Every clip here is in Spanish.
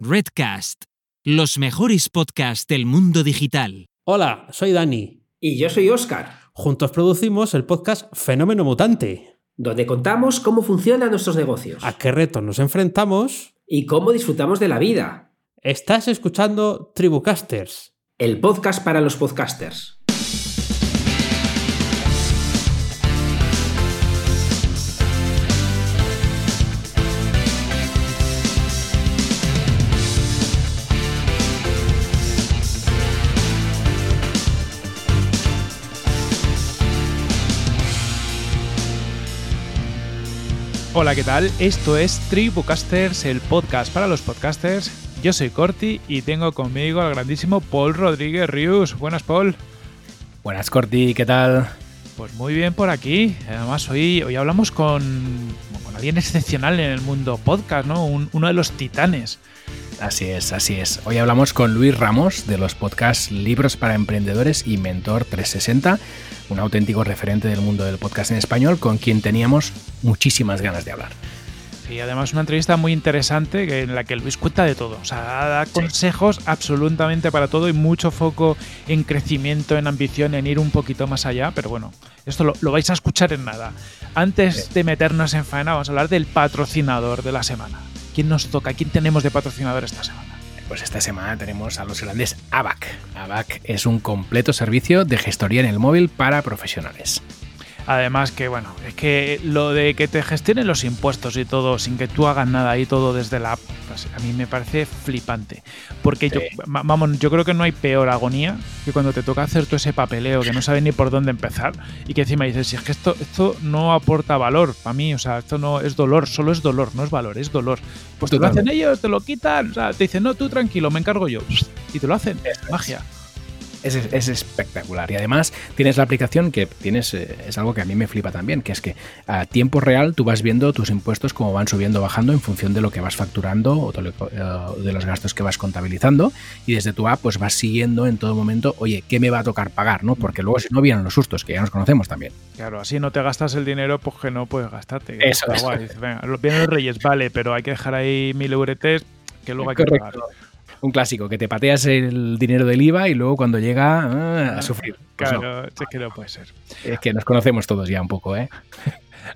Redcast, los mejores podcasts del mundo digital. Hola, soy Dani. Y yo soy Oscar. Juntos producimos el podcast Fenómeno Mutante, donde contamos cómo funcionan nuestros negocios, a qué retos nos enfrentamos y cómo disfrutamos de la vida. Estás escuchando Tribucasters, el podcast para los podcasters. Hola, ¿qué tal? Esto es Tribucasters, el podcast para los podcasters. Yo soy Corti y tengo conmigo al grandísimo Paul Rodríguez Rius. Buenas, Paul. Buenas, Corti, ¿qué tal? Pues muy bien por aquí. Además, hoy, hoy hablamos con, con alguien excepcional en el mundo podcast, ¿no? uno de los titanes. Así es, así es. Hoy hablamos con Luis Ramos de los podcasts Libros para Emprendedores y Mentor 360 un auténtico referente del mundo del podcast en español con quien teníamos muchísimas ganas de hablar. Y además una entrevista muy interesante en la que Luis cuenta de todo. O sea, da consejos absolutamente para todo y mucho foco en crecimiento, en ambición, en ir un poquito más allá. Pero bueno, esto lo, vais a escuchar en nada. Antes de meternos en faena, vamos a hablar del patrocinador de la semana. ¿Quién nos toca? ¿Quién tenemos de patrocinador esta semana? Pues esta semana tenemos a los grandes ABAC. ABAC es un completo servicio de gestoría en el móvil para profesionales. Además que, bueno, es que lo de que te gestionen los impuestos y todo sin que tú hagas nada ahí todo desde la app, pues a mí me parece flipante. Porque yo, vamos, yo creo que no hay peor agonía que cuando te toca hacer todo ese papeleo que no sabes ni por dónde empezar y que encima dices, si es que esto, esto no aporta valor para mí, o sea, esto no es dolor, solo es dolor, no es valor, es dolor. Pues te lo hacen ellos, te lo quitan, o sea, te dicen, no, tú tranquilo, me encargo yo. Y te lo hacen, es magia es, espectacular. Y además tienes la aplicación que tienes, eh, es algo que a mí me flipa también, que es que a tiempo real tú vas viendo tus impuestos como van subiendo o bajando en función de lo que vas facturando o eh, de los gastos que vas contabilizando. Y desde tu app pues vas siguiendo en todo momento, oye, ¿qué me va a tocar pagar? ¿no? Porque luego si no vienen los sustos, que ya nos conocemos también. Claro, así no te gastas el dinero, pues que no puedes gastarte. Eso, es. venga, vienen los reyes, vale, pero hay que dejar ahí mil euretes que luego hay que pagar un clásico, que te pateas el dinero del IVA y luego cuando llega ah, a sufrir. Pues claro, es que no puede ser. Es que nos conocemos todos ya un poco, ¿eh?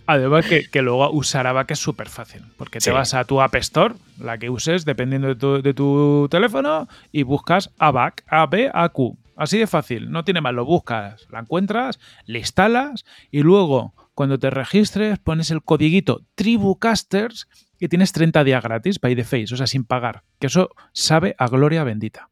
Además que, luego usar ABAC es súper fácil, porque te vas a tu App Store, la que uses dependiendo de tu, de tu teléfono, y buscas ABAC, A-B-A-Q. Así de fácil, no tiene más, lo buscas, la encuentras, le instalas y luego cuando te registres pones el codiguito Tribucasters que tienes 30 días gratis by the face, o sea, sin pagar. Que eso sabe a gloria bendita.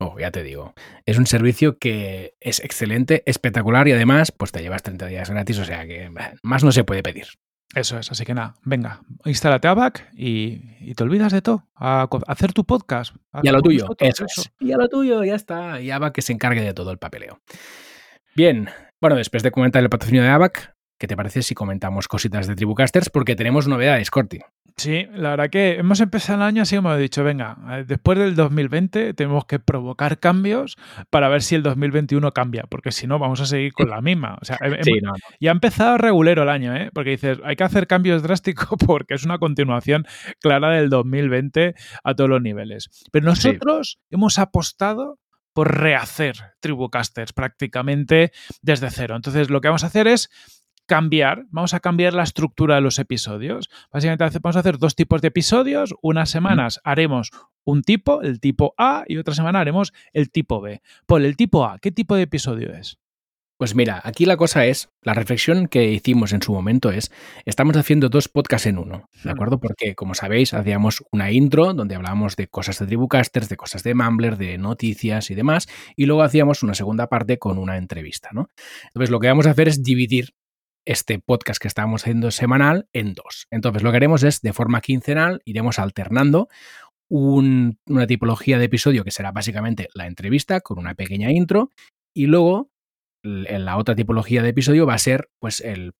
Oh, ya te digo. Es un servicio que es excelente, espectacular y además, pues te llevas 30 días gratis, o sea que más no se puede pedir. Eso es, así que nada, venga, instálate ABAC y, y te olvidas de todo, a, hacer tu podcast. y a lo tuyo, eso, Y a lo tuyo, ya está. Y ABAC que se encargue de todo el papeleo. Bien, bueno, después de comentar el patrocinio de ABAC, ¿qué te parece si comentamos cositas de Tribucasters? Porque tenemos novedades, Corti. Sí, la verdad que hemos empezado el año así como he dicho, venga, eh, después del 2020 tenemos que provocar cambios para ver si el 2021 cambia, porque si no vamos a seguir con la misma. O sea, ya ha empezado regulero el año, ¿eh? porque dices, hay que hacer cambios drásticos porque es una continuación clara del 2020 a todos los niveles. Pero nosotros hemos apostado por rehacer Tribucasters prácticamente desde cero. Entonces, lo que vamos a hacer es cambiar, vamos a cambiar la estructura de los episodios. Básicamente vamos a hacer dos tipos de episodios. Unas semanas haremos un tipo, el tipo A, y otra semana haremos el tipo B. Por el tipo A, ¿qué tipo de episodio es? Pues mira, aquí la cosa es, la reflexión que hicimos en su momento es, estamos haciendo dos podcasts en uno, ¿de acuerdo? Porque, como sabéis, hacíamos una intro donde hablábamos de cosas de Tribucasters, de cosas de Mumbler, de noticias y demás, y luego hacíamos una segunda parte con una entrevista, ¿no? Entonces, lo que vamos a hacer es dividir este podcast que estamos haciendo semanal en dos. Entonces, lo que haremos es, de forma quincenal, iremos alternando una tipología de episodio que será básicamente la entrevista con una pequeña intro y luego la otra tipología de episodio va a ser pues el,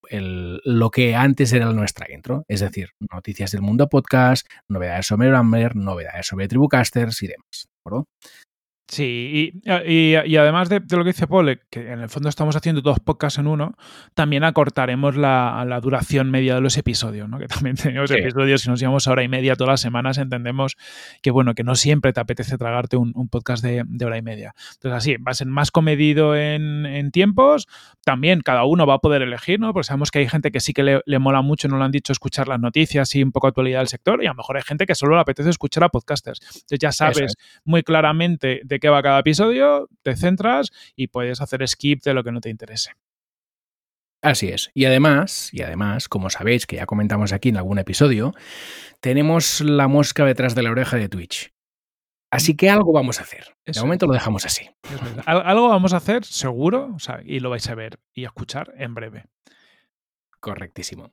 lo que antes era nuestra intro, es decir, noticias del mundo podcast, novedades sobre Rammer, novedades sobre Tribucasters y demás. Sí, y, además de, lo que dice Paul, que en el fondo estamos haciendo dos podcasts en uno, también acortaremos la, duración media de los episodios, ¿no? Que también tenemos episodios, si nos llevamos hora y media todas las semanas, entendemos que bueno, que no siempre te apetece tragarte un, podcast de, hora y media. Entonces, así, va a ser más comedido en, tiempos, también cada uno va a poder elegir, ¿no? Porque sabemos que hay gente que sí que le, mola mucho, no lo han dicho, escuchar las noticias y un poco actualidad del sector, y a lo mejor hay gente que solo le apetece escuchar a podcasters. Entonces ya sabes muy claramente de qué va cada episodio, te centras y puedes hacer skip de lo que no te interese. Así es. Y además, y además, como sabéis que ya comentamos aquí en algún episodio, tenemos la mosca detrás de la oreja de Twitch. Así que algo vamos a hacer. De momento lo dejamos así. Algo vamos a hacer, seguro, y lo vais a ver y a escuchar en breve. Correctísimo.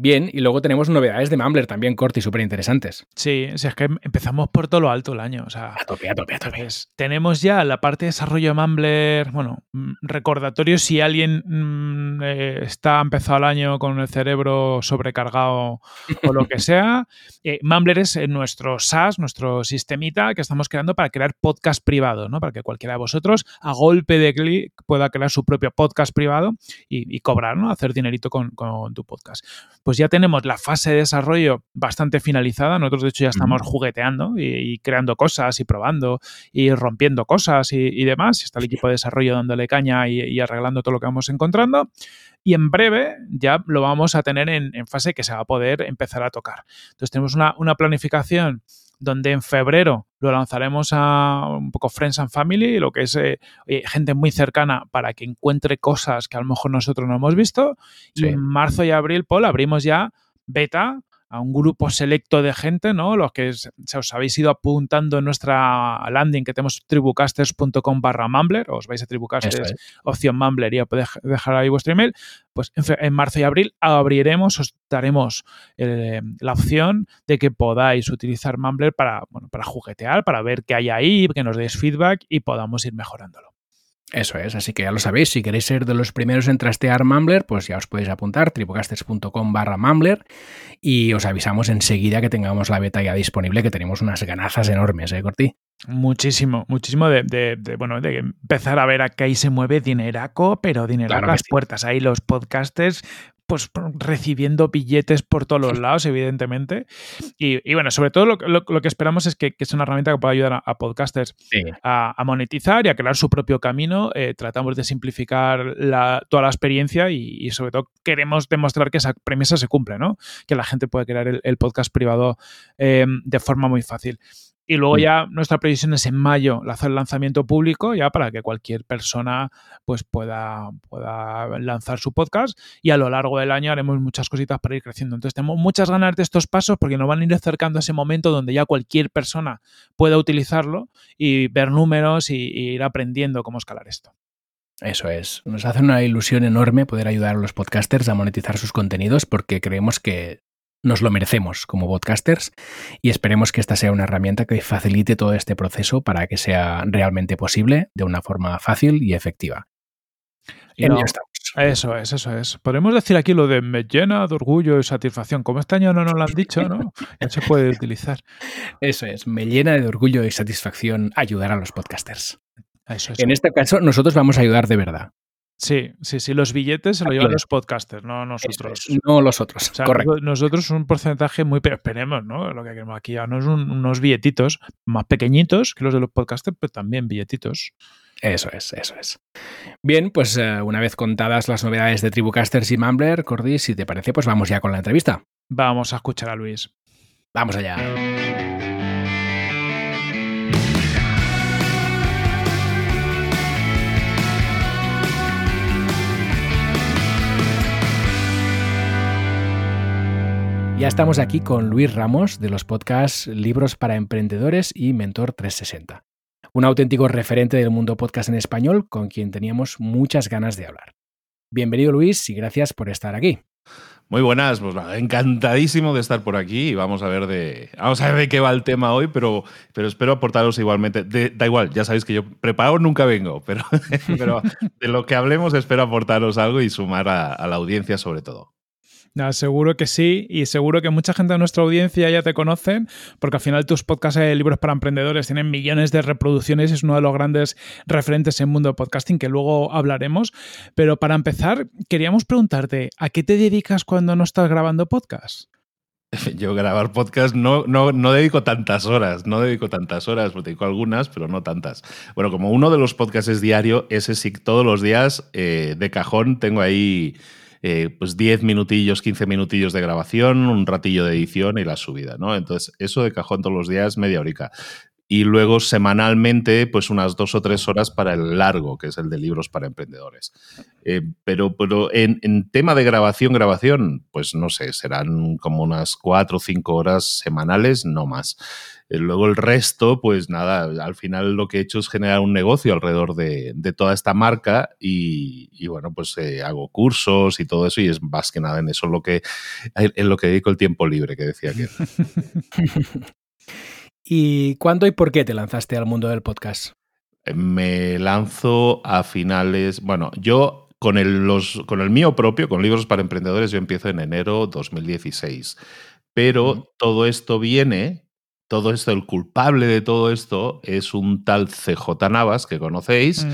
Bien, y luego tenemos novedades de Mumbler también, Corti, súper interesantes. Sí, es que empezamos por todo lo alto el año. O sea, a tope, a tope, a tope. tenemos ya la parte de desarrollo de Mumbler, bueno, mm, recordatorio si alguien mm, eh, está empezado el año con el cerebro sobrecargado o lo que sea. Eh, Mumbler es nuestro SaaS, nuestro sistemita que estamos creando para crear podcast privados, ¿no? Para que cualquiera de vosotros a golpe de clic pueda crear su propio podcast privado y, cobrar, ¿no? Hacer dinerito con, con tu podcast pues ya tenemos la fase de desarrollo bastante finalizada. Nosotros, de hecho, ya estamos jugueteando y, creando cosas y probando y rompiendo cosas y, demás. Está el equipo de desarrollo dándole caña y, arreglando todo lo que vamos encontrando. Y en breve ya lo vamos a tener en, fase que se va a poder empezar a tocar. Entonces, tenemos una, una planificación donde en febrero lo lanzaremos a un poco Friends and Family, lo que es eh, gente muy cercana para que encuentre cosas que a lo mejor nosotros no hemos visto. Y en marzo y abril, Paul, abrimos ya beta a un grupo selecto de gente, ¿no? Los que se os habéis ido apuntando en nuestra landing que tenemos tribucasters.com barra Mumbler, os vais a Tribucasters, opción Mumbler y podéis dejar ahí vuestro email, pues en, marzo y abril abriremos, os daremos eh, la opción de que podáis utilizar Mumbler para, bueno, para juguetear, para ver qué hay ahí, que nos deis feedback y podamos ir mejorándolo. Eso es, así que ya lo sabéis, si queréis ser de los primeros en trastear Mumbler, pues ya os podéis apuntar, tripocasters.com barra Mumbler y os avisamos enseguida que tengamos la beta ya disponible, que tenemos unas ganazas enormes, ¿eh, Corti? Muchísimo, muchísimo de, bueno, de empezar a ver a que ahí se mueve dineraco, pero dineraco a las puertas. Ahí los podcasters pues recibiendo billetes por todos los lados, evidentemente. Y, bueno, sobre todo lo, que esperamos es que, es una herramienta que pueda ayudar a, podcasters a, monetizar y a crear su propio camino. Eh, tratamos de simplificar toda la experiencia y, sobre todo queremos demostrar que esa premisa se cumple, ¿no? Que la gente puede crear el, podcast privado eh, de forma muy fácil. Y luego ya nuestra previsión es en mayo hacer el lanzamiento público, ya para que cualquier persona pues pueda, pueda lanzar su podcast. Y a lo largo del año haremos muchas cositas para ir creciendo. Entonces tenemos muchas ganas de estos pasos porque nos van a ir acercando a ese momento donde ya cualquier persona pueda utilizarlo y ver números y, y ir aprendiendo cómo escalar esto. Eso es. Nos hace una ilusión enorme poder ayudar a los podcasters a monetizar sus contenidos porque creemos que nos lo merecemos como podcasters y esperemos que esta sea una herramienta que facilite todo este proceso para que sea realmente posible de una forma fácil y efectiva. Y estamos. Eso es, eso es. Podemos decir aquí lo de me llena de orgullo y satisfacción. Como este año no nos lo han dicho, ¿no? Ya se puede utilizar. Eso es, me llena de orgullo y satisfacción ayudar a los podcasters. Eso es. En este caso, nosotros vamos a ayudar de verdad. Sí, sí, sí, los billetes se lo llevan los podcasters, no nosotros. no los otros, correcto. Nosotros un porcentaje muy, pero esperemos, ¿no? Lo que queremos aquí no es unos billetitos más pequeñitos que los de los podcasters, pero también billetitos. Eso es, eso es. Bien, pues eh, una vez contadas las novedades de Tribucasters y Mumbler, Cordy, si te parece, pues vamos ya con la entrevista. Vamos a escuchar a Luis. Vamos allá. Ya estamos aquí con Luis Ramos de los podcasts Libros para Emprendedores y Mentor 360. Un auténtico referente del mundo podcast en español con quien teníamos muchas ganas de hablar. Bienvenido Luis y gracias por estar aquí. Muy buenas, pues encantadísimo de estar por aquí y vamos a ver de, vamos a ver de qué va el tema hoy, pero, pero espero aportaros igualmente. da igual, ya sabéis que yo preparado nunca vengo, pero de lo que hablemos espero aportaros algo y sumar a la audiencia sobre todo. Seguro que sí y seguro que mucha gente de nuestra audiencia ya te conocen porque al final tus podcasts de libros para emprendedores tienen millones de reproducciones, es uno de los grandes referentes en el mundo de podcasting que luego hablaremos. Pero para empezar, queríamos preguntarte, ¿a qué te dedicas cuando no estás grabando podcast? Yo grabar podcast no, no, no, dedico tantas horas, no dedico tantas horas, porque dedico algunas, pero no tantas. Bueno, como uno de los podcasts es diario, ese sí, todos los días eh, de cajón tengo ahí eh, pues 10 minutillos, 15 minutillos de grabación, un ratillo de edición y la subida, ¿no? Entonces, eso de cajón todos los días, media horica y luego semanalmente pues unas dos o tres horas para el largo, que es el de libros para emprendedores. Eh, pero pero en, tema de grabación, grabación, pues no sé, serán como unas cuatro o cinco horas semanales, no más. Eh, luego el resto, pues nada, al final lo que he hecho es generar un negocio alrededor de, toda esta marca y, bueno, pues eh, hago cursos y todo eso y es más que nada en eso lo que, en lo que dedico el tiempo libre que decía que. ¿Y cuándo y por qué te lanzaste al mundo del podcast? Me lanzo a finales, bueno, yo con el, los, con el mío propio, con libros para emprendedores, yo empiezo en enero 2016. Pero todo esto viene, todo esto, el culpable de todo esto es un tal CJ Navas que conocéis.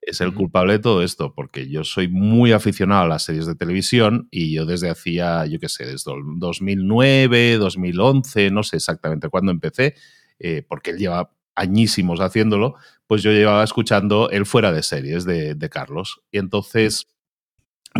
Es el culpable de todo esto, porque yo soy muy aficionado a las series de televisión y yo desde hacía, yo qué sé, desde 2009, 2011, no sé exactamente cuándo empecé, eh, porque él lleva añísimos haciéndolo, pues yo llevaba escuchando el fuera de series de, de Carlos. Y entonces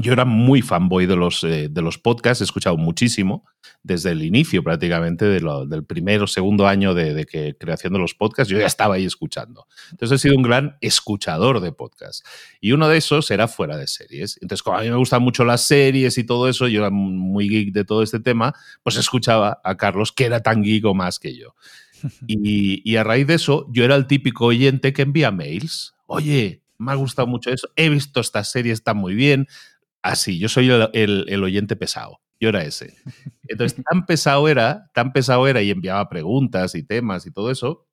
yo era muy fanboy de los, eh, de los podcasts, he escuchado muchísimo desde el inicio prácticamente del primer o segundo año de, que creación de los podcasts, yo ya estaba ahí escuchando. Entonces he sido un gran escuchador de podcasts. Y uno de esos era fuera de series. Entonces, como a mí me gustan mucho las series y todo eso, yo era muy geek de todo este tema, pues escuchaba a Carlos, que era tan geek o más que yo. Y, y a raíz de eso, yo era el típico oyente que envía mails. Oye, me ha gustado mucho eso, he visto esta serie, está muy bien, así, yo soy el, oyente pesado. Yo era ese. Entonces, tan pesado era, tan pesado era y enviaba preguntas y temas y todo eso,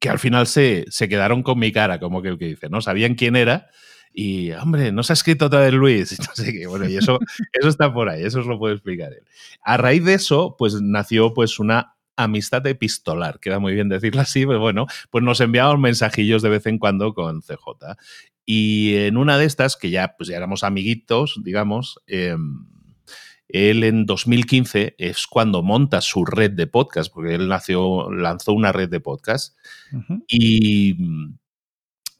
que al final se, se quedaron con mi cara, como que el que dice, ¿no? Sabían quién era y, hombre, no se ha escrito otra vez Luis. No sé qué. Bueno, y eso, eso está por ahí, eso os lo puede explicar él. A raíz de eso, pues nació pues una amistad epistolar, queda muy bien decirlo así, pero bueno, pues nos enviaban mensajillos de vez en cuando con CJ. Y en una de estas, que ya, pues ya éramos amiguitos, digamos, em, él en 2015 es cuando monta su red de podcast, porque él nació, lanzó una red de podcast. Y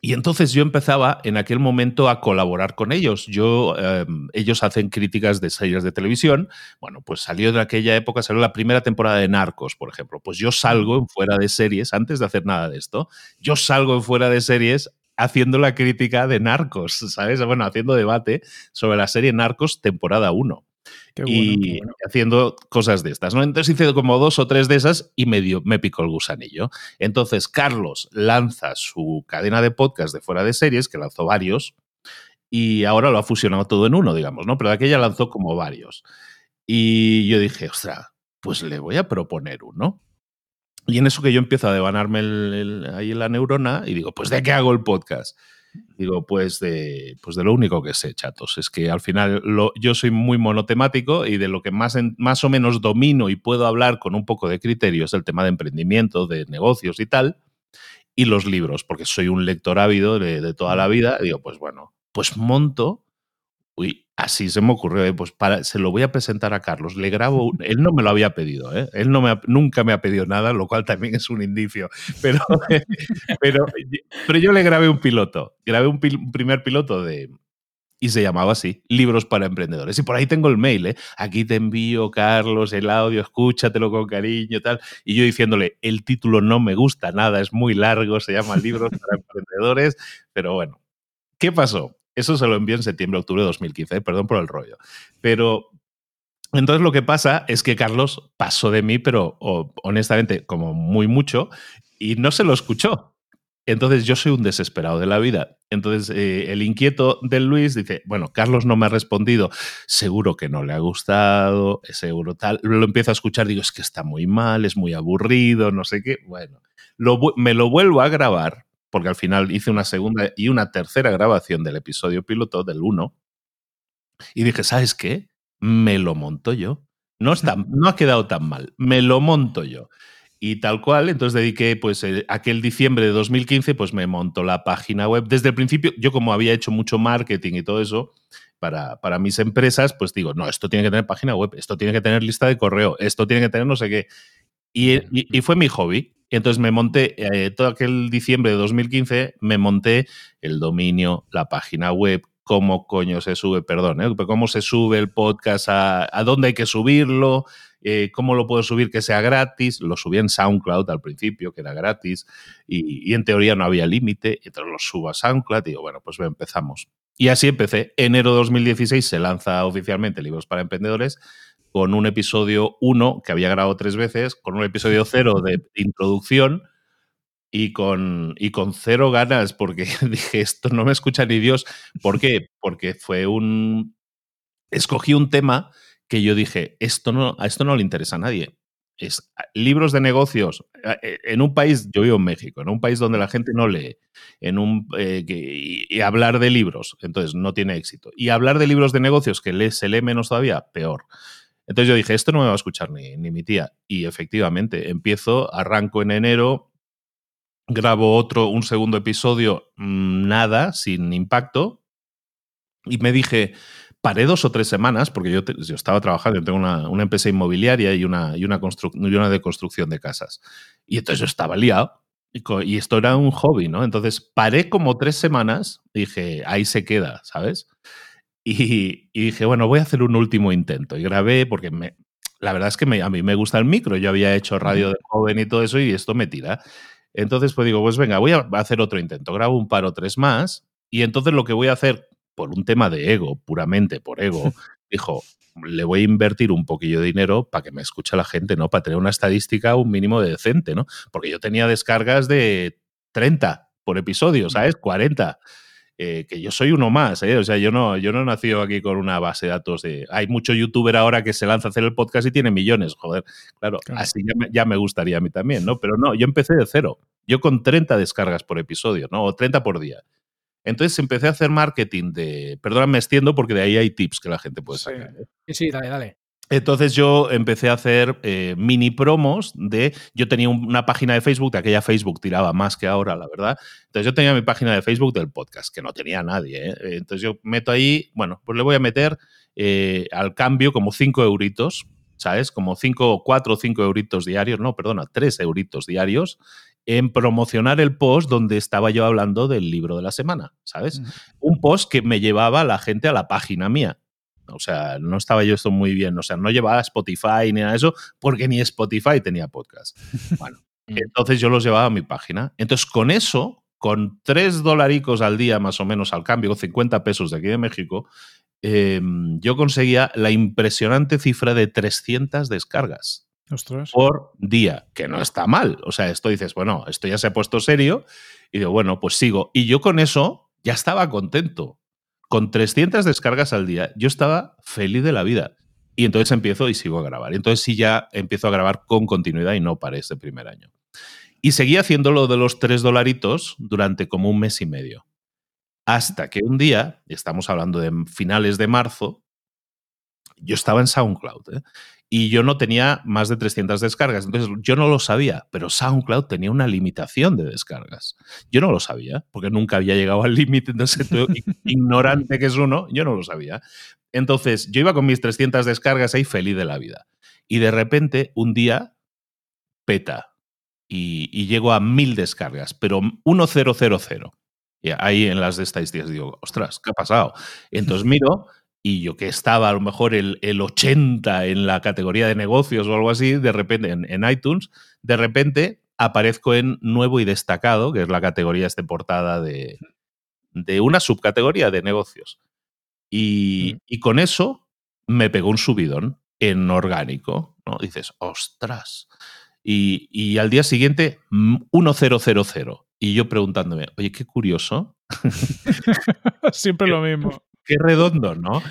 y entonces yo empezaba en aquel momento a colaborar con ellos. Yo, em, ellos hacen críticas de series de televisión. Bueno, pues salió de aquella época, salió la primera temporada de Narcos, por ejemplo. Pues yo salgo en fuera de series, antes de hacer nada de esto, yo salgo en fuera de series haciendo la crítica de Narcos, ¿sabes? Bueno, haciendo debate sobre la serie Narcos temporada 1. Y haciendo cosas de estas, ¿no? Entonces hice como dos o tres de esas y me, dio, me picó el gusanillo. Entonces Carlos lanza su cadena de podcast de fuera de series, que lanzó varios, y ahora lo ha fusionado todo en uno, digamos, ¿no? Pero aquella lanzó como varios. Y yo dije, ostras, pues le voy a proponer uno. Y en eso que yo empiezo a devanarme ahí la neurona y digo, pues ¿de qué hago el podcast? Digo, pues de, pues de lo único que sé, chatos. Es que al final lo, yo soy muy monotemático y de lo que más, más o menos domino y puedo hablar con un poco de criterio es el tema de emprendimiento, de negocios y tal, y los libros, porque soy un lector ávido de, de toda la vida. Digo, pues bueno, pues monto Uy, así se me ocurrió, pues se lo voy a presentar a Carlos. Le grabo, él no me lo había pedido, ¿eh? él no me nunca me ha pedido nada, lo cual también es un indicio. Pero, pero, pero yo le grabé un piloto, grabé un, primer piloto de, y se llamaba así, Libros para Emprendedores. Y por ahí tengo el mail, ¿eh? Aquí te envío, Carlos, el audio, escúchatelo con cariño, tal. Y yo diciéndole, el título no me gusta nada, es muy largo, se llama Libros para Emprendedores, pero bueno. ¿Qué pasó? Eso se lo envió en septiembre, octubre de 2015, ¿eh? perdón por el rollo. Pero entonces lo que pasa es que Carlos pasó de mí, pero honestamente, como muy mucho, y no se lo escuchó. Entonces yo soy un desesperado de la vida. Entonces eh, el inquieto del Luis dice, bueno, Carlos no me ha respondido, seguro que no le ha gustado, seguro tal. Lo empiezo a escuchar, digo, es que está muy mal, es muy aburrido, no sé qué. Bueno, me lo vuelvo a grabar porque al final hice una segunda y una tercera grabación del episodio piloto del 1 y dije, ¿sabes qué? me lo monto yo. No, está, no ha quedado tan mal, me lo monto yo. Y tal cual, entonces dediqué, pues, aquel diciembre de 2015, pues me montó la página web. Desde el principio, yo como había hecho mucho marketing y todo eso para, para mis empresas, pues digo, no, esto tiene que tener página web, esto tiene que tener lista de correo, esto tiene que tener no sé qué. Y, y, fue mi hobby. Y entonces me monté, eh, todo aquel diciembre de 2015, me monté el dominio, la página web, cómo coño se sube, perdón, ¿eh? cómo se sube el podcast, a, a dónde hay que subirlo, eh, ¿cómo lo puedo subir que sea gratis? Lo subí en SoundCloud al principio, que era gratis, y, en teoría no había límite, entonces lo subo a SoundCloud y digo, bueno, pues empezamos. Y así empecé. Enero de 2016 se lanza oficialmente Libros para Emprendedores con un episodio 1 que había grabado tres veces, con un episodio 0 de introducción y con, y con cero ganas, porque dije, esto no me escucha ni Dios. ¿Por qué? Porque fue un... Escogí un tema que yo dije, esto no, a esto no le interesa a nadie. Es libros de negocios e, en un país, yo vivo en México, en un país donde la gente no lee, en un eh, y, hablar de libros, entonces no tiene éxito. Y hablar de libros de negocios que lee, se lee menos todavía, peor. Entonces yo dije, esto no me va a escuchar ni, ni mi tía. Y efectivamente, empiezo, arranco en enero, grabo otro, un segundo episodio, mm, nada, sin impacto. Y me dije, paré dos o tres semanas, porque yo, yo estaba trabajando, yo tengo una, una, empresa inmobiliaria y una, y, una y una de construcción de casas. Y entonces yo estaba liado. Y, esto era un hobby, ¿no? Entonces paré como tres semanas, dije, ahí se queda, ¿sabes? Y, y, dije, bueno, voy a hacer un último intento. Y grabé, porque me, la verdad es que me, a mí me gusta el micro. Yo había hecho radio de joven y todo eso, y esto me tira. Entonces, pues digo, pues venga, voy a hacer otro intento. Grabo un par o tres más. Y entonces lo que voy a hacer por un tema de ego, puramente por ego, dijo, le voy a invertir un poquillo de dinero para que me escuche la gente, ¿no? Para tener una estadística un mínimo de decente, ¿no? Porque yo tenía descargas de 30 por episodio, ¿sabes? 40. Eh, que yo soy uno más, ¿eh? O sea, yo no, yo no he nacido aquí con una base de datos de... Hay mucho youtuber ahora que se lanza a hacer el podcast y tiene millones, joder. Claro, así ya me, ya me, gustaría a mí también, ¿no? Pero no, yo empecé de cero. Yo con 30 descargas por episodio, ¿no? O 30 por día. Entonces empecé a hacer marketing de. Perdón, me extiendo porque de ahí hay tips que la gente puede sacar. ¿eh? Sí, sí, dale, dale. Entonces yo empecé a hacer eh, mini promos de. Yo tenía una página de Facebook, de aquella Facebook tiraba más que ahora, la verdad. Entonces yo tenía mi página de Facebook del podcast, que no tenía nadie. ¿eh? Entonces yo meto ahí, bueno, pues le voy a meter al cambio como 5 euritos, ¿sabes? Como 5, 4 o 5 euritos diarios, no, perdona, 3 euritos diarios en promocionar el post donde estaba yo hablando del libro de la semana, ¿sabes? Un post que me llevaba a la gente a la página mía. O sea, no estaba yo esto muy bien. O sea, no llevaba Spotify ni nada de eso, porque ni Spotify tenía podcast. Bueno, mm. entonces yo los llevaba a mi página. Entonces, con eso, con tres dolaricos al día más o menos al cambio, 50 pesos de aquí de México, em, yo conseguía la impresionante cifra de 300 descargas por día, que no está mal. O sea, esto dices, bueno, esto ya se ha puesto serio y digo, bueno, pues sigo. Y yo con eso ya estaba contento. Con 300 descargas al día, yo estaba feliz de la vida. Y entonces empiezo y sigo a grabar. Entonces sí ya empiezo a grabar con continuidad y no paré este primer año. Y seguí haciendo lo de los tres dolaritos durante como un mes y medio. Hasta que un día, estamos hablando de finales de marzo, yo estaba en SoundCloud ¿eh? y yo no tenía más de 300 descargas. Entonces yo no lo sabía, pero SoundCloud tenía una limitación de descargas. Yo no lo sabía, porque nunca había llegado al límite, entonces ignorante que es uno, yo no lo sabía. Entonces yo iba con mis 300 descargas ahí feliz de la vida. Y de repente, un día, peta. Y, y llego a mil descargas, pero 1000. Y ahí en las de estadísticas digo, ostras, ¿qué ha pasado? Entonces miro y yo que estaba a lo mejor el, el, 80 en la categoría de negocios o algo así, de repente en, iTunes, de repente aparezco en nuevo y destacado, que es la categoría de portada de, de una subcategoría de negocios. Y, y, con eso me pegó un subidón en orgánico, ¿no? Dices, ostras. Y, y al día siguiente, 1000. Y yo preguntándome, oye, qué curioso. Siempre lo mismo qué redondo, ¿no?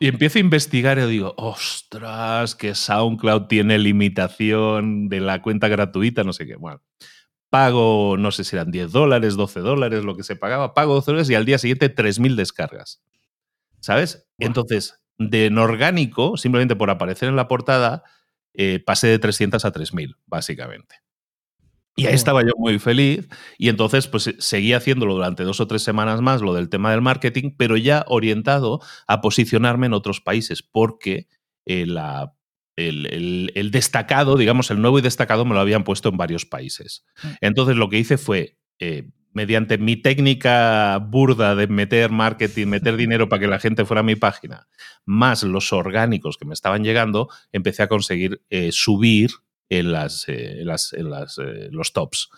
Y empiezo a investigar y digo, ostras, que SoundCloud tiene limitación de la cuenta gratuita, no sé qué. Bueno, pago, no sé si eran 10 dólares, 12 dólares, lo que se pagaba, pago 12 dólares y al día siguiente 3.000 descargas. ¿Sabes? Entonces, de en orgánico, simplemente por aparecer en la portada, eh, pasé de 300 a 3000, básicamente. Y ahí estaba yo muy feliz y entonces pues seguí haciéndolo durante dos o tres semanas más, lo del tema del marketing, pero ya orientado a posicionarme en otros países, porque eh, la, el, destacado, digamos, el nuevo y destacado me lo habían puesto en varios países. Mm. Entonces lo que hice fue, eh, mediante mi técnica burda de meter marketing, meter dinero para que la gente fuera a mi página, más los orgánicos que me estaban llegando, empecé a conseguir eh, subir en, las, eh, las, eh, los tops.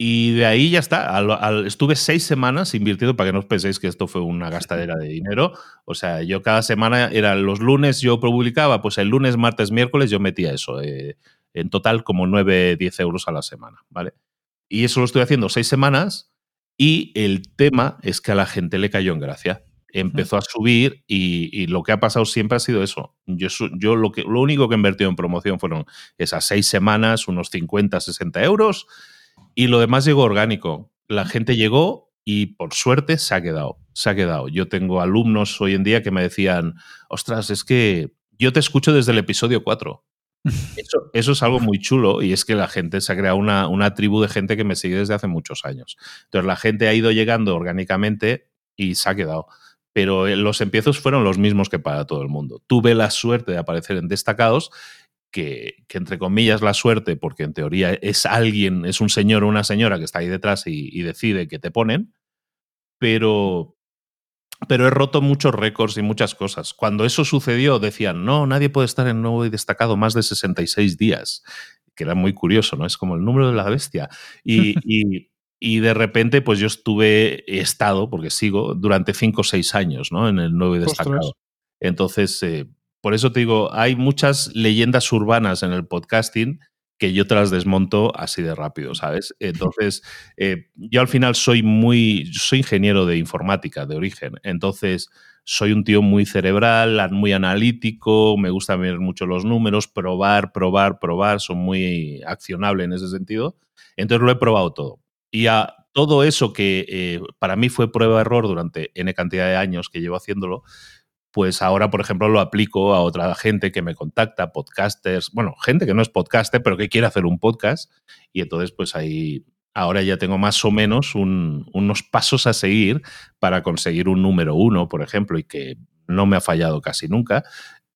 Y de ahí ya está. estuve seis semanas invirtiendo, para que no os penséis que esto fue una gastadera de dinero. O sea, yo cada semana, eran los lunes yo publicaba, pues el lunes, martes, miércoles yo metía eso. Eh, en total como 9, 10 euros a la semana, ¿vale? Y eso lo estoy haciendo seis semanas y el tema es que a la gente le cayó en gracia empezó a subir y, lo que ha pasado siempre ha sido eso. Yo, yo lo, que, lo único que he invertido en promoción fueron esas seis semanas, unos 50, 60 euros y lo demás llegó orgánico. La gente llegó y por suerte se ha quedado. Se ha quedado. Yo tengo alumnos hoy en día que me decían, ostras, es que yo te escucho desde el episodio 4. Eso, eso, es algo muy chulo y es que la gente se ha creado una, una tribu de gente que me sigue desde hace muchos años. Entonces la gente ha ido llegando orgánicamente y se ha quedado pero eh, los empiezos fueron los mismos que para todo el mundo. Tuve la suerte de aparecer en destacados, que, entre comillas la suerte, porque en teoría es alguien, es un señor o una señora que está ahí detrás y, decide que te ponen, pero, pero he roto muchos récords y muchas cosas. Cuando eso sucedió decían, no, nadie puede estar en nuevo y destacado más de 66 días, que era muy curioso, ¿no? Es como el número de la bestia. Y, y, y de repente, pues yo estuve, he estado, porque sigo, durante cinco o seis años, ¿no? En el nuevo y destacado. Entonces, eh, por eso te digo, hay muchas leyendas urbanas en el podcasting que yo te las desmonto así de rápido, ¿sabes? Entonces, eh, yo al final soy muy, soy ingeniero de informática de origen, entonces soy un tío muy cerebral, muy analítico, me gusta ver mucho los números, probar, probar, probar, son muy accionable en ese sentido. Entonces lo he probado todo. Y a todo eso que eh, para mí fue prueba-error durante N cantidad de años que llevo haciéndolo, pues ahora, por ejemplo, lo aplico a otra gente que me contacta, podcasters, bueno, gente que no es podcaster, pero que quiere hacer un podcast. Y entonces, pues ahí, ahora ya tengo más o menos unos pasos a seguir para conseguir un número uno, por ejemplo, y que no me ha fallado casi nunca.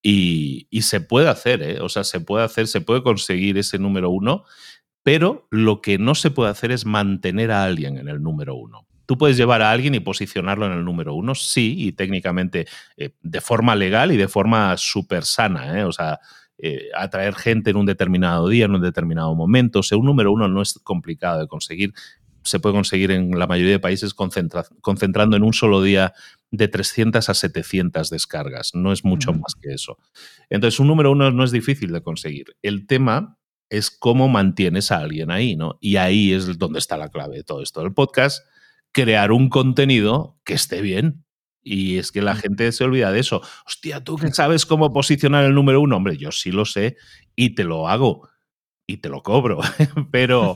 Y, y se puede hacer, ¿eh? o sea, se puede hacer, se puede conseguir ese número uno pero lo que no se puede hacer es mantener a alguien en el número uno. Tú puedes llevar a alguien y posicionarlo en el número uno, sí, y técnicamente eh, de forma legal y de forma súper sana, ¿eh? o sea, eh, atraer gente en un determinado día, en un determinado momento. O sea, un número uno no es complicado de conseguir. Se puede conseguir en la mayoría de países concentrando en un solo día de 300 a 700 descargas. No es mucho más que eso. Entonces, un número uno no es difícil de conseguir. El tema es cómo mantienes a alguien ahí, ¿no? Y ahí es donde está la clave de todo esto del podcast, crear un contenido que esté bien. Y es que la gente se olvida de eso. Hostia, ¿tú que sabes cómo posicionar el número uno? Hombre, yo sí lo sé y te lo hago y te lo cobro. pero,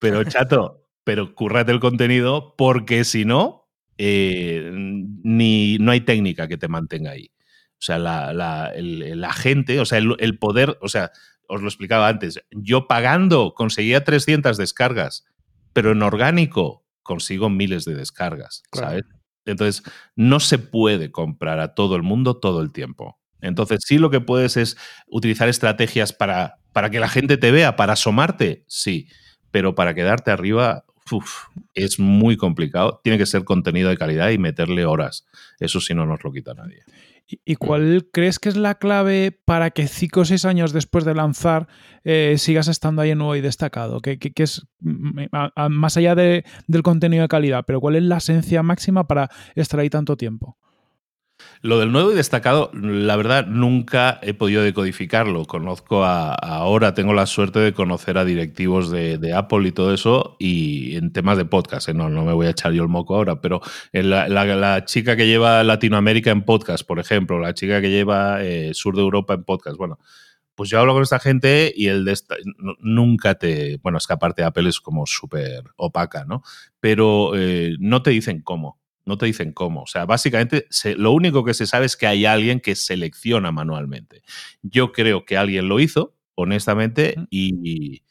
pero chato, pero cúrrate el contenido porque si no, eh, ni, no hay técnica que te mantenga ahí. O sea, la, la, gente, o sea, el, el, poder, o sea, os lo explicaba antes, yo pagando conseguía 300 descargas, pero en orgánico consigo miles de descargas, ¿sabes? Entonces, no se puede comprar a todo el mundo todo el tiempo. Entonces, sí lo que puedes es utilizar estrategias para, para que la gente te vea, para asomarte, sí, pero para quedarte arriba es muy complicado. Tiene que ser contenido de calidad y meterle horas. Eso sí no nos lo quita nadie. ¿Y cuál crees que es la clave para que cinco o seis años después de lanzar eh, sigas estando ahí en nuevo y destacado? ¿Qué, es más allá del contenido de calidad? Pero ¿cuál es la esencia máxima para estar ahí tanto tiempo? Lo del nuevo y destacado, la verdad, nunca he podido decodificarlo. Conozco a, ahora, tengo la suerte de conocer a directivos de, Apple y todo eso, y en temas de podcast, ¿eh? no, no me voy a echar yo el moco ahora, pero la, la, chica que lleva Latinoamérica en podcast, por ejemplo, la chica que lleva eh, Sur de Europa en podcast, bueno, pues yo hablo con esta gente y el de nunca te. Bueno, es que aparte Apple es como súper opaca, ¿no? Pero eh, no te dicen cómo no te dicen cómo. O sea, básicamente lo único que se sabe es que hay alguien que selecciona manualmente. Yo creo que alguien lo hizo, honestamente, y,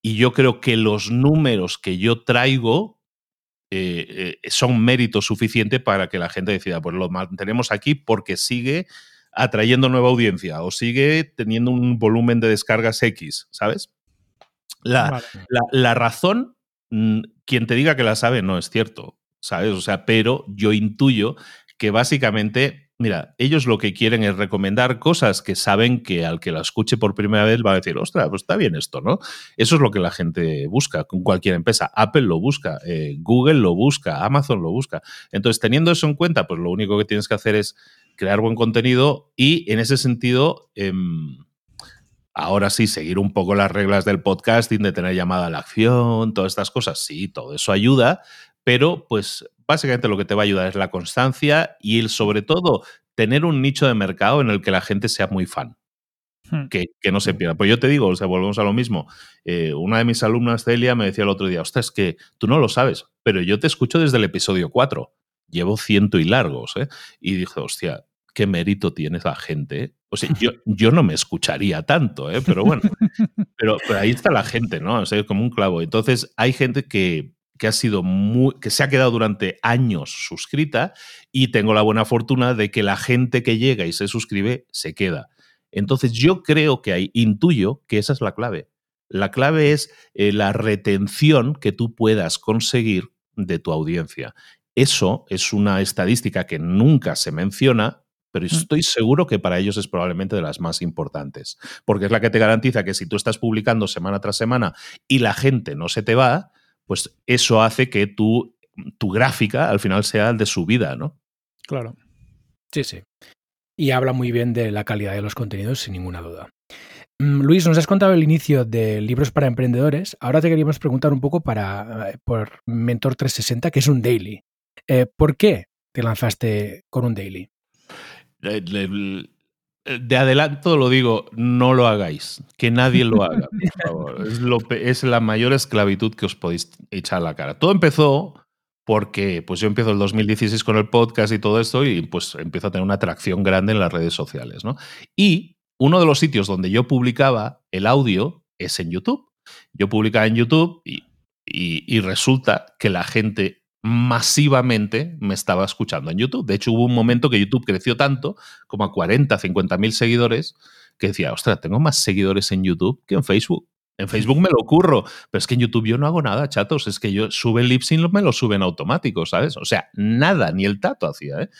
y yo creo que los números que yo traigo eh, eh, son mérito suficiente para que la gente decida, pues lo mantenemos aquí porque sigue atrayendo nueva audiencia o sigue teniendo un volumen de descargas X, ¿sabes? La, la razón, mm, quien te diga que la sabe, no es cierto, ¿sabes? O sea, pero yo intuyo que básicamente Mira, ellos lo que quieren es recomendar cosas que saben que al que la escuche por primera vez va a decir, ostras, pues está bien esto, ¿no? Eso es lo que la gente busca con cualquier empresa. Apple lo busca, eh, Google lo busca, Amazon lo busca. Entonces, teniendo eso en cuenta, pues lo único que tienes que hacer es crear buen contenido y en ese sentido... Em, ahora sí, seguir un poco las reglas del podcasting, de tener llamada a la acción, todas estas cosas, sí, todo eso ayuda, pero pues básicamente lo que te va a ayudar es la constancia y el, sobre todo, tener un nicho de mercado en el que la gente sea muy fan. Hmm. Que, no se pierda. Pues yo te digo, o sea, volvemos a lo mismo. Eh, una de mis alumnas, Celia, me decía el otro día, ostras, es que tú no lo sabes, pero yo te escucho desde el episodio 4. Llevo ciento y largos, ¿eh? Y dije, hostia, qué mérito tiene la gente. O sea, yo, yo no me escucharía tanto, ¿eh? Pero bueno, pero, pero ahí está la gente, ¿no? O sea, es como un clavo. Entonces, hay gente que, que ha sido muy, que se ha quedado durante años suscrita y tengo la buena fortuna de que la gente que llega y se suscribe se queda. Entonces yo creo que hay, intuyo que esa es la clave. La clave es eh, la retención que tú puedas conseguir de tu audiencia. Eso es una estadística que nunca se menciona, pero mm. estoy seguro que para ellos es probablemente de las más importantes, porque es la que te garantiza que si tú estás publicando semana tras semana y la gente no se te va, pues eso hace que tu, tu gráfica al final sea el de su vida, ¿no? Claro. Sí, sí. Y habla muy bien de la calidad de los contenidos, sin ninguna duda. Mm, Luis, nos has contado el inicio de libros para emprendedores. Ahora te queríamos preguntar un poco para, eh, por Mentor 360, que es un daily. Eh, ¿Por qué te lanzaste con un daily? De adelanto lo digo, no lo hagáis, que nadie lo haga, Es, la mayor esclavitud que os podéis echar a la cara. Todo empezó porque pues yo empiezo el 2016 con el podcast y todo esto y pues empiezo a tener una atracción grande en las redes sociales, ¿no? Y uno de los sitios donde yo publicaba el audio es en YouTube. Yo publicaba en YouTube y resulta que la gente masivamente me estaba escuchando en YouTube. De hecho, hubo un momento que YouTube creció tanto, como a 40, 50 mil seguidores, que decía, ostras, tengo más seguidores en YouTube que en Facebook. En Facebook me lo ocurro, pero es que en YouTube yo no hago nada, chatos. Es que yo sube el lip sync, me lo suben automático, ¿sabes? O sea, nada, ni el tato hacía, ¿eh?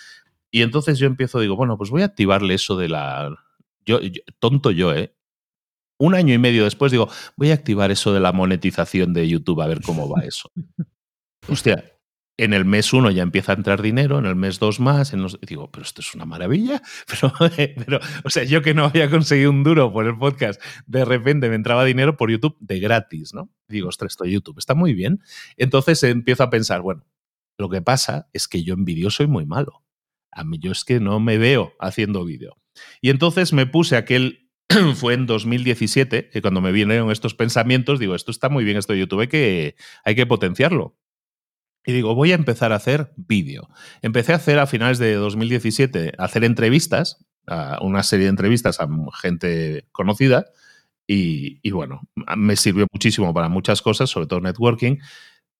Y entonces yo empiezo, digo, bueno, pues voy a activarle eso de la. Yo, tonto yo, ¿eh? Un año y medio después digo, voy a activar eso de la monetización de YouTube a ver cómo va eso. Hostia, en el mes uno ya empieza a entrar dinero, en el mes dos más, en digo, pero esto es una maravilla. Pero, o sea, yo que no había conseguido un duro por el podcast, de repente me entraba dinero por YouTube de gratis, ¿no? digo, ostras, esto YouTube está muy bien. Entonces empiezo a pensar, bueno, lo que pasa es que yo en vídeo soy muy malo. Yo es que no me veo haciendo vídeo. Y entonces me puse aquel, fue en 2017, que cuando me vinieron estos pensamientos, digo, esto está muy bien, esto de YouTube, que, hay que potenciarlo. Y digo, voy a empezar a hacer vídeo. Empecé a hacer a finales de 2017, a hacer entrevistas, a una serie de entrevistas a gente conocida. Y, bueno, me sirvió muchísimo para muchas cosas, sobre todo networking.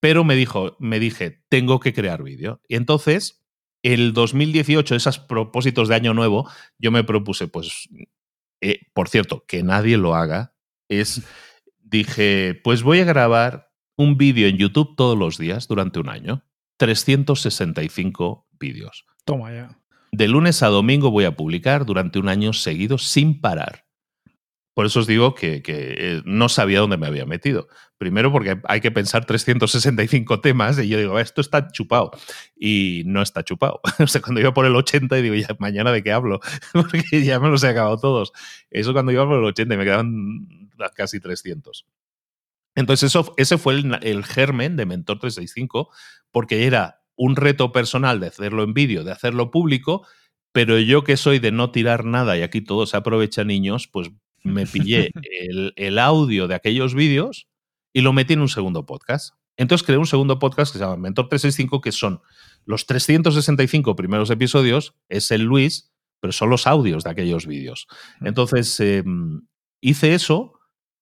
Pero me dijo, me dije, tengo que crear vídeo. Y entonces, el 2018, esos propósitos de año nuevo, yo me propuse, pues, eh, por cierto, que nadie lo haga, es, dije, pues voy a grabar un vídeo en YouTube todos los días durante un año. 365 vídeos. Toma ya. De lunes a domingo voy a publicar durante un año seguido sin parar. Por eso os digo que, eh, no sabía dónde me había metido. Primero porque hay que pensar 365 temas y yo digo, esto está chupado. Y no está chupado. o sea, cuando iba por el 80 y digo, ya, mañana de qué hablo, porque ya me los he acabado todos. Eso cuando iba por el 80 y me quedan casi 300. Entonces, eso, ese fue el, germen de Mentor 365, porque era un reto personal de hacerlo en vídeo, de hacerlo público, pero yo que soy de no tirar nada y aquí todo se aprovecha niños, pues me pillé el, el audio de aquellos vídeos y lo metí en un segundo podcast. Entonces creé un segundo podcast que se llama Mentor 365, que son los 365 primeros episodios es el Luis, pero son los audios de aquellos vídeos. Entonces, em, hice eso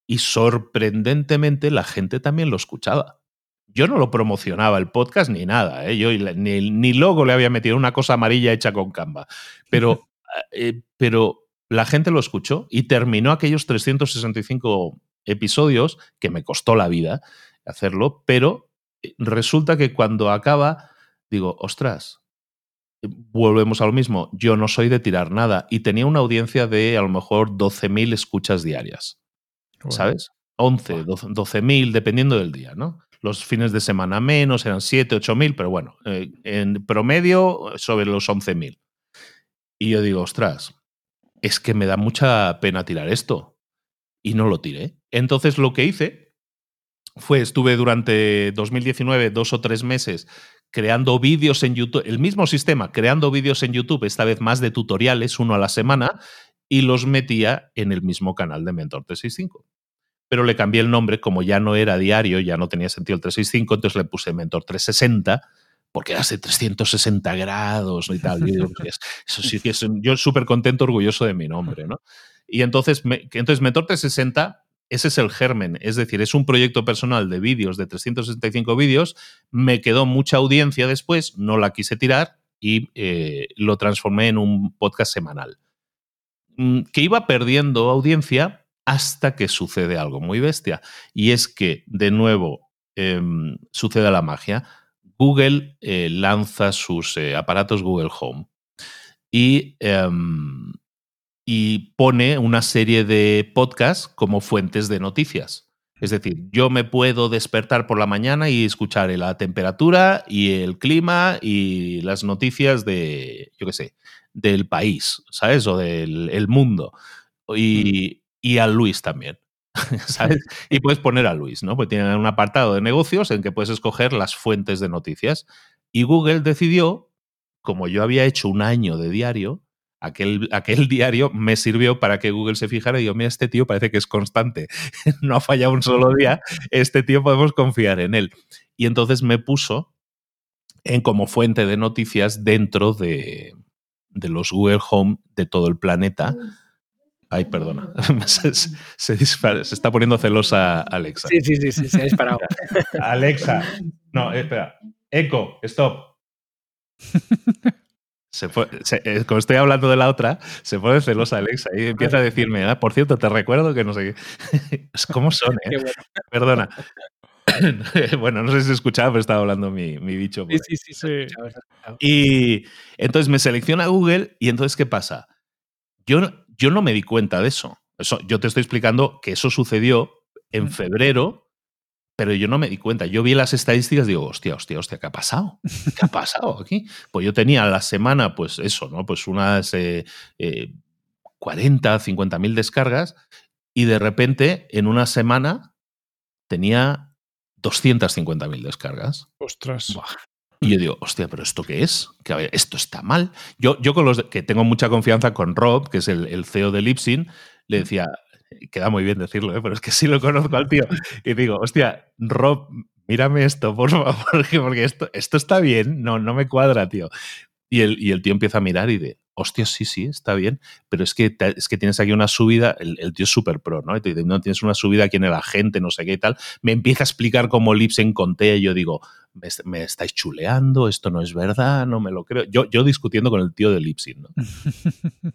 y sorprendentemente la gente también lo escuchaba. Yo no lo promocionaba el podcast ni nada, ¿eh? yo ni, ni, logo le había metido una cosa amarilla hecha con Canva, pero, eh, pero la gente lo escuchó y terminó aquellos 365 episodios, que me costó la vida hacerlo, pero eh, resulta que cuando acaba, digo, ostras, volvemos a lo mismo, yo no soy de tirar nada y tenía una audiencia de a lo mejor 12.000 escuchas diarias. ¿Sabes? 11, 12 mil, dependiendo del día, ¿no? Los fines de semana menos, eran 7, 8 mil, pero bueno, eh, en promedio sobre los 11 mil. Y yo digo, ostras, es que me da mucha pena tirar esto. Y no lo tiré. Entonces lo que hice fue, estuve durante 2019 dos o tres meses creando vídeos en YouTube, el mismo sistema, creando vídeos en YouTube, esta vez más de tutoriales, uno a la semana, y los metía en el mismo canal de Mentor 365. Pero le cambié el nombre, como ya no era diario, ya no tenía sentido el 365, entonces le puse Mentor 360, porque hace 360 grados y tal. eso sí que es, yo súper contento, orgulloso de mi nombre, ¿no? Y entonces, entonces Mentor 360 ese es el germen, es decir, es un proyecto personal de vídeos, de 365 vídeos, me quedó mucha audiencia después, no la quise tirar y eh, lo transformé en un podcast semanal. Mm, que iba perdiendo audiencia hasta que sucede algo muy bestia. Y es que, de nuevo, em, sucede la magia. Google eh, lanza sus eh, aparatos Google Home y, em, y pone una serie de podcasts como fuentes de noticias. Es decir, yo me puedo despertar por la mañana y escuchar la temperatura y el clima y las noticias de, yo qué sé, del país, ¿sabes? O del mundo. Y, y a Luis también. ¿Sabes? Y puedes poner a Luis, ¿no? Pues tienen un apartado de negocios en que puedes escoger las fuentes de noticias. Y Google decidió, como yo había hecho un año de diario, aquel, aquel diario me sirvió para que Google se fijara y digo, mira, este tío parece que es constante, no ha fallado un solo día, este tío podemos confiar en él. Y entonces me puso en como fuente de noticias dentro de, de los Google Home de todo el planeta. Ay, perdona. se, se, está poniendo celosa Alexa. Sí, sí, sí, sí se ha disparado. Alexa. No, espera. Eco, stop. Se eh, como estoy hablando de la otra, se pone celosa Alexa y empieza a decirme, ah, por cierto, te recuerdo que no sé qué. ¿Cómo son, eh? Perdona. bueno, no sé si se escuchaba, pero estaba hablando mi, mi bicho. Sí, sí, sí, Y entonces me selecciona Google y entonces, ¿qué pasa? Yo, yo no me di cuenta de eso. eso. Yo te estoy explicando que eso sucedió en febrero, pero yo no me di cuenta. Yo vi las estadísticas y digo, hostia, hostia, hostia, ¿qué ha pasado? ¿Qué ha pasado aquí? Pues yo tenía a la semana, pues eso, ¿no? Pues unas eh, 40, 50 mil descargas y de repente en una semana tenía 250.000 descargas. Ostras. Y yo digo, hostia, pero ¿esto qué es? Que esto está mal. Yo, yo con los que tengo mucha confianza con Rob, que es el, CEO de Lipsin, le decía, queda muy bien decirlo, ¿eh? pero es que sí lo conozco al tío. Y digo, hostia, Rob, mírame esto, por favor, porque, esto, esto está bien, no, no me cuadra, tío. Y el, y el tío empieza a mirar y de, hostia, sí, sí, está bien, pero es que, es que tienes aquí una subida, el, tío es súper pro, ¿no? Y te no, tienes una subida aquí en el agente, no sé qué y tal. Me empieza a explicar cómo Lipsen conté y yo digo, me, estáis chuleando, esto no es verdad, no me lo creo. Yo, yo discutiendo con el tío de Lipsin, ¿no?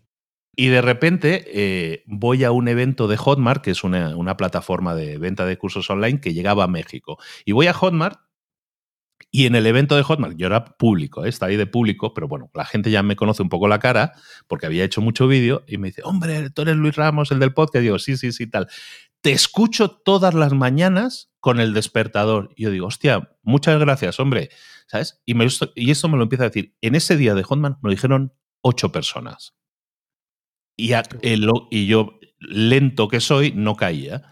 Y de repente eh, voy a un evento de Hotmart, que es una, una, plataforma de venta de cursos online que llegaba a México. Y voy a Hotmart y en el evento de Hotmart, yo era público, ¿eh? está ahí de público, pero bueno, la gente ya me conoce un poco la cara porque había hecho mucho vídeo y me dice, hombre, tú eres Luis Ramos, el del podcast. Y digo, sí, sí, sí, tal. Te escucho todas las mañanas con el despertador. Y yo digo, hostia, muchas gracias, hombre. ¿Sabes? Y, me, y esto me lo empieza a decir. En ese día de Hotmart me lo dijeron ocho personas. Y, y yo, lento que soy, no caía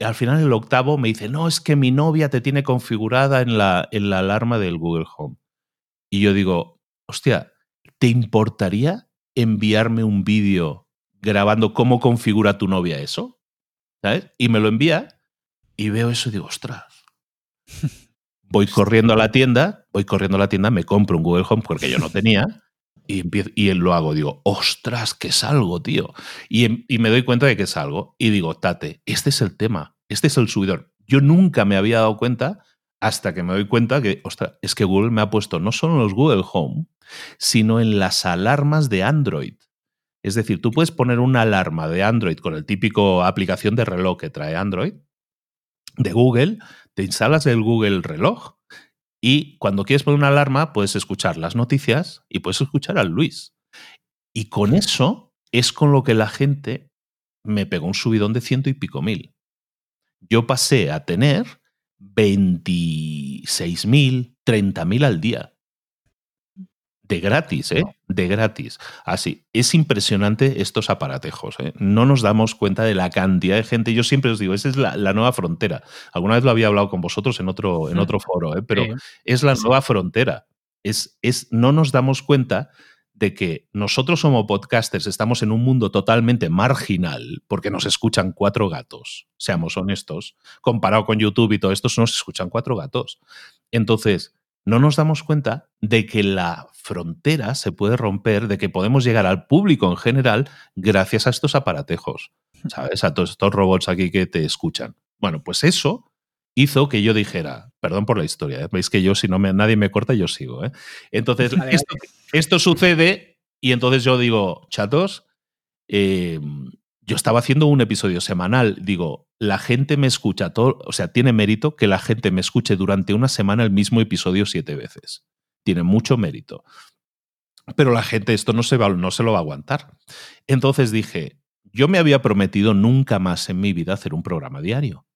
al final el octavo me dice, no, es que mi novia te tiene configurada en la, en la alarma del Google Home. Y yo digo, hostia, ¿te importaría enviarme un vídeo grabando cómo configura tu novia eso? ¿Sabes? Y me lo envía y veo eso y digo, ostras, voy corriendo a la tienda, voy corriendo a la tienda, me compro un Google Home porque yo no tenía. Y, empiezo, y lo hago, digo, ostras, que salgo, tío. Y, y me doy cuenta de que salgo. Y digo, Tate, este es el tema, este es el subidor. Yo nunca me había dado cuenta hasta que me doy cuenta que, ostras, es que Google me ha puesto no solo en los Google Home, sino en las alarmas de Android. Es decir, tú puedes poner una alarma de Android con el típico aplicación de reloj que trae Android de Google, te instalas el Google reloj y cuando quieres poner una alarma puedes escuchar las noticias y puedes escuchar al Luis. Y con eso es con lo que la gente me pegó un subidón de ciento y pico mil. Yo pasé a tener 26.000, 30.000 al día. De gratis, ¿eh? De gratis. Así, es impresionante estos aparatejos. ¿eh? No nos damos cuenta de la cantidad de gente. Yo siempre os digo, esa es la, nueva frontera. Alguna vez lo había hablado con vosotros en otro, en otro foro, ¿eh? pero es la nueva frontera. Es, es, no nos damos cuenta de que nosotros como podcasters estamos en un mundo totalmente marginal porque nos escuchan cuatro gatos, seamos honestos, comparado con YouTube y todo esto, nos escuchan cuatro gatos. Entonces, no nos damos cuenta de que la frontera se puede romper, de que podemos llegar al público en general gracias a estos aparatejos, ¿sabes? A todos estos robots aquí que te escuchan. Bueno, pues eso hizo que yo dijera, perdón por la historia, ¿eh? veis que yo si no me, nadie me corta, yo sigo. ¿eh? Entonces, esto, sucede y entonces yo digo, chatos, em, yo estaba haciendo un episodio semanal, digo, la gente me escucha todo, o sea, tiene mérito que la gente me escuche durante una semana el mismo episodio siete veces. Tiene mucho mérito. Pero la gente esto no se, va, no se lo va a aguantar. Entonces dije, yo me había prometido nunca más en mi vida hacer un programa diario.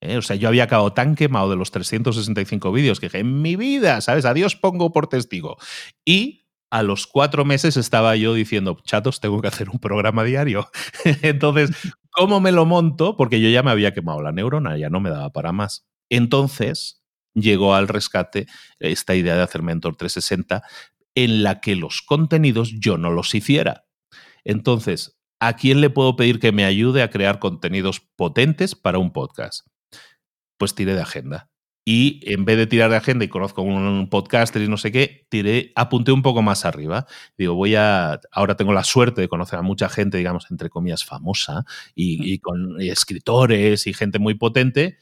¿eh? O sea, yo había acabado tan quemado de los 365 vídeos que dije, en mi vida, ¿sabes? Adiós pongo por testigo. Y a los cuatro meses estaba yo diciendo, chatos, tengo que hacer un programa diario. Entonces, ¿cómo me lo monto? Porque yo ya me había quemado la neurona, ya no me daba para más. Entonces, llegó al rescate esta idea de hacer Mentor 360 en la que los contenidos yo no los hiciera. Entonces, ¿a quién le puedo pedir que me ayude a crear contenidos potentes para un podcast? pues tiré de agenda. Y en vez de tirar de agenda y conozco un podcaster y no sé qué, tiré, apunté un poco más arriba. Digo, voy a. Ahora tengo la suerte de conocer a mucha gente, digamos, entre comillas, famosa y, con escritores y gente muy potente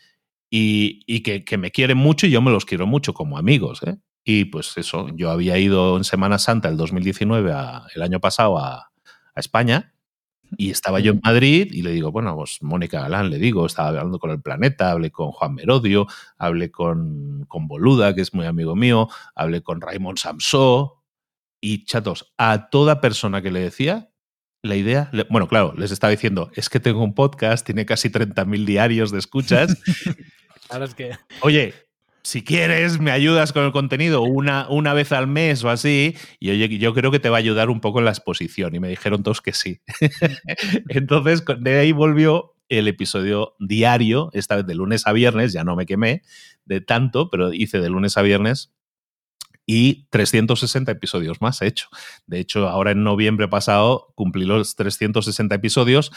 y, que, me quieren mucho y yo me los quiero mucho como amigos. ¿eh? Y pues eso, yo había ido en Semana Santa el 2019, el año pasado, a, a España y estaba yo en Madrid y le digo, bueno, pues Mónica Galán, le digo, estaba hablando con el Planeta, hablé con Juan Merodio, hablé con, con Boluda, que es muy amigo mío, hablé con Raymond Samsó y chatos, a toda persona que le decía, la idea, bueno, claro, les estaba diciendo, es que tengo un podcast, tiene casi 30.000 diarios de escuchas. Ahora es que... Oye, si quieres, me ayudas con el contenido una, una vez al mes o así, y oye, yo creo que te va a ayudar un poco en la exposición. Y me dijeron todos que sí. Entonces, de ahí volvió el episodio diario, esta vez de lunes a viernes, ya no me quemé de tanto, pero hice de lunes a viernes y 360 episodios más he hecho. De hecho, ahora en noviembre pasado cumplí los 360 episodios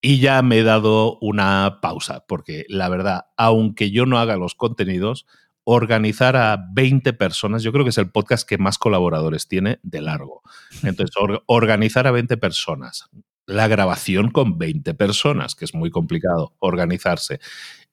y ya me he dado una pausa, porque la verdad, aunque yo no haga los contenidos, organizar a 20 personas, yo creo que es el podcast que más colaboradores tiene de largo. Entonces, organizar a 20 personas, la grabación con 20 personas, que es muy complicado organizarse.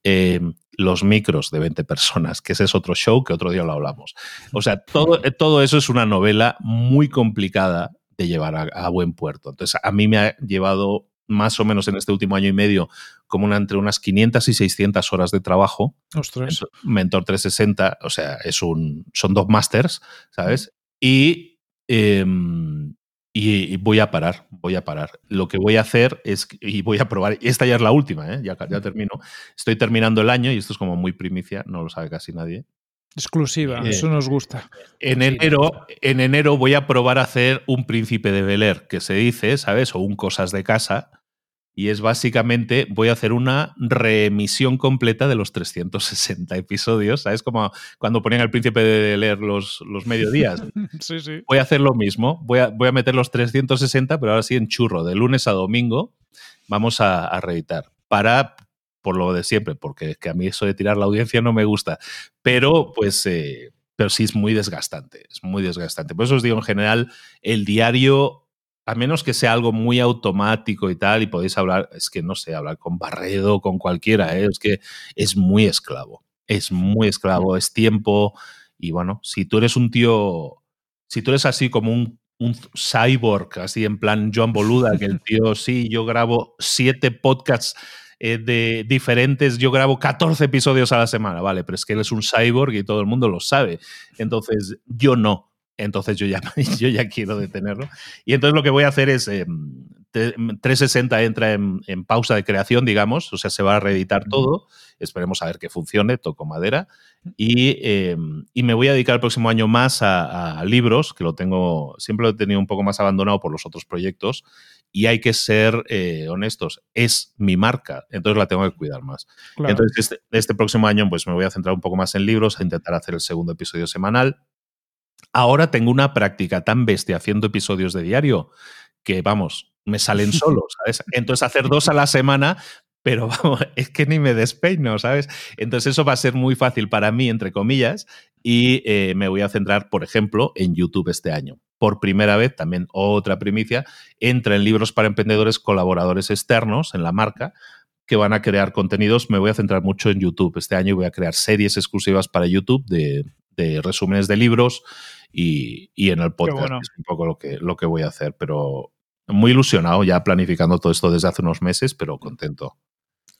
Eh, los micros de 20 personas, que ese es otro show que otro día lo hablamos. O sea, todo, todo eso es una novela muy complicada de llevar a, a buen puerto. Entonces, a mí me ha llevado más o menos en este último año y medio como una, entre unas 500 y 600 horas de trabajo. Ostras. Mentor 360, o sea, es un, son dos másters, ¿sabes? Y, em, y, voy a parar, voy a parar. Lo que voy a hacer es, y voy a probar, esta ya es la última, ¿eh? ya, ya termino. Estoy terminando el año y esto es como muy primicia, no lo sabe casi nadie. Exclusiva, eh, eso nos gusta. En enero, en enero voy a probar a hacer un príncipe de Bel que se dice, ¿sabes? O un cosas de casa. Y es básicamente, voy a hacer una reemisión completa de los 360 episodios, ¿sabes? Como cuando ponían al príncipe de leer los, los mediodías. sí, sí. Voy a hacer lo mismo, voy a, voy a meter los 360, pero ahora sí en churro, de lunes a domingo, vamos a, a reeditar. Para por lo de siempre, porque que a mí eso de tirar la audiencia no me gusta. Pero, pues, eh, pero sí es muy desgastante, es muy desgastante. Por eso os digo, en general, el diario a menos que sea algo muy automático y tal, y podéis hablar, es que no sé, hablar con Barredo, con cualquiera, ¿eh? es que es muy esclavo, es muy esclavo, es tiempo, y bueno, si tú eres un tío, si tú eres así como un, un cyborg, así en plan John Boluda, que el tío, sí, yo grabo siete podcasts eh, de diferentes, yo grabo 14 episodios a la semana, vale, pero es que él es un cyborg y todo el mundo lo sabe. Entonces, yo no. Entonces yo ya, yo ya quiero detenerlo. Y entonces lo que voy a hacer es, 360 em, entra en, pausa de creación, digamos, o sea, se va a reeditar todo. Esperemos a ver que funcione, toco madera. Y, em, y, me voy a dedicar el próximo año más a, libros, que lo tengo, siempre lo he tenido un poco más abandonado por los otros proyectos. Y hay que ser eh, honestos, es mi marca, entonces la tengo que cuidar más. Entonces, este, este próximo año pues me voy a centrar un poco más en libros, a intentar hacer el segundo episodio semanal Ahora tengo una práctica tan bestia haciendo episodios de diario que, vamos, me salen solos, ¿sabes? Entonces hacer dos a la semana, pero vamos, es que ni me despeino, ¿sabes? Entonces eso va a ser muy fácil para mí, entre comillas, y eh, me voy a centrar, por ejemplo, en YouTube este año. Por primera vez, también otra primicia, entra en libros para emprendedores colaboradores externos en la marca que van a crear contenidos. Me voy a centrar mucho en YouTube. Este año voy a crear series exclusivas para YouTube de, de resúmenes de libros y, en el podcast es un poco lo que, lo que voy a hacer, pero muy ilusionado ya planificando todo esto desde hace unos meses, pero contento.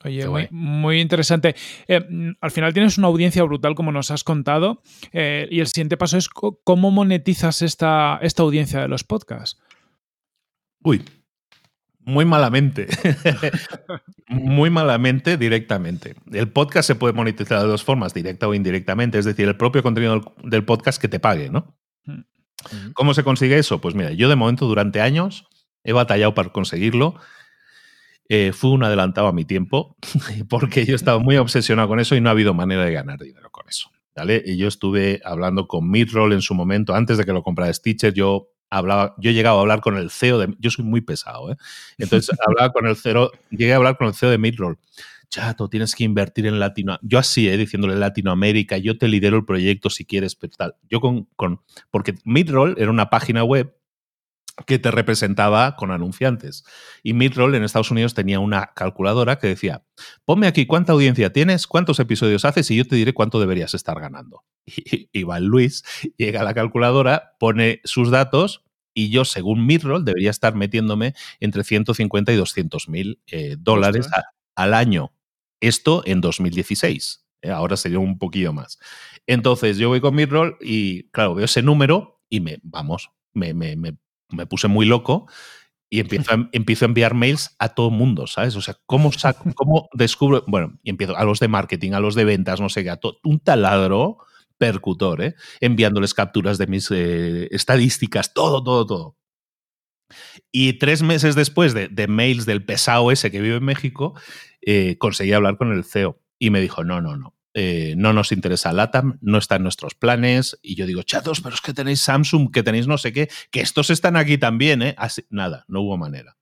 Oye, muy, interesante. Eh, al final tienes una audiencia brutal, como nos has contado, eh, y el siguiente paso es cómo monetizas esta, esta audiencia de los podcasts. Uy, muy malamente. Muy malamente directamente. El podcast se puede monetizar de dos formas, directa o indirectamente, es decir, el propio contenido del podcast que te pague, ¿no? Mm. ¿Cómo se consigue eso? Pues mira, yo de momento durante años he batallado para conseguirlo. Eh, fui un adelantado a mi tiempo porque yo he estado muy obsesionado con eso y no ha habido manera de ganar dinero con eso. ¿vale? Y yo estuve hablando con Midroll en su momento, antes de que lo comprara Stitcher, yo hablaba, yo he llegado a hablar con el CEO de, yo soy muy pesado, ¿eh? Entonces hablaba con el CEO, llegué a hablar con el CEO de Midroll. Chato, tienes que invertir en Latinoamérica. Yo así, ¿eh? diciéndole Latinoamérica, yo te lidero el proyecto si quieres, pero tal. Yo con, con porque Midroll era una página web que te representaba con anunciantes. Y Midroll en Estados Unidos tenía una calculadora que decía, ponme aquí cuánta audiencia tienes, cuántos episodios haces y yo te diré cuánto deberías estar ganando. Y, va Luis, llega a la calculadora, pone sus datos y yo, según Midroll, debería estar metiéndome entre 150 y 200 mil eh, dólares al año. Esto en 2016. Eh, ahora sería un poquillo más. Entonces yo voy con Midroll y, claro, veo ese número y me, vamos, me, me, me me puse muy loco y empiezo a, empiezo a enviar mails a todo el mundo, ¿sabes? O sea, ¿cómo, saco, cómo descubro? Bueno, y empiezo a los de marketing, a los de ventas, no sé qué, a un taladro percutor, ¿eh? enviándoles capturas de mis eh, estadísticas, todo, todo, todo. Y tres meses después de, mails del pesado ese que vive en México, eh, conseguí hablar con el CEO y me dijo, no, no, no, eh, no nos interesa LATAM, no está en nuestros planes. Y yo digo, chatos, pero es que tenéis Samsung, que tenéis no sé qué, que estos están aquí también, ¿eh? Así, nada, no hubo manera.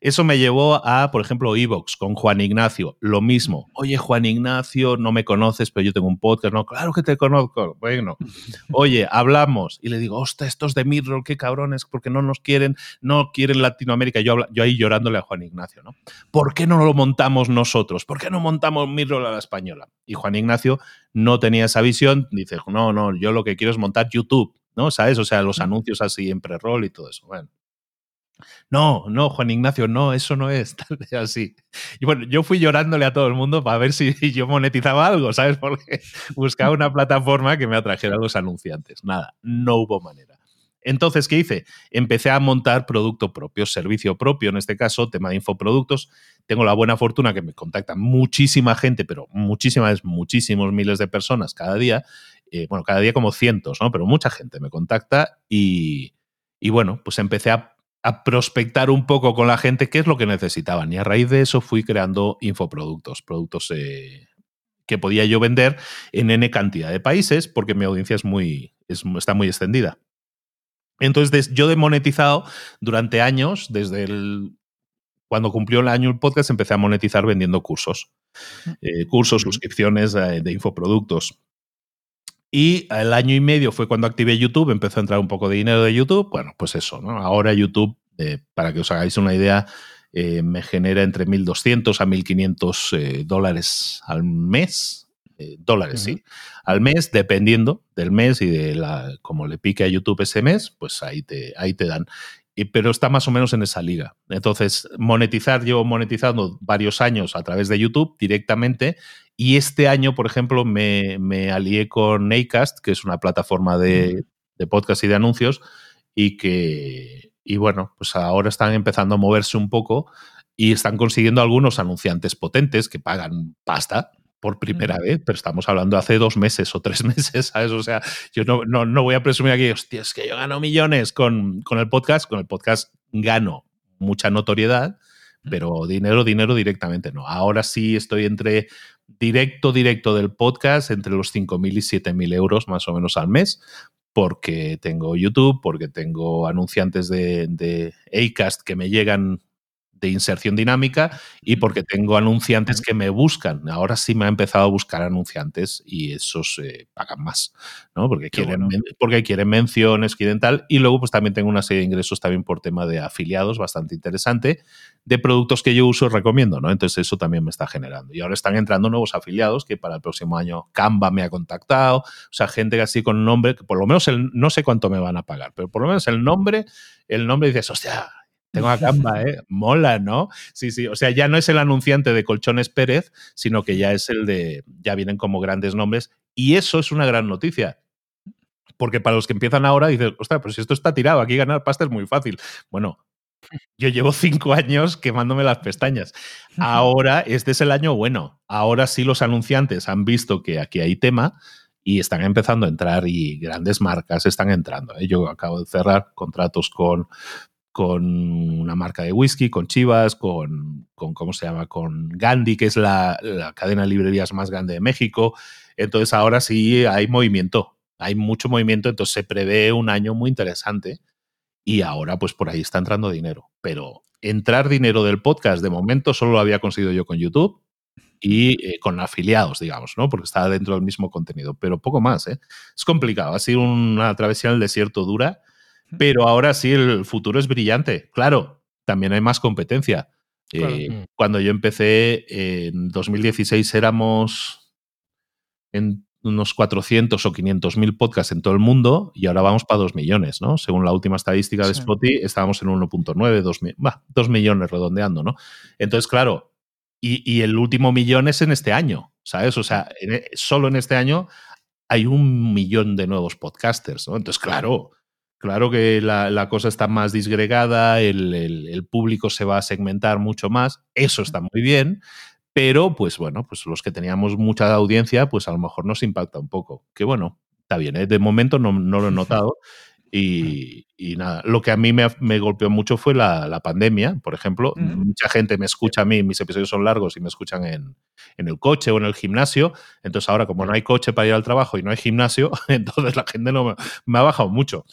Eso me llevó a, por ejemplo, Evox con Juan Ignacio. Lo mismo. Oye, Juan Ignacio, no me conoces, pero yo tengo un podcast. No, claro que te conozco. Bueno, oye, hablamos. Y le digo, hostia, estos de Midroll, qué cabrones, porque no nos quieren, no quieren Latinoamérica. Yo, yo ahí llorándole a Juan Ignacio, ¿no? ¿Por qué no lo montamos nosotros? ¿Por qué no montamos Midroll a la española? Y Juan Ignacio no tenía esa visión. Dice, no, no, yo lo que quiero es montar YouTube, ¿no? ¿Sabes? O sea, los anuncios así en pre-roll y todo eso. Bueno. No, no, Juan Ignacio, no, eso no es tal así. Y bueno, yo fui llorándole a todo el mundo para ver si yo monetizaba algo, ¿sabes? Porque buscaba una plataforma que me atrajera a los anunciantes. Nada, no hubo manera. Entonces, ¿qué hice? Empecé a montar producto propio, servicio propio, en este caso, tema de infoproductos. Tengo la buena fortuna que me contacta muchísima gente, pero muchísimas, muchísimos miles de personas cada día. Eh, bueno, cada día como cientos, ¿no? Pero mucha gente me contacta y, y bueno, pues empecé a a prospectar un poco con la gente qué es lo que necesitaban. Y a raíz de eso fui creando infoproductos, productos eh, que podía yo vender en N cantidad de países porque mi audiencia es muy, está muy extendida. Entonces, yo he monetizado durante años, desde el, cuando cumplió el año el podcast, empecé a monetizar vendiendo cursos. eh, cursos, suscripciones de, de infoproductos. Y el año y medio fue cuando activé YouTube, empezó a entrar un poco de dinero de YouTube. Bueno, pues eso, ¿no? Ahora YouTube, eh, para que os hagáis una idea, eh, me genera entre 1.200 a 1.500 eh, dólares al mes. Eh, dólares, sí. Al mes, dependiendo del mes y de la, como le pique a YouTube ese mes, pues ahí te, ahí te dan. Y, pero está más o menos en esa liga. Entonces, monetizar, llevo monetizando varios años a través de YouTube directamente. Y este año, por ejemplo, me, me alié con Acast, que es una plataforma de, de podcast y de anuncios, y que, y bueno, pues ahora están empezando a moverse un poco y están consiguiendo algunos anunciantes potentes que pagan pasta por primera vez, pero estamos hablando hace dos meses o tres meses, ¿sabes? O sea, yo no, no, no voy a presumir aquí, hostia, es que yo gano millones con, con el podcast, con el podcast gano mucha notoriedad, pero dinero, dinero directamente no. Ahora sí estoy entre directo, directo del podcast, entre los 5.000 y 7.000 euros más o menos al mes, porque tengo YouTube, porque tengo anunciantes de, de Acast que me llegan de inserción dinámica y porque tengo anunciantes que me buscan. Ahora sí me ha empezado a buscar anunciantes y esos eh, pagan más, ¿no? Porque quieren, bueno. porque quieren menciones, quieren tal. Y luego pues también tengo una serie de ingresos también por tema de afiliados bastante interesante de productos que yo uso y recomiendo, ¿no? Entonces eso también me está generando. Y ahora están entrando nuevos afiliados que para el próximo año Canva me ha contactado, o sea, gente así con nombre, que por lo menos el, no sé cuánto me van a pagar, pero por lo menos el nombre, el nombre dices, hostia, tengo a Canva, ¿eh? Mola, ¿no? Sí, sí, o sea, ya no es el anunciante de Colchones Pérez, sino que ya es el de, ya vienen como grandes nombres y eso es una gran noticia. Porque para los que empiezan ahora, dices, ostras, pero si esto está tirado, aquí ganar pasta es muy fácil. Bueno, yo llevo cinco años quemándome las pestañas. Ahora, este es el año bueno. Ahora sí los anunciantes han visto que aquí hay tema y están empezando a entrar y grandes marcas están entrando. ¿eh? Yo acabo de cerrar contratos con, con una marca de whisky, con Chivas, con, con ¿cómo se llama? Con Gandhi, que es la, la cadena de librerías más grande de México. Entonces ahora sí hay movimiento, hay mucho movimiento, entonces se prevé un año muy interesante y ahora pues por ahí está entrando dinero. Pero entrar dinero del podcast de momento solo lo había conseguido yo con YouTube y eh, con afiliados, digamos, ¿no? Porque está dentro del mismo contenido, pero poco más, ¿eh? Es complicado, ha sido una travesía en el desierto dura, pero ahora sí el futuro es brillante. Claro, también hay más competencia. Claro. Eh, cuando yo empecé en 2016 éramos en unos 400 o 500 mil podcasts en todo el mundo y ahora vamos para 2 millones, ¿no? Según la última estadística de Sí. Spotify, estábamos en 1.9, 2, mi- bah, 2 millones redondeando, ¿no? Entonces, claro, y, y el último millón es en este año, ¿sabes? O sea, en e- solo en este año hay un millón de nuevos podcasters, ¿no? Entonces, claro, claro que la, la cosa está más disgregada, el, el- el público se va a segmentar mucho más, eso está muy bien, pero pues bueno, pues los que teníamos mucha audiencia, pues a lo mejor nos impacta un poco. Que bueno, está bien, ¿eh? de momento no, no lo he notado. Y, y nada, lo que a mí me, me golpeó mucho fue la, la pandemia, por ejemplo. Ujú. Mucha gente me escucha a mí, mis episodios son largos y me escuchan en, en el coche o en el gimnasio. Entonces ahora, como no hay coche para ir al trabajo y no hay gimnasio, entonces la gente no me, me ha bajado mucho.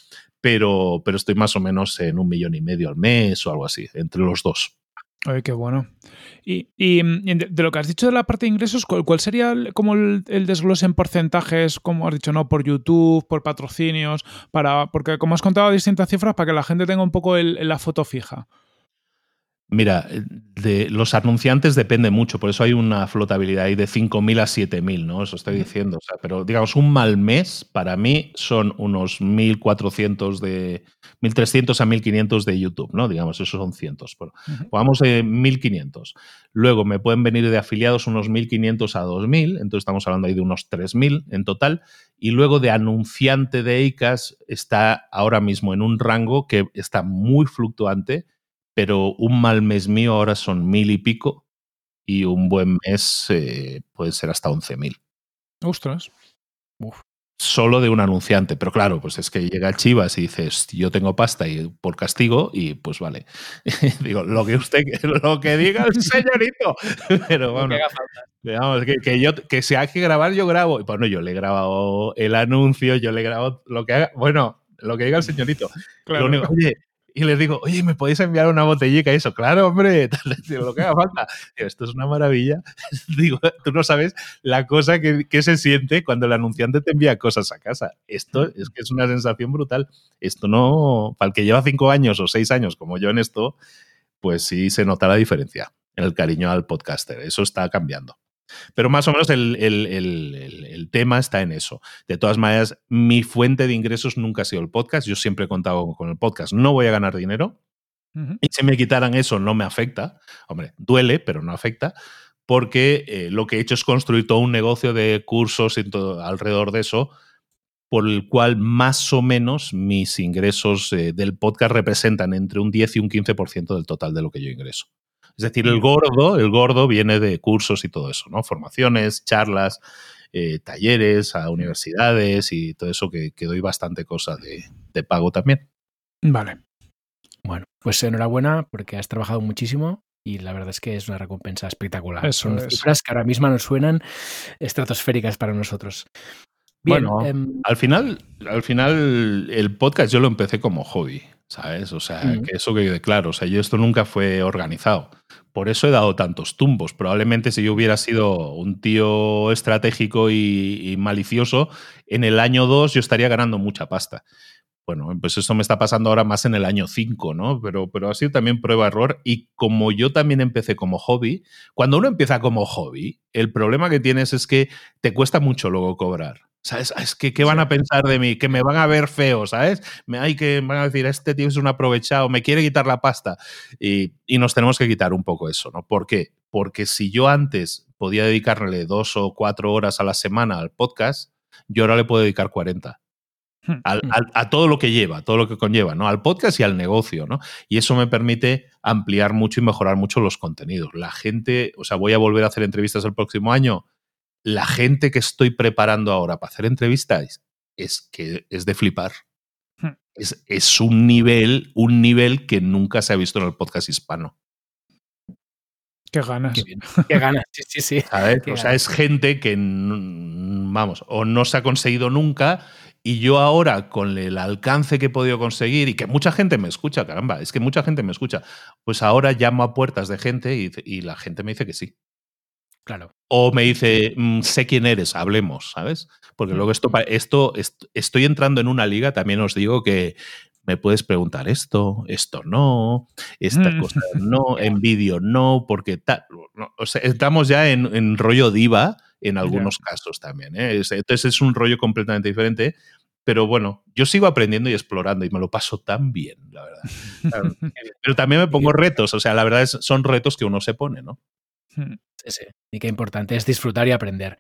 Pero, pero estoy más o menos en un millón y medio al mes o algo así, entre los dos. Oye, qué bueno. Y, y, mm, de, lo que has dicho de la parte de ingresos, ¿cuál, sería el- como el, desglose en porcentajes, como has dicho, no por YouTube, por patrocinios, para porque como has contado distintas cifras para que la gente tenga un poco la foto fija? Mira, de los anunciantes depende mucho, por eso hay una flotabilidad ahí de 5.000 a 7.000, ¿no? Eso estoy diciendo. O sea, pero digamos, un mal mes para mí son unos 1.400 de. 1.300 a 1.500 de YouTube, ¿no? Digamos, esos son cientos. Pero Ujú. pongamos eh, 1.500. Luego me pueden venir de afiliados unos 1.500 a 2.000, entonces estamos hablando ahí de unos 3.000 en total. Y luego de anunciante de ICAS está ahora mismo en un rango que está muy fluctuante pero un mal mes mío ahora son mil y pico y un buen mes eh, puede ser hasta 11.000. Ostras. Solo de un anunciante, pero claro, pues es que llega Chivas y dices, yo tengo pasta y por castigo y pues vale. Digo, lo que usted, lo que diga el señorito. Pero bueno. Digamos, que, que yo, que si hay que grabar, yo grabo. Y Bueno, yo le he grabado el anuncio, yo le he grabado lo que haga. Bueno, lo que diga el señorito. Claro. Lo único- oye, y les digo, oye, ¿me podéis enviar una botellica? Y eso, claro, hombre, lo que haga falta. esto es una maravilla. digo, tú no sabes la cosa que, que, se siente cuando el anunciante te envía cosas a casa. Esto es que es una sensación brutal. Esto no, para el que lleva cinco años o seis años como yo en esto, pues sí se nota la diferencia en el cariño al podcaster. Eso está cambiando. Pero más o menos el, tema está en eso. De todas maneras, mi fuente de ingresos nunca ha sido el podcast. Yo siempre he contado con el podcast. No voy a ganar dinero. Y si me quitaran eso, no me afecta. Hombre, duele, pero no afecta. Porque eh, lo que he hecho es construir todo un negocio de cursos y todo, alrededor de eso, por el cual más o menos mis ingresos eh, del podcast representan entre un 10 y un 15% del total de lo que yo ingreso. Es decir, el gordo, el gordo viene de cursos y todo eso, ¿no? Formaciones, charlas, eh, talleres a universidades y todo eso que, doy bastante cosa de, pago también. Vale. Bueno, pues enhorabuena porque has trabajado muchísimo y la verdad es que es una recompensa espectacular. Son cifras que ahora mismo nos suenan estratosféricas para nosotros. bueno, em, al final, al final el podcast yo lo empecé como hobby. ¿sabes? O sea, que eso que quede claro. O sea, yo esto nunca fue organizado. Por eso he dado tantos tumbos. Probablemente si yo hubiera sido un tío estratégico y, malicioso, en el año 2 yo estaría ganando mucha pasta. Bueno, pues esto me está pasando ahora más en el año 5, ¿no? Pero, pero ha sido también prueba-error. Y como yo también empecé como hobby, cuando uno empieza como hobby, el problema que tienes es que te cuesta mucho luego cobrar. ¿Sabes? Es que, ¿qué van a pensar de mí? Que me van a ver feo, ¿sabes? Me, hay que van a decir, este tío es un aprovechado, me quiere quitar la pasta. Y, nos tenemos que quitar un poco eso, ¿no? ¿Por qué? Porque si yo antes podía dedicarle dos o cuatro horas a la semana al podcast, yo ahora le puedo dedicar 40. Hmm, hmm. a todo lo que lleva, todo lo que conlleva, ¿no? Al podcast y al negocio, ¿no? Y eso me permite ampliar mucho y mejorar mucho los contenidos. La gente, o sea, voy a volver a hacer entrevistas el próximo año la gente que estoy preparando ahora para hacer entrevistas es que es de flipar. Hmm. Es, un nivel, un nivel que nunca se ha visto en el podcast hispano. Qué ganas. Qué, ganas, sí, sí, sí. o sea, es gente que, vamos, o no se ha conseguido nunca y yo ahora, con el alcance que he podido conseguir y que mucha gente me escucha, caramba, es que mucha gente me escucha, pues ahora llamo a puertas de gente y la gente me dice que sí. Claro. O me dice, mm, sé quién eres, hablemos, ¿sabes? Porque luego esto, esto, estoy entrando en una liga, también os digo que me puedes preguntar esto, esto no, esta mm. cosa no, en vídeo no, porque tal. o sea, estamos ya en, rollo diva en algunos casos también. ¿eh? Entonces es un rollo completamente diferente. Pero bueno, yo sigo aprendiendo y explorando y me lo paso tan bien, la verdad. Pero también me pongo retos, o sea, la verdad es, son retos que uno se pone, ¿no? Hmm. Sí, sí. Y qué importante es disfrutar y aprender.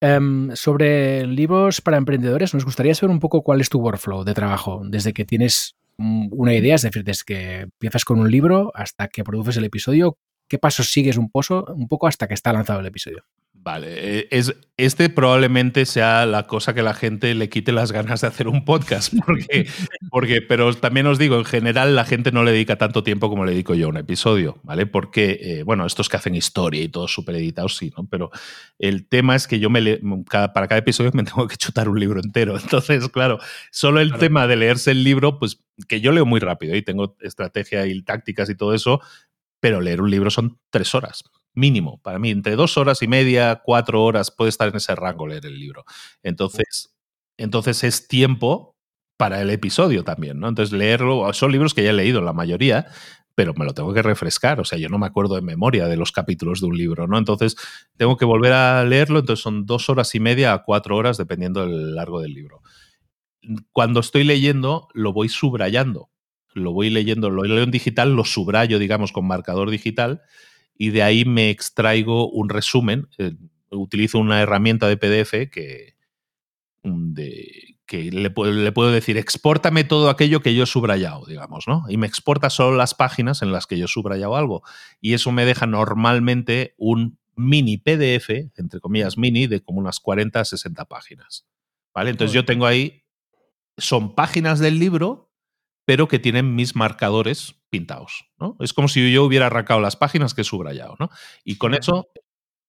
Em, sobre libros para emprendedores, nos gustaría saber un poco cuál es tu workflow de trabajo, desde que tienes una idea, es decir, desde que empiezas con un libro hasta que produces el episodio, ¿qué pasos sigues un, pozo, un poco hasta que está lanzado el episodio? Vale, eh, es, este probablemente sea la cosa que la gente le quite las ganas de hacer un podcast, porque, porque, pero también os digo, en general la gente no le dedica tanto tiempo como le dedico yo a un episodio, ¿vale? Porque, eh, bueno, estos que hacen historia y todo súper editados, sí, ¿no? Pero el tema es que yo me para cada episodio me tengo que chutar un libro entero. Entonces, claro, solo el tema de leerse el libro, pues que yo leo muy rápido y tengo estrategia y tácticas y todo eso, pero leer un libro son tres horas mínimo, para mí, entre dos horas y media, cuatro horas, puede estar en ese rango leer el libro. Entonces, entonces es tiempo para el episodio también, ¿no? Entonces, leerlo, son libros que ya he leído la mayoría, pero me lo tengo que refrescar, o sea, yo no me acuerdo de memoria de los capítulos de un libro, ¿no? Entonces, tengo que volver a leerlo, entonces son dos horas y media a cuatro horas, dependiendo del largo del libro. Cuando estoy leyendo, lo voy subrayando, lo voy leyendo, lo leo en digital, lo subrayo, digamos, con marcador digital, y de ahí me extraigo un resumen. Eh, utilizo una herramienta de PDF que, mm, que le, le, puedo decir, exportame todo aquello que yo he subrayado, digamos, ¿no? Y me exporta solo las páginas en las que yo he subrayado algo. Y eso me deja normalmente un mini PDF, entre comillas mini, de como unas 40 a 60 páginas. ¿Vale? Entonces yo tengo ahí, son páginas del libro, pero que tienen mis marcadores pintados. ¿no? Es como si yo hubiera arrancado las páginas que he subrayado. ¿no? Y con eso,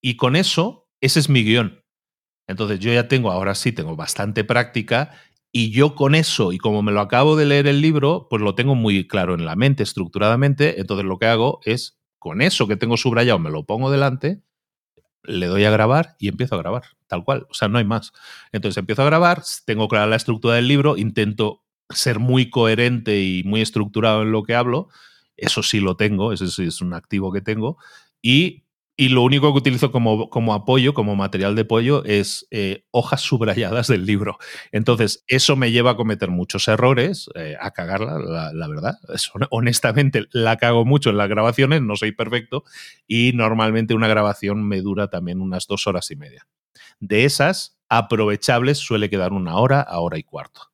y con eso, ese es mi guion. Entonces yo ya tengo, ahora sí, tengo bastante práctica Y yo con eso, y como me lo acabo de leer el libro, pues lo tengo muy claro en la mente, estructuradamente. Entonces lo que hago es, con eso que tengo subrayado, me lo pongo delante, le doy a grabar y empiezo a grabar, tal cual. O sea, no hay más. Entonces empiezo a grabar, tengo clara la estructura del libro, intento ser muy coherente y muy estructurado en lo que hablo. Eso sí lo tengo, ese sí es un activo que tengo. Y y lo único que utilizo como, como apoyo, como material de apoyo, es eh, hojas subrayadas del libro. Entonces, eso me lleva a cometer muchos errores, eh, a cagarla, la, verdad. honestamente, la cago mucho en las grabaciones, no soy perfecto, y normalmente una grabación me dura también unas dos horas y media. De esas, aprovechables suele quedar una hora a hora y cuarto.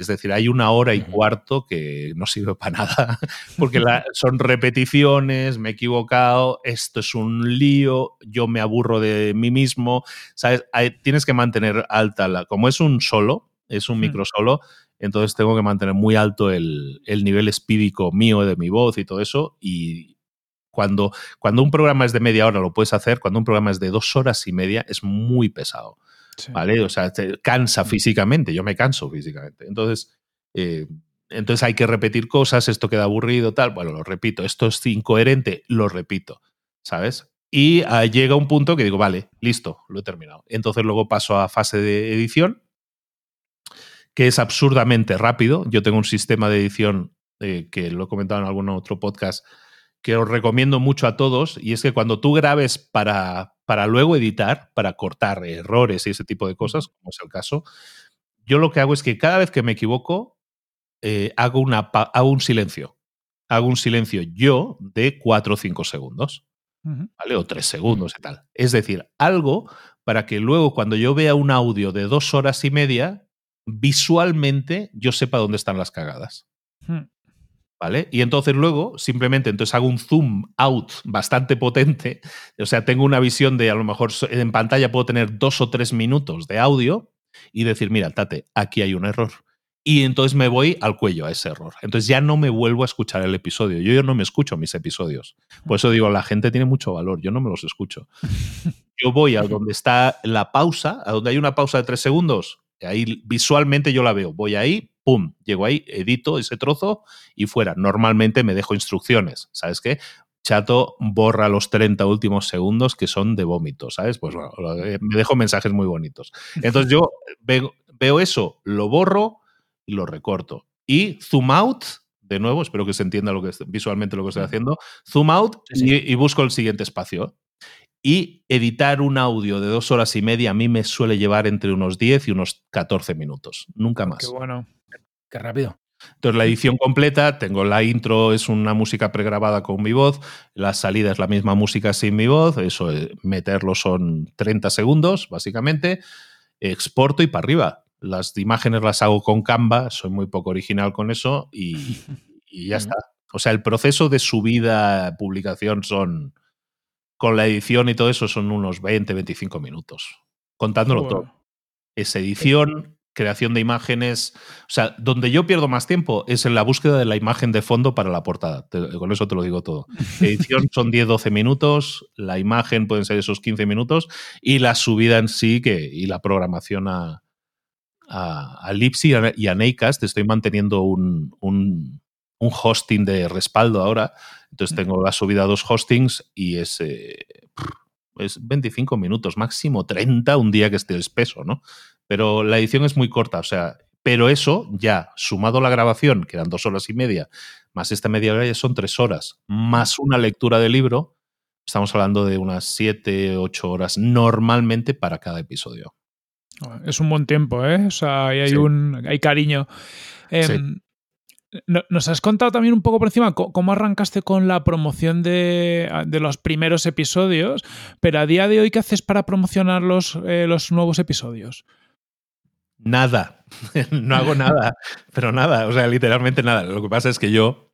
Es decir, hay una hora y cuarto que no sirve para nada, porque son repeticiones, me he equivocado, esto es un lío, yo me aburro de mí mismo, ¿sabes? tienes que mantener alta la... Como es un solo, es un hmm. micro solo, entonces tengo que mantener muy alto el, nivel espídico mío de mi voz y todo eso, y, cuando, cuando, un programa es de media hora lo puedes hacer, cuando un programa es de dos horas y media es muy pesado. ¿Vale? O sea, te cansa físicamente, yo me canso físicamente. Entonces, eh, entonces hay que repetir cosas, esto queda aburrido, tal. Bueno, lo repito, esto es incoherente, lo repito, ¿sabes? Y ah, llega un punto que digo, vale, listo, lo he terminado. Entonces luego paso a fase de edición, que es absurdamente rápido. Yo tengo un sistema de edición eh, que lo he comentado en algún otro podcast que os recomiendo mucho a todos, y es que cuando tú grabes para, para luego editar, para cortar errores y ese tipo de cosas, como es el caso, yo lo que hago es que cada vez que me equivoco, eh, hago, una, hago un silencio. Hago un silencio yo de 4 o 5 segundos. ¿Vale? O 3 segundos y tal. Es decir, algo para que luego cuando yo vea un audio de dos horas y media, visualmente yo sepa dónde están las cagadas. ¿Vale? Y entonces luego simplemente entonces hago un zoom out bastante potente, o sea, tengo una visión de a lo mejor en pantalla puedo tener dos o tres minutos de audio y decir, mira, tate, aquí hay un error. Y entonces me voy al cuello a ese error. Entonces ya no me vuelvo a escuchar el episodio. Yo, yo no me escucho mis episodios. Por eso digo, la gente tiene mucho valor. Yo no me los escucho. Yo voy a donde está la pausa, a donde hay una pausa de tres segundos. Ahí visualmente yo la veo. Voy ahí, pum, llego ahí, edito ese trozo y fuera. Normalmente me dejo instrucciones, ¿sabes qué? Chato borra los 30 últimos segundos que son de vómito, ¿sabes? Pues bueno, me dejo mensajes muy bonitos. Entonces yo veo, eso, lo borro y lo recorto. Y zoom out, de nuevo, espero que se entienda lo que visualmente lo que estoy haciendo, zoom out Y, y, busco el siguiente espacio. Y editar un audio de dos horas y media a mí me suele llevar entre unos 10 y unos 14 minutos, nunca más. Qué bueno. Qué rápido. Entonces la edición completa, tengo la intro, es una música pregrabada con mi voz, la salida es la misma música sin mi voz, eso meterlo son 30 segundos, básicamente, exporto y para arriba. Las imágenes las hago con Canva, soy muy poco original con eso y, ya está. O sea, el proceso de subida, publicación son, con la edición y todo eso, son unos 20, 25 minutos, contándolo todo. Es edición, creación de imágenes. O sea, donde yo pierdo más tiempo es en la búsqueda de la imagen de fondo para la portada. con eso te lo digo todo. Edición son 10-12 minutos, la imagen pueden ser esos 15 minutos y la subida en sí que, y la programación a, a, Lipsy y a Nacast. Estoy manteniendo un, un, hosting de respaldo ahora. Entonces tengo la subida a dos hostings y es, eh, es 25 minutos, máximo 30 un día que esté espeso, ¿no? pero la edición es muy corta, o sea, pero eso ya, sumado a la grabación, que eran dos horas y media, más esta media hora ya son tres horas, más una lectura de libro, estamos hablando de unas siete, ocho horas normalmente para cada episodio. Es un buen tiempo, ¿eh? O sea, ahí hay, un, hay cariño. Em, nos has contado también un poco por encima cómo arrancaste con la promoción de, los primeros episodios, pero a día de hoy, ¿qué haces para promocionar los, eh, los nuevos episodios? Nada. no hago nada. Pero nada. O sea, literalmente nada. Lo que pasa es que yo,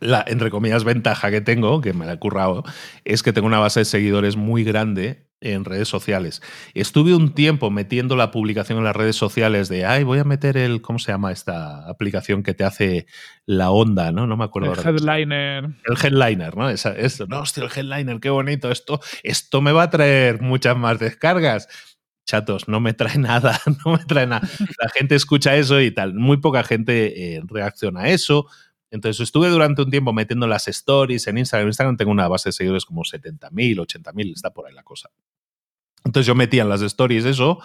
la, entre comillas, ventaja que tengo, que me la he currado, es que tengo una base de seguidores muy grande en redes sociales. Estuve un tiempo metiendo la publicación en las redes sociales de, ay, voy a meter el, ¿cómo se llama esta aplicación que te hace la onda, ¿no? No me acuerdo. El headliner. El headliner, ¿no? esto, no, hostia, el headliner, qué bonito, esto, esto me va a traer muchas más descargas chatos, no me trae nada, no me trae nada. La gente escucha eso y tal. Muy poca gente eh, reacciona a eso. Entonces estuve durante un tiempo metiendo las stories en Instagram. En Instagram tengo una base de seguidores como 70.000, 80.000, está por ahí la cosa. Entonces yo metía en las stories eso,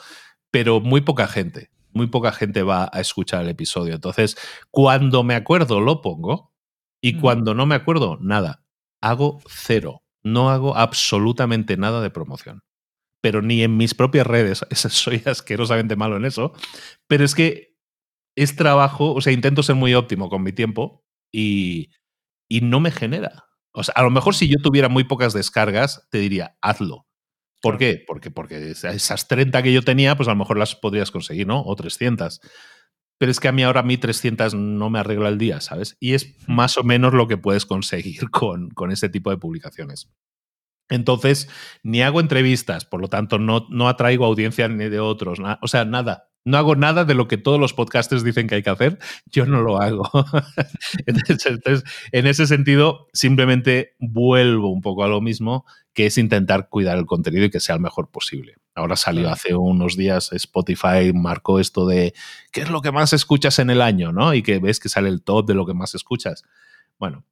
pero muy poca gente, muy poca gente va a escuchar el episodio. Entonces, cuando me acuerdo, lo pongo y cuando no me acuerdo, nada. Hago cero. No hago absolutamente nada de promoción. Pero ni en mis propias redes. Soy asquerosamente malo en eso. Pero es que es trabajo, o sea, intento ser muy óptimo con mi tiempo y, y no me genera. O sea, a lo mejor si yo tuviera muy pocas descargas, te diría, hazlo. ¿Por qué? Porque, porque esas 30 que yo tenía, pues a lo mejor las podrías conseguir, ¿no? O 300. Pero es que a mí ahora a mí 300 no me arregla el día, ¿sabes? Y es más o menos lo que puedes conseguir con, con este tipo de publicaciones. Entonces, ni hago entrevistas, por lo tanto, no, no atraigo audiencia ni de otros. o sea, nada. No hago nada de lo que todos los podcasters dicen que hay que hacer, yo no lo hago. entonces, en ese sentido, simplemente vuelvo un poco a lo mismo, que es intentar cuidar el contenido y que sea el mejor posible. Ahora salió hace unos días Spotify, marcó esto de qué es lo que más escuchas en el año, ¿no? Y que ves que sale el top de lo que más escuchas. Bueno,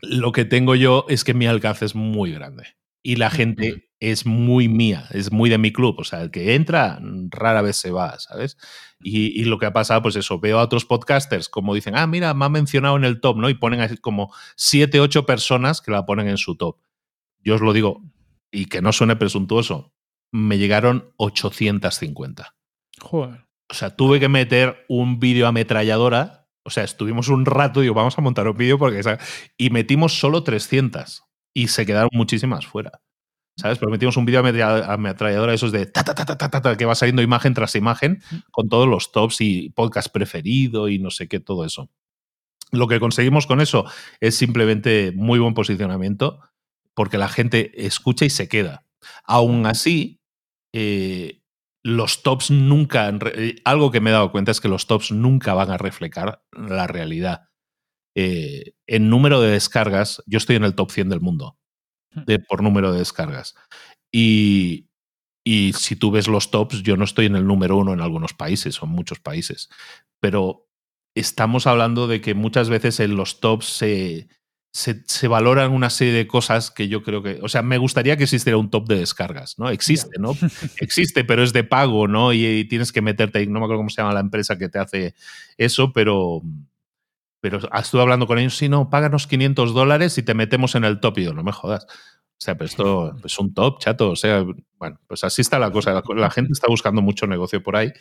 lo que tengo yo es que mi alcance es muy grande y la gente es muy mía, es muy de mi club. O sea, el que entra rara vez se va, ¿sabes? Y, lo que ha pasado, pues eso, veo a otros podcasters como dicen, ah, mira, me ha mencionado en el top, ¿no? Y ponen así como siete, ocho personas que la ponen en su top. Yo os lo digo, y que no suene presuntuoso, me llegaron 850. Joder. O sea, tuve que meter un vídeo ametralladora. O sea, estuvimos un rato y digo, vamos a montar un vídeo porque. Y metimos solo 300 y se quedaron muchísimas fuera. ¿Sabes? Pero metimos un vídeo ametralladora, esos de ta, ta, ta, ta, ta, que va saliendo imagen tras imagen con todos los tops y podcast preferido y no sé qué, todo eso. Lo que conseguimos con eso es simplemente muy buen posicionamiento porque la gente escucha y se queda. Aún así, eh, los tops nunca, eh, algo que me he dado cuenta es que los tops nunca van a reflejar la realidad. Eh, en número de descargas, yo estoy en el top 100 del mundo hmm. de, por número de descargas. Y, y si tú ves los tops, yo no estoy en el número uno en algunos países o en muchos países. Pero estamos hablando de que muchas veces en los tops se, se, valoran una serie de cosas que yo creo que, o sea, me gustaría que existiera un top de descargas, ¿no? Existe, ¿no? Existe, pero es de pago, ¿no? Y, tienes que meterte, no me acuerdo cómo se llama la empresa que te hace eso, pero, pero estuve hablando con ellos, si no, páganos 500 dólares y te metemos en el top. Y yo, no me jodas. O sea, pero esto es un top, chato. O sea, bueno, pues así está la cosa. La, gente está buscando mucho negocio por ahí.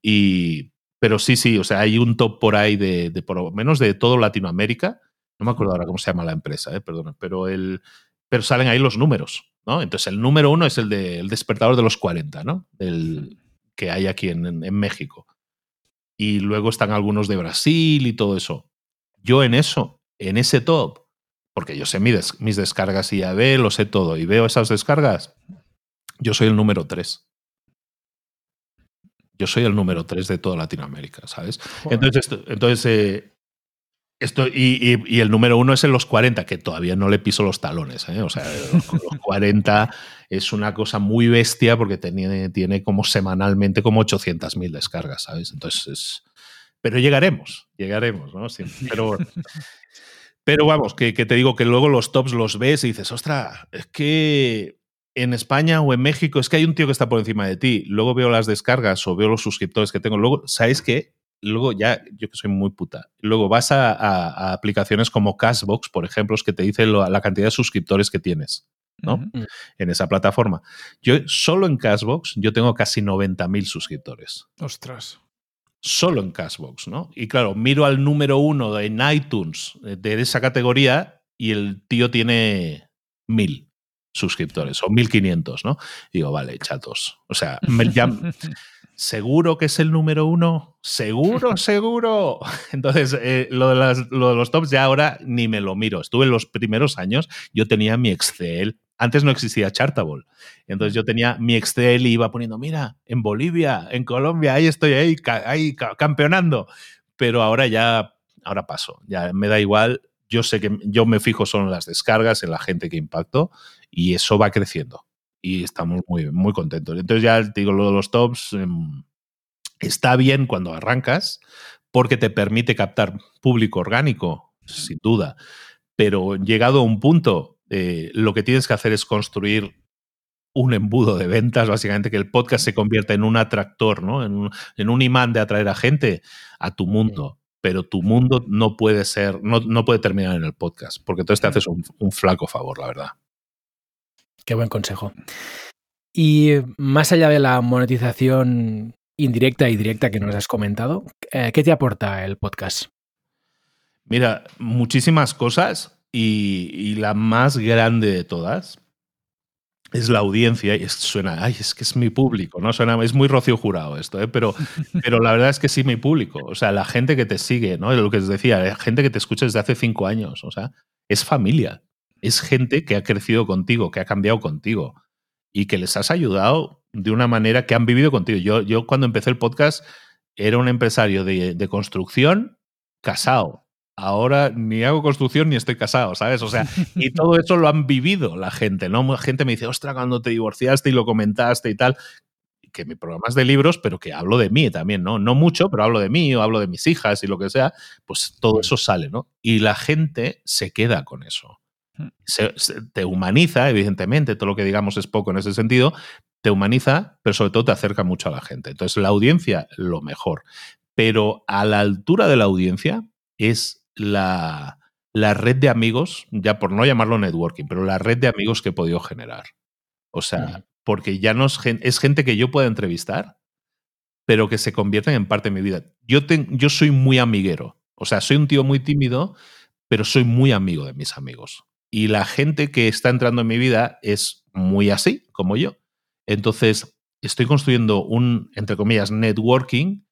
Y, pero sí, sí, o sea, hay un top por ahí de, de por lo menos de todo Latinoamérica no me acuerdo ahora cómo se llama la empresa, eh, perdona, pero, el, pero salen ahí los números, ¿no? Entonces el número uno es el del despertador de los 40, ¿no? El que hay aquí en, México. Y luego están algunos de Brasil y todo eso. Yo en eso, en ese top, porque yo sé mis, mis descargas y IAB, lo sé todo, y veo esas descargas, yo soy el número 3. Yo soy el número 3 de toda Latinoamérica, ¿sabes? Entonces, entonces eh, esto, y, el número uno es en los 40, que todavía no le piso los talones. ¿eh? O sea, los, 40 es una cosa muy bestia porque tiene, tiene como semanalmente como 800.000 descargas, ¿sabes? Entonces Pero llegaremos, llegaremos, ¿no? pero, pero vamos, que, que, te digo que luego los tops los ves y dices, ostra, es que en España o en México es que hay un tío que está por encima de ti. Luego veo las descargas o veo los suscriptores que tengo. Luego, ¿sabes qué? luego ya, yo que soy muy puta, luego vas a, aplicaciones como Cashbox, por ejemplo, que te dice la cantidad de suscriptores que tienes. ¿no? Mm. En esa plataforma. Yo solo en Cashbox yo tengo casi 90.000 suscriptores. Ostras. Solo en Cashbox, ¿no? Y claro, miro al número uno en iTunes eh, de esa categoría y el tío tiene mil suscriptores o 1500, ¿no? Y digo, vale, chatos. O sea, me, ya, ¿Seguro que es el número uno? ¿Seguro, seguro? Entonces, eh, lo, de los tops ya ahora ni me lo miro. Estuve en los primeros años, yo tenía mi Excel. Antes no existía Chartable. Entonces yo tenía mi Excel y iba poniendo, mira, en Bolivia, en Colombia, ahí estoy ahí, ahí campeonando. Pero ahora ya, ahora paso. Ya me da igual. Yo sé que yo me fijo solo en las descargas, en la gente que impacto y eso va creciendo y estamos muy, muy contentos. Entonces ya te digo, lo de los tops em, está bien cuando arrancas porque te permite captar público orgánico, sin duda, pero llegado a un punto, eh, lo que tienes que hacer es construir un embudo de ventas, básicamente que el podcast se convierta en un atractor, ¿no? En un, en un imán de atraer a gente a tu mundo. Pero tu mundo no puede ser, no, no puede terminar en el podcast, porque entonces te haces un, un flaco favor, la verdad. Qué buen consejo. Y más allá de la monetización indirecta y directa que nos has comentado, eh, ¿qué te aporta el podcast? Mira, muchísimas cosas y, y la más grande de todas es la audiencia y suena, ay, es que es mi público, ¿no? Suena, es muy Rocío Jurado esto, ¿eh? pero, pero la verdad es que sí, mi público. O sea, la gente que te sigue, ¿no? Lo que os decía, la gente que te escucha desde hace cinco años, o sea, es familia. Es gente que ha crecido contigo, que ha cambiado contigo y que les has ayudado de una manera que han vivido contigo. Yo, yo cuando empecé el podcast era un empresario de, de construcción casado ahora ni hago construcción ni estoy casado, ¿sabes? O sea, y todo eso lo han vivido la gente, ¿no? La gente me dice, ostra, cuando te divorciaste y lo comentaste y tal, que mi programa es de libros, pero que hablo de mí también, ¿no? No mucho, pero hablo de mí o hablo de mis hijas y lo que sea, pues todo eso sale, ¿no? Y la gente se queda con eso. Se, se, te humaniza, evidentemente, todo lo que digamos es poco en ese sentido, te humaniza, pero sobre todo te acerca mucho a la gente. Entonces, la audiencia, lo mejor. Pero a la altura de la audiencia es la, la, red de amigos, ya por no llamarlo networking, pero la red de amigos que he podido generar. O sea, porque ya no es, es gente que yo pueda entrevistar, pero que se convierten en parte de mi vida. Yo, te, yo soy muy amiguero. O sea, soy un tío muy tímido, pero soy muy amigo de mis amigos. Y la gente que está entrando en mi vida es muy así, como yo. Entonces, estoy construyendo un, entre comillas, networking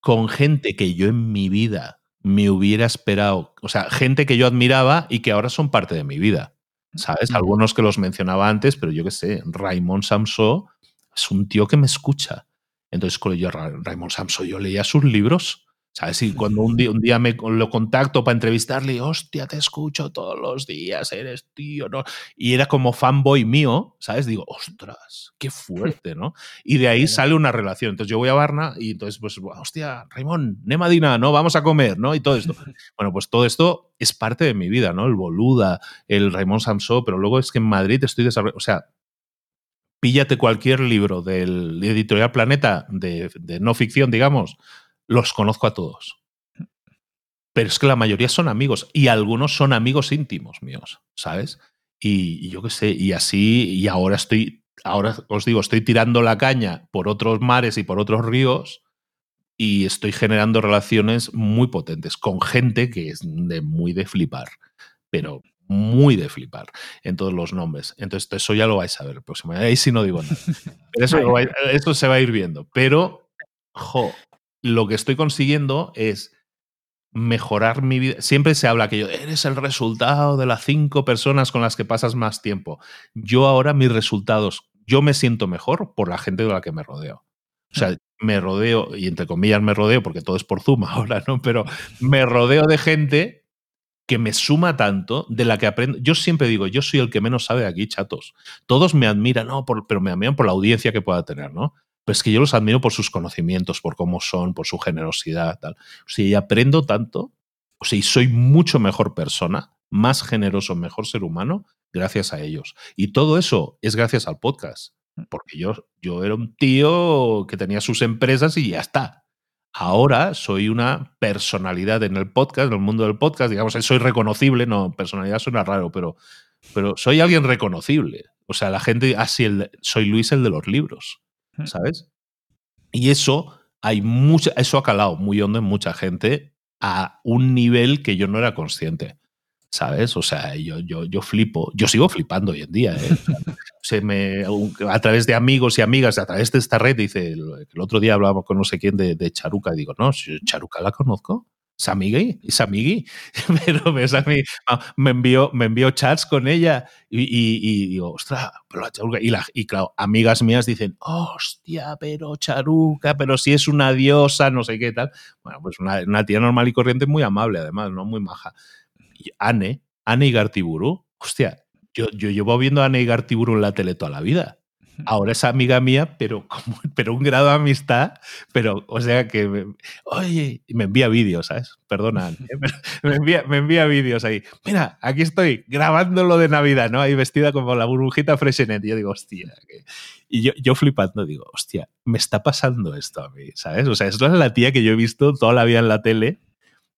con gente que yo en mi vida me hubiera esperado. O sea, gente que yo admiraba y que ahora son parte de mi vida. ¿Sabes? Algunos que los mencionaba antes, pero yo qué sé, Raymond Samso es un tío que me escucha. Entonces, yo, Raymond Samso, yo leía sus libros ¿Sabes? Y cuando un día, un día me lo contacto para entrevistarle, hostia, te escucho todos los días, eres tío, ¿no? Y era como fanboy mío, ¿sabes? Digo, ostras, qué fuerte, ¿no? Y de ahí sale una relación. Entonces yo voy a Varna y entonces, pues, hostia, Raimón, Nemadina, ¿no? Vamos a comer, ¿no? Y todo esto. Bueno, pues todo esto es parte de mi vida, ¿no? El Boluda, el Raimón Samsó, pero luego es que en Madrid estoy desarrollando, o sea, píllate cualquier libro del editorial Planeta de, de no ficción, digamos, los conozco a todos. Pero es que la mayoría son amigos y algunos son amigos íntimos míos, ¿sabes? Y, y yo qué sé, y así, y ahora estoy, ahora os digo, estoy tirando la caña por otros mares y por otros ríos y estoy generando relaciones muy potentes con gente que es de muy de flipar, pero muy de flipar en todos los nombres. Entonces, eso ya lo vais a ver el próximo. Ahí sí no digo nada. Pero eso, eso se va a ir viendo. Pero, jo, lo que estoy consiguiendo es mejorar mi vida. Siempre se habla que yo eres el resultado de las cinco personas con las que pasas más tiempo. Yo ahora mis resultados, yo me siento mejor por la gente de la que me rodeo. O sea, me rodeo, y entre comillas me rodeo, porque todo es por Zoom ahora, ¿no? Pero me rodeo de gente que me suma tanto, de la que aprendo. Yo siempre digo, yo soy el que menos sabe aquí, chatos. Todos me admiran, no, por, pero me admiran por la audiencia que pueda tener, ¿no? Pero es que yo los admiro por sus conocimientos, por cómo son, por su generosidad, tal. O sea, y aprendo tanto, o sea, y soy mucho mejor persona, más generoso, mejor ser humano, gracias a ellos. Y todo eso es gracias al podcast. Porque yo, yo era un tío que tenía sus empresas y ya está. Ahora soy una personalidad en el podcast, en el mundo del podcast, digamos, soy reconocible, no, personalidad suena raro, pero, pero soy alguien reconocible. O sea, la gente, así, ah, soy Luis el de los libros. ¿Sabes? Y eso hay mucha, eso ha calado muy hondo en mucha gente a un nivel que yo no era consciente. ¿Sabes? O sea, yo, yo, yo flipo. Yo sigo flipando hoy en día. ¿eh? Se me, a través de amigos y amigas, a través de esta red, dice, el, otro día hablábamos con no sé quién de, de Charuca, y digo, no, Charuca la conozco. Samigui, Samigui, pero ves a mí, me envió, me envió chats con ella y, y, y digo, ostras, pero la charuca. Y, la, y, claro, amigas mías dicen, hostia, pero charuca, pero si es una diosa, no sé qué tal. Bueno, pues una, una tía normal y corriente muy amable, además, ¿no? Muy maja. Y Anne, Anne Gartiburu, hostia, yo, yo llevo viendo a Neigar Tiburón en la tele toda la vida. Ahora es amiga mía, pero, como, pero un grado de amistad, pero, o sea que, me, oye, me envía vídeos, ¿sabes? Perdona, ¿eh? me envía, me envía vídeos ahí. Mira, aquí estoy grabando lo de Navidad, ¿no? Ahí vestida como la burbujita Freshenet. Y yo digo, hostia. Y yo, yo flipando digo, hostia, me está pasando esto a mí, ¿sabes? O sea, esto es la tía que yo he visto toda la vida en la tele,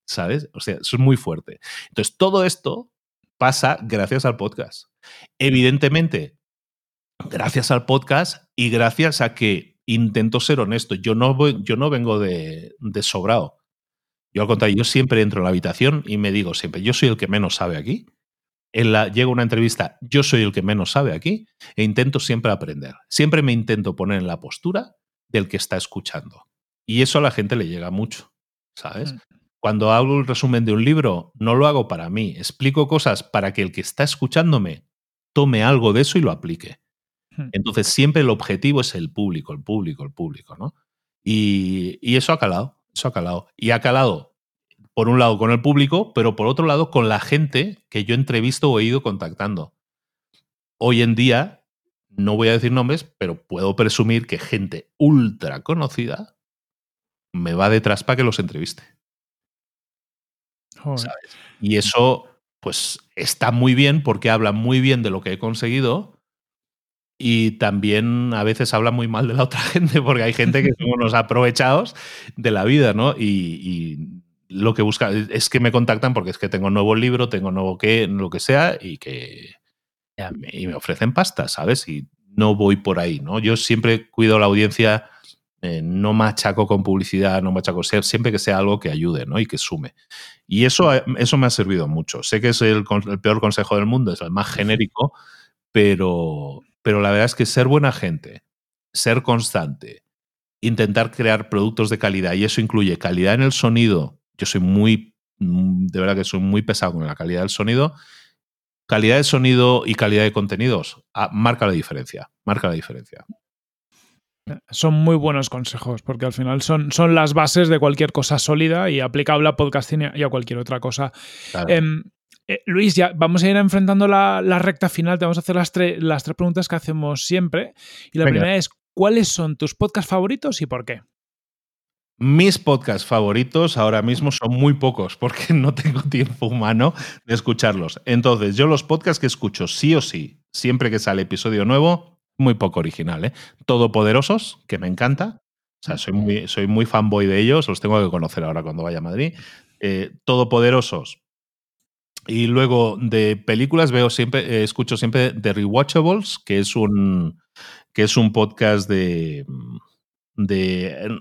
¿sabes? O sea, eso es muy fuerte. Entonces, todo esto pasa gracias al podcast. Evidentemente, gracias al podcast y gracias a que intento ser honesto. Yo no, voy, yo no vengo de, de, sobrado. Yo al contrario, yo siempre entro en la habitación y me digo siempre, yo soy el que menos sabe aquí. En la, llega una entrevista, yo soy el que menos sabe aquí e intento siempre aprender. Siempre me intento poner en la postura del que está escuchando. Y eso a la gente le llega mucho, ¿sabes? Mm. Cuando hago el resumen de un libro, no lo hago para mí, explico cosas para que el que está escuchándome tome algo de eso y lo aplique. Hmm. Entonces siempre el objetivo es el público, el público, el público, ¿no? Y, y, eso ha calado, eso ha calado. Y ha calado, por un lado, con el público, pero por otro lado, con la gente que yo entrevisto o he ido contactando. Hoy en día, no voy a decir nombres, pero puedo presumir que gente ultra conocida me va detrás para que los entreviste. ¿Sabes? Y eso, pues, está muy bien porque habla muy bien de lo que he conseguido y también a veces habla muy mal de la otra gente, porque hay gente que son unos aprovechados de la vida, ¿no? Y, y, lo que busca es que me contactan porque es que tengo un nuevo libro, tengo nuevo qué, lo que sea, y que y me ofrecen pasta, ¿sabes? Y no voy por ahí, ¿no? Yo siempre cuido la audiencia, eh, no machaco con publicidad, no machaco, siempre que sea algo que ayude, ¿no? Y que sume. Y eso, eso me ha servido mucho. Sé que es el, el peor consejo del mundo, es el más genérico, pero, pero la verdad es que ser buena gente, ser constante, intentar crear productos de calidad, y eso incluye calidad en el sonido. Yo soy muy, mm, de verdad que soy muy pesado con la calidad del sonido. Calidad de sonido y calidad de contenidos ah, marca la diferencia, marca la diferencia. Son muy buenos consejos, porque al final son, son las bases de cualquier cosa sólida y aplicable a podcasting y a cualquier otra cosa. Claro. Eh, eh, Luis, ya vamos a ir enfrentando la, la, recta final. Te vamos a hacer las, las tres preguntas que hacemos siempre. Y la Venga. primera es: ¿cuáles son tus podcasts favoritos y por qué? Mis podcasts favoritos ahora mismo son muy pocos porque no tengo tiempo humano de escucharlos. Entonces, yo los podcasts que escucho sí o sí, siempre que sale episodio nuevo, muy poco original, ¿eh? Todopoderosos, que me encanta. O sea, soy muy, soy muy fanboy de ellos, los tengo que conocer ahora cuando vaya a Madrid. Eh, Todopoderosos, y luego de películas veo siempre, eh, escucho siempre The Rewatchables, que es un, que es un podcast de, de,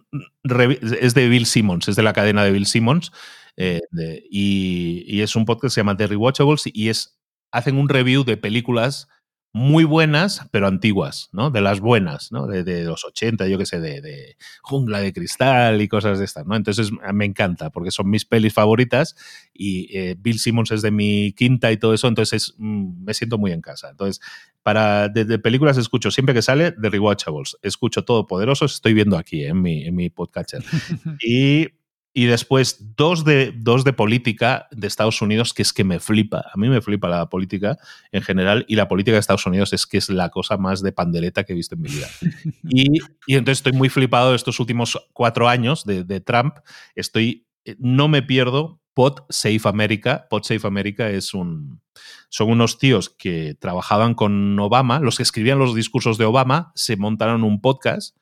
es de Bill Simmons, es de la cadena de Bill Simmons, eh, y, y, es un podcast que se llama The Rewatchables y es, hacen un review de películas muy buenas, pero antiguas, ¿no? De las buenas, ¿no? De, de los 80, yo qué sé, de, de, Jungla de Cristal y cosas de estas, ¿no? Entonces me encanta, porque son mis pelis favoritas y eh, Bill Simmons es de mi quinta y todo eso, entonces mm, me siento muy en casa. Entonces, para de, de, películas escucho siempre que sale The Rewatchables, escucho todo poderoso, estoy viendo aquí en mi, en mi podcatcher. y y después dos de, dos de política de Estados Unidos, que es que me flipa. A mí me flipa la política en general y la política de Estados Unidos es que es la cosa más de pandereta que he visto en mi vida. Y, y entonces estoy muy flipado de estos últimos cuatro años de, de Trump. Estoy, eh, no me pierdo Pod Safe America. Pod Safe America es un, son unos tíos que trabajaban con Obama, los que escribían los discursos de Obama, se montaron un podcast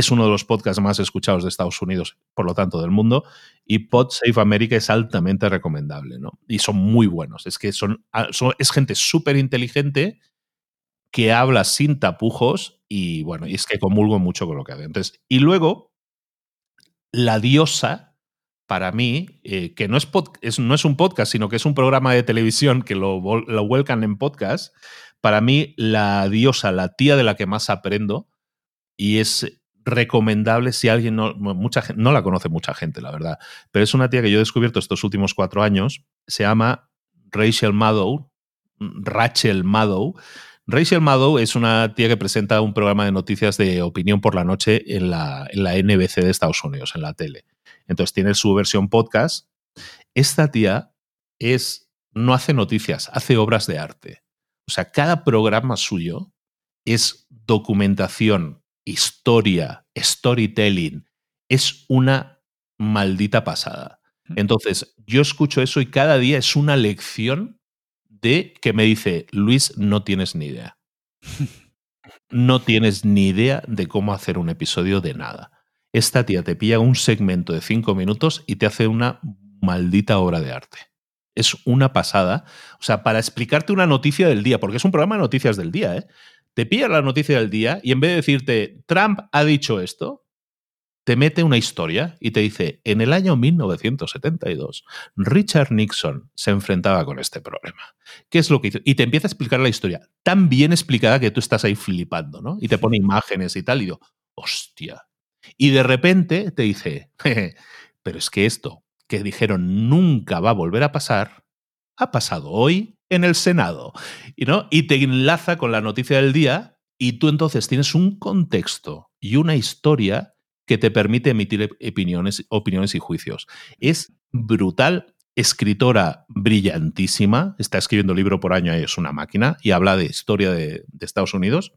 es uno de los podcasts más escuchados de Estados Unidos, por lo tanto del mundo, y Pod Safe America es altamente recomendable, ¿no? Y son muy buenos, es que son, ah, es gente súper inteligente que habla sin tapujos y bueno, y es que comulgo mucho con lo que hace. Entonces, y luego, La Diosa, para mí, eh, que no es, no es un podcast, sino que es un programa de televisión que lo, lo vuelcan en podcast, para mí, La Diosa, la tía de la que más aprendo, y es recomendable si alguien no, mucha, no la conoce mucha gente, la verdad, pero es una tía que yo he descubierto estos últimos cuatro años, se llama Rachel Maddow, Rachel Maddow. Rachel Maddow es una tía que presenta un programa de noticias de opinión por la noche en la, en la NBC de Estados Unidos, en la tele. Entonces tiene su versión podcast. Esta tía es, no hace noticias, hace obras de arte. O sea, cada programa suyo es documentación, historia, storytelling. Es una maldita pasada. Entonces, yo escucho eso y cada día es una lección de que me dice, Luis, no tienes ni idea. No tienes ni idea de cómo hacer un episodio de nada. Esta tía te pilla un segmento de cinco minutos y te hace una maldita obra de arte. Es una pasada. O sea, para explicarte una noticia del día, porque es un programa de noticias del día, ¿eh? Te pilla la noticia del día y en vez de decirte, Trump ha dicho esto, te mete una historia y te dice, en el año 1972, Richard Nixon se enfrentaba con este problema. ¿Qué es lo que hizo? Y te empieza a explicar la historia, tan bien explicada que tú estás ahí flipando, ¿no? Y te pone imágenes y tal, y digo, hostia. Y de repente te dice, pero es que esto que dijeron nunca va a volver a pasar, ha pasado hoy en el Senado. Y, ¿no? y te enlaza con la noticia del día y tú entonces tienes un contexto y una historia que te permite emitir opiniones, opiniones y juicios. Es brutal, escritora brillantísima, está escribiendo libro por año, es una máquina, y habla de historia de, de Estados Unidos.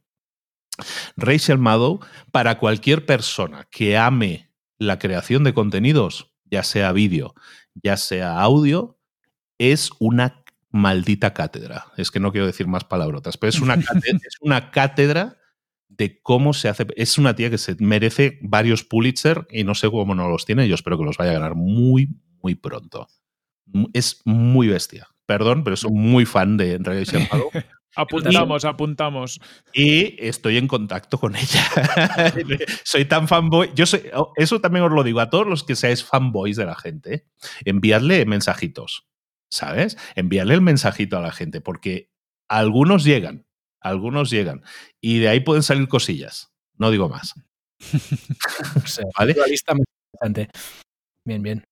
Rachel Maddow, para cualquier persona que ame la creación de contenidos, ya sea vídeo, ya sea audio, es una maldita cátedra. Es que no quiero decir más palabrotas, pero es una cátedra, es una cátedra de cómo se hace. Es una tía que se merece varios Pulitzer y no sé cómo no los tiene. Yo espero que los vaya a ganar muy, muy pronto. Es muy bestia. Perdón, pero soy muy fan de Rachel Maddow. apuntamos, apuntamos. Y estoy en contacto con ella. soy tan fanboy. Yo soy, oh, eso también os lo digo a todos los que seáis fanboys de la gente. Enviadle mensajitos. ¿Sabes? Enviarle el mensajito a la gente, porque algunos llegan, algunos llegan. Y de ahí pueden salir cosillas. No digo más. ¿Vale? Bien, bien.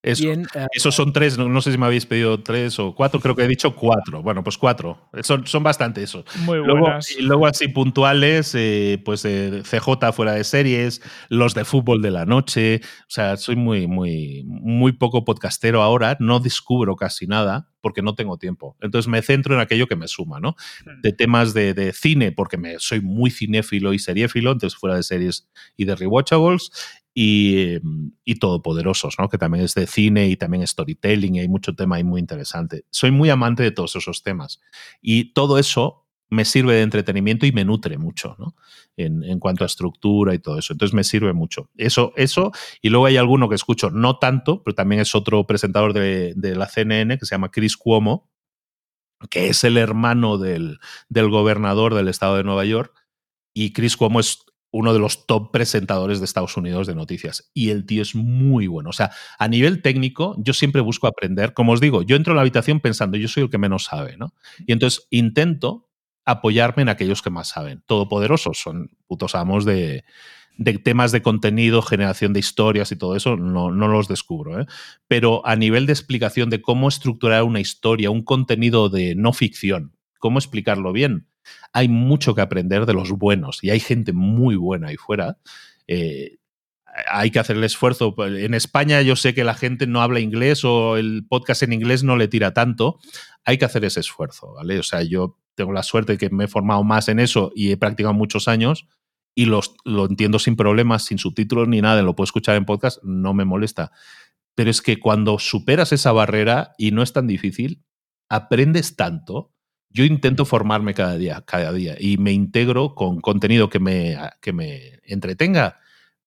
Eso, eh, esos son tres, no, sé si me habéis pedido tres o cuatro, creo que he dicho cuatro. Bueno, pues cuatro. Son, son bastante esos. Muy buenas. y luego así puntuales, eh, pues eh, CJ fuera de series, los de fútbol de la noche. O sea, soy muy, muy, muy poco podcastero ahora, no descubro casi nada porque no tengo tiempo. Entonces me centro en aquello que me suma, ¿no? Hmm. De temas de, de cine, porque me, soy muy cinéfilo y seriéfilo, entonces fuera de series y de rewatchables, y, y, Todopoderosos, ¿no? que también es de cine y también storytelling y hay mucho tema ahí muy interesante. Soy muy amante de todos esos temas y todo eso me sirve de entretenimiento y me nutre mucho ¿no? en, en, cuanto a estructura y todo eso. Entonces me sirve mucho. Eso, eso, y luego hay alguno que escucho, no tanto, pero también es otro presentador de, de la CNN que se llama Chris Cuomo, que es el hermano del, del gobernador del estado de Nueva York. Y Chris Cuomo es uno de los top presentadores de Estados Unidos de noticias. Y el tío es muy bueno. O sea, a nivel técnico, yo siempre busco aprender. Como os digo, yo entro en la habitación pensando, yo soy el que menos sabe, ¿no? Y entonces intento apoyarme en aquellos que más saben. Todopoderosos son putos amos de, temas de contenido, generación de historias y todo eso, no, no los descubro. ¿eh? Pero a nivel de explicación de cómo estructurar una historia, un contenido de no ficción, cómo explicarlo bien, hay mucho que aprender de los buenos y hay gente muy buena ahí fuera. Eh, hay que hacer el esfuerzo. En España yo sé que la gente no habla inglés o el podcast en inglés no le tira tanto. Hay que hacer ese esfuerzo, ¿vale? O sea, yo tengo la suerte de que me he formado más en eso y he practicado muchos años y los, lo entiendo sin problemas, sin subtítulos ni nada, lo puedo escuchar en podcast, no me molesta. Pero es que cuando superas esa barrera y no es tan difícil, aprendes tanto yo intento formarme cada día, cada día y me integro con contenido que me, que me entretenga,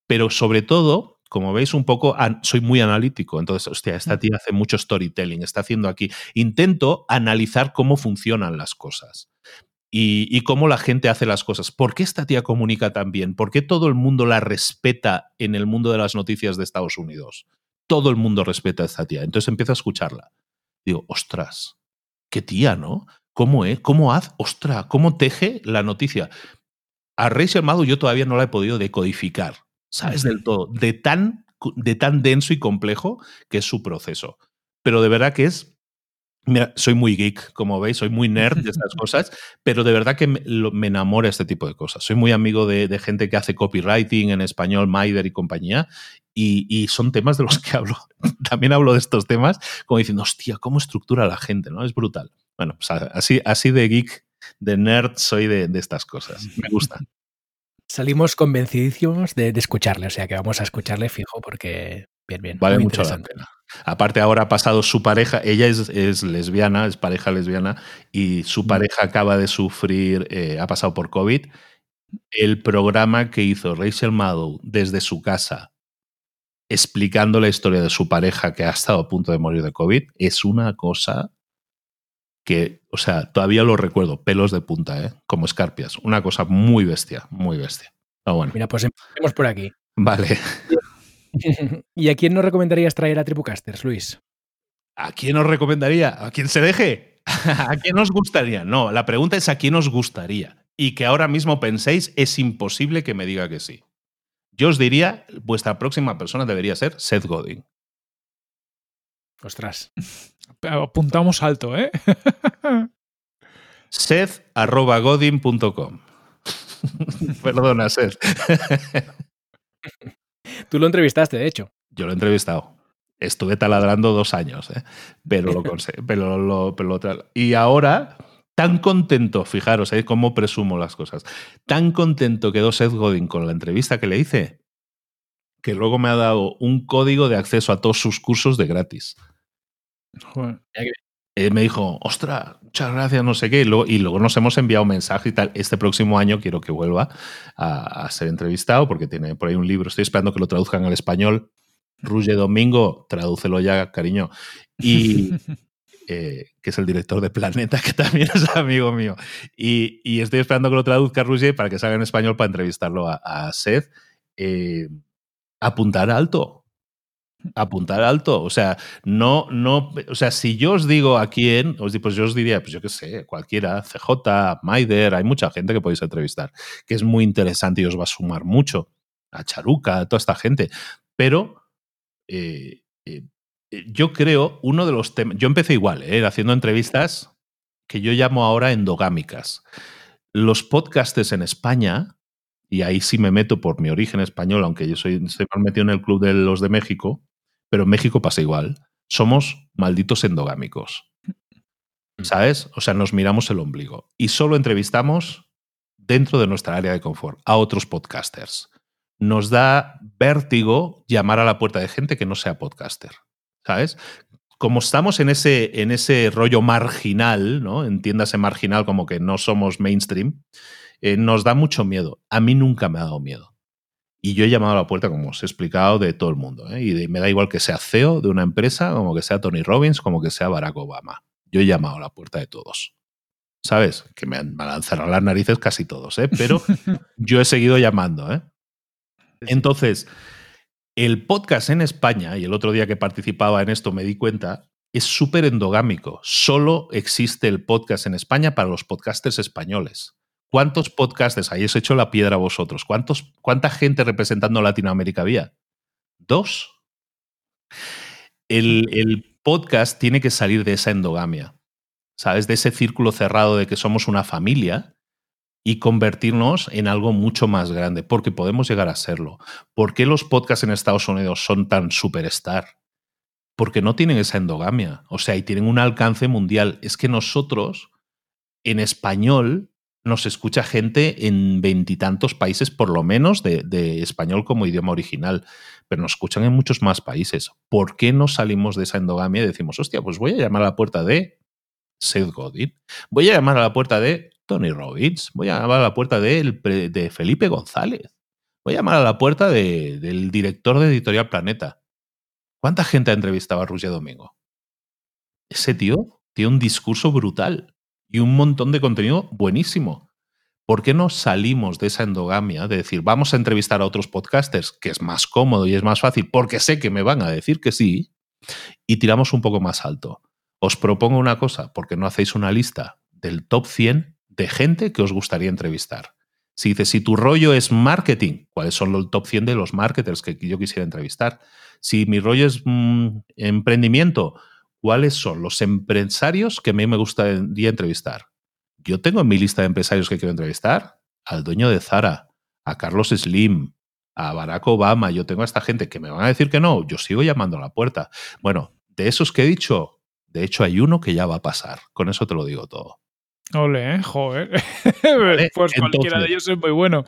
pero sobre todo, como veis un poco, soy muy analítico, entonces, hostia, esta tía hace mucho storytelling, está haciendo aquí. Intento analizar cómo funcionan las cosas. Y, y, cómo la gente hace las cosas. ¿Por qué esta tía comunica tan bien? ¿Por qué todo el mundo la respeta en el mundo de las noticias de Estados Unidos? Todo el mundo respeta a esta tía. Entonces empiezo a escucharla. Digo, ostras, qué tía, ¿no? ¿Cómo es? ¿Cómo haz? Ostra, ¿cómo teje la noticia? A Rachel Maddow yo todavía no la he podido decodificar, ¿sabes? Del todo. De tan, de tan denso y complejo que es su proceso. Pero de verdad que es Mira, soy muy geek, como veis, soy muy nerd de estas cosas, pero de verdad que me, me, enamora este tipo de cosas. Soy muy amigo de, de, gente que hace copywriting en español, Maider y compañía, y, y, son temas de los que hablo. También hablo de estos temas como diciendo, hostia, ¿cómo estructura la gente? ¿no? Es brutal. Bueno, pues así, así de geek, de nerd soy de, estas cosas. Me gusta. Salimos convencidísimos de, escucharle, o sea que vamos a escucharle fijo porque bien, bien. Vale mucho la pena. Aparte, ahora ha pasado su pareja, ella es, lesbiana, es pareja lesbiana, y su mm. pareja acaba de sufrir, eh, ha pasado por COVID. El programa que hizo Rachel Maddow desde su casa, explicando la historia de su pareja que ha estado a punto de morir de COVID, es una cosa que, o sea, todavía lo recuerdo, pelos de punta, ¿eh? como escarpias. Una cosa muy bestia, muy bestia. bueno. Mira, pues empecemos por aquí. Vale. ¿Y a quién nos recomendarías traer a Tripucasters, Luis? ¿A quién os recomendaría? ¿A quién se deje? ¿A quién os gustaría? No, la pregunta es a quién os gustaría. Y que ahora mismo penséis, es imposible que me diga que sí. Yo os diría, vuestra próxima persona debería ser Seth Godin. Ostras. Apuntamos alto, ¿eh? Seth.godin.com. Perdona, Seth. Tú lo entrevistaste, de hecho. Yo lo he entrevistado. Estuve taladrando dos años, ¿eh? pero lo conseguí. Pero lo, y ahora, tan contento, fijaros, ¿eh? cómo presumo las cosas. Tan contento quedó Seth Godin con la entrevista que le hice, que luego me ha dado un código de acceso a todos sus cursos de gratis. Me dijo, ostras, muchas gracias, no sé qué. Y luego, nos hemos enviado un mensaje y tal. Este próximo año quiero que vuelva a, ser entrevistado porque tiene por ahí un libro. Estoy esperando que lo traduzcan al español. Ruge Domingo, tradúcelo ya, cariño. Y eh, que es el director de Planeta, que también es amigo mío. Y, estoy esperando que lo traduzca Ruge para que salga en español para entrevistarlo a, Seth. Eh, apuntar alto apuntar alto. O sea, no, no, o sea, si yo os digo a quién, os pues yo os diría, pues yo qué sé, cualquiera, CJ, Maider, hay mucha gente que podéis entrevistar, que es muy interesante y os va a sumar mucho. A Charuca, a toda esta gente. Pero eh, eh, yo creo, uno de los temas, yo empecé igual, eh, haciendo entrevistas que yo llamo ahora endogámicas. Los podcasters en España, y ahí sí me meto por mi origen español, aunque yo soy, estoy metido en el club de los de México, pero en México pasa igual. Somos malditos endogámicos. Mm. ¿Sabes? O sea, nos miramos el ombligo y solo entrevistamos dentro de nuestra área de confort a otros podcasters. Nos da vértigo llamar a la puerta de gente que no sea podcaster. ¿Sabes? Como estamos en ese, en ese rollo marginal, ¿no? Entiéndase marginal como que no somos mainstream, eh, nos da mucho miedo. A mí nunca me ha dado miedo. Y yo he llamado a la puerta, como os he explicado, de todo el mundo. ¿eh? Y me da igual que sea CEO de una empresa, como que sea Tony Robbins, como que sea Barack Obama. Yo he llamado a la puerta de todos. ¿Sabes? Que me han, lanzado las narices casi todos, ¿eh? pero yo he seguido llamando. ¿eh? Entonces, el podcast en España, y el otro día que participaba en esto me di cuenta, es súper endogámico. Solo existe el podcast en España para los podcasters españoles. ¿Cuántos podcasters habéis hecho la piedra vosotros? ¿Cuántos, ¿Cuánta gente representando Latinoamérica había? ¿Dos? El, el, podcast tiene que salir de esa endogamia, ¿sabes? De ese círculo cerrado de que somos una familia y convertirnos en algo mucho más grande, porque podemos llegar a serlo. ¿Por qué los podcasts en Estados Unidos son tan superstar? Porque no tienen esa endogamia, o sea, y tienen un alcance mundial. Es que nosotros, en español, nos escucha gente en veintitantos países, por lo menos, de, español como idioma original, pero nos escuchan en muchos más países. ¿Por qué no salimos de esa endogamia y decimos, hostia, pues voy a llamar a la puerta de Seth Godin, voy a llamar a la puerta de Tony Robbins, voy a llamar a la puerta de, Felipe González, voy a llamar a la puerta del director de Editorial Planeta? ¿Cuánta gente ha entrevistado a Roger Domingo? Ese tío tiene un discurso brutal y un montón de contenido buenísimo. ¿Por qué no salimos de esa endogamia de decir, vamos a entrevistar a otros podcasters, que es más cómodo y es más fácil, porque sé que me van a decir que sí, y tiramos un poco más alto? Os propongo una cosa, porque no hacéis una lista del top 100 de gente que os gustaría entrevistar. Si dices, si tu rollo es marketing, ¿cuáles son los top 100 de los marketers que yo quisiera entrevistar? Si mi rollo es mm, emprendimiento, cuáles son los empresarios que a mí me gustaría entrevistar. Yo tengo en mi lista de empresarios que quiero entrevistar al dueño de Zara, a Carlos Slim, a Barack Obama. Yo tengo a esta gente que me van a decir que no. Yo sigo llamando a la puerta. Bueno, de esos que he dicho, De hecho, hay uno que ya va a pasar. Con eso te lo digo todo. Ole, ¿eh? joder. pues cualquiera de ellos es muy bueno.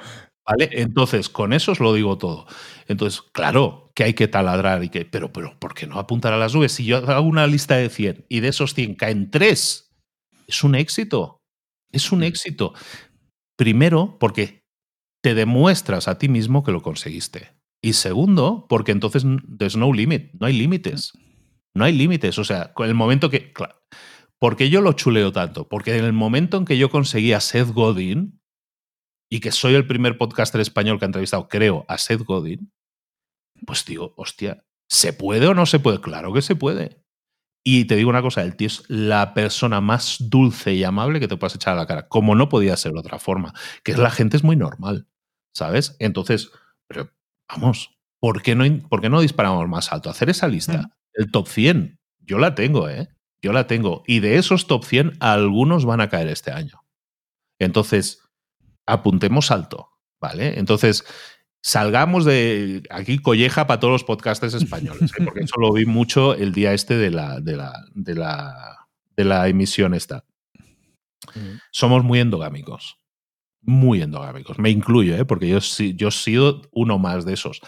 ¿Vale? Entonces, con eso os lo digo todo. Entonces, claro que hay que taladrar y que, pero, pero, ¿por qué no apuntar a las nubes? Si yo hago una lista de 100 y de esos 100 caen 3, es un éxito. Es un éxito. Primero, porque te demuestras a ti mismo que lo conseguiste. Y segundo, porque entonces there's no limit, no hay límites. No hay límites. O sea, con el momento que. Claro, ¿Por qué yo lo chuleo tanto? Porque en el momento en que yo conseguí a Seth Godin, y que soy el primer podcaster español que ha entrevistado, creo, a Seth Godin, pues digo, hostia, ¿se puede o no se puede? Claro que se puede. Y te digo una cosa, el tío es la persona más dulce y amable que te puedas echar a la cara, como no podía ser de otra forma, que la gente es muy normal, ¿sabes? Entonces, pero vamos, ¿por qué no, por qué no disparamos más alto? Hacer esa lista, mm. el top 100, yo la tengo, ¿eh? Yo la tengo. Y de esos top 100, algunos van a caer este año. Entonces, apuntemos alto, ¿vale? Entonces, salgamos de aquí colleja para todos los podcasters españoles, ¿eh? porque eso lo vi mucho el día este de la, de la, de la, de la emisión esta. Somos muy endogámicos. Muy endogámicos. Me incluyo, ¿eh? porque yo, yo he sido uno más de esos.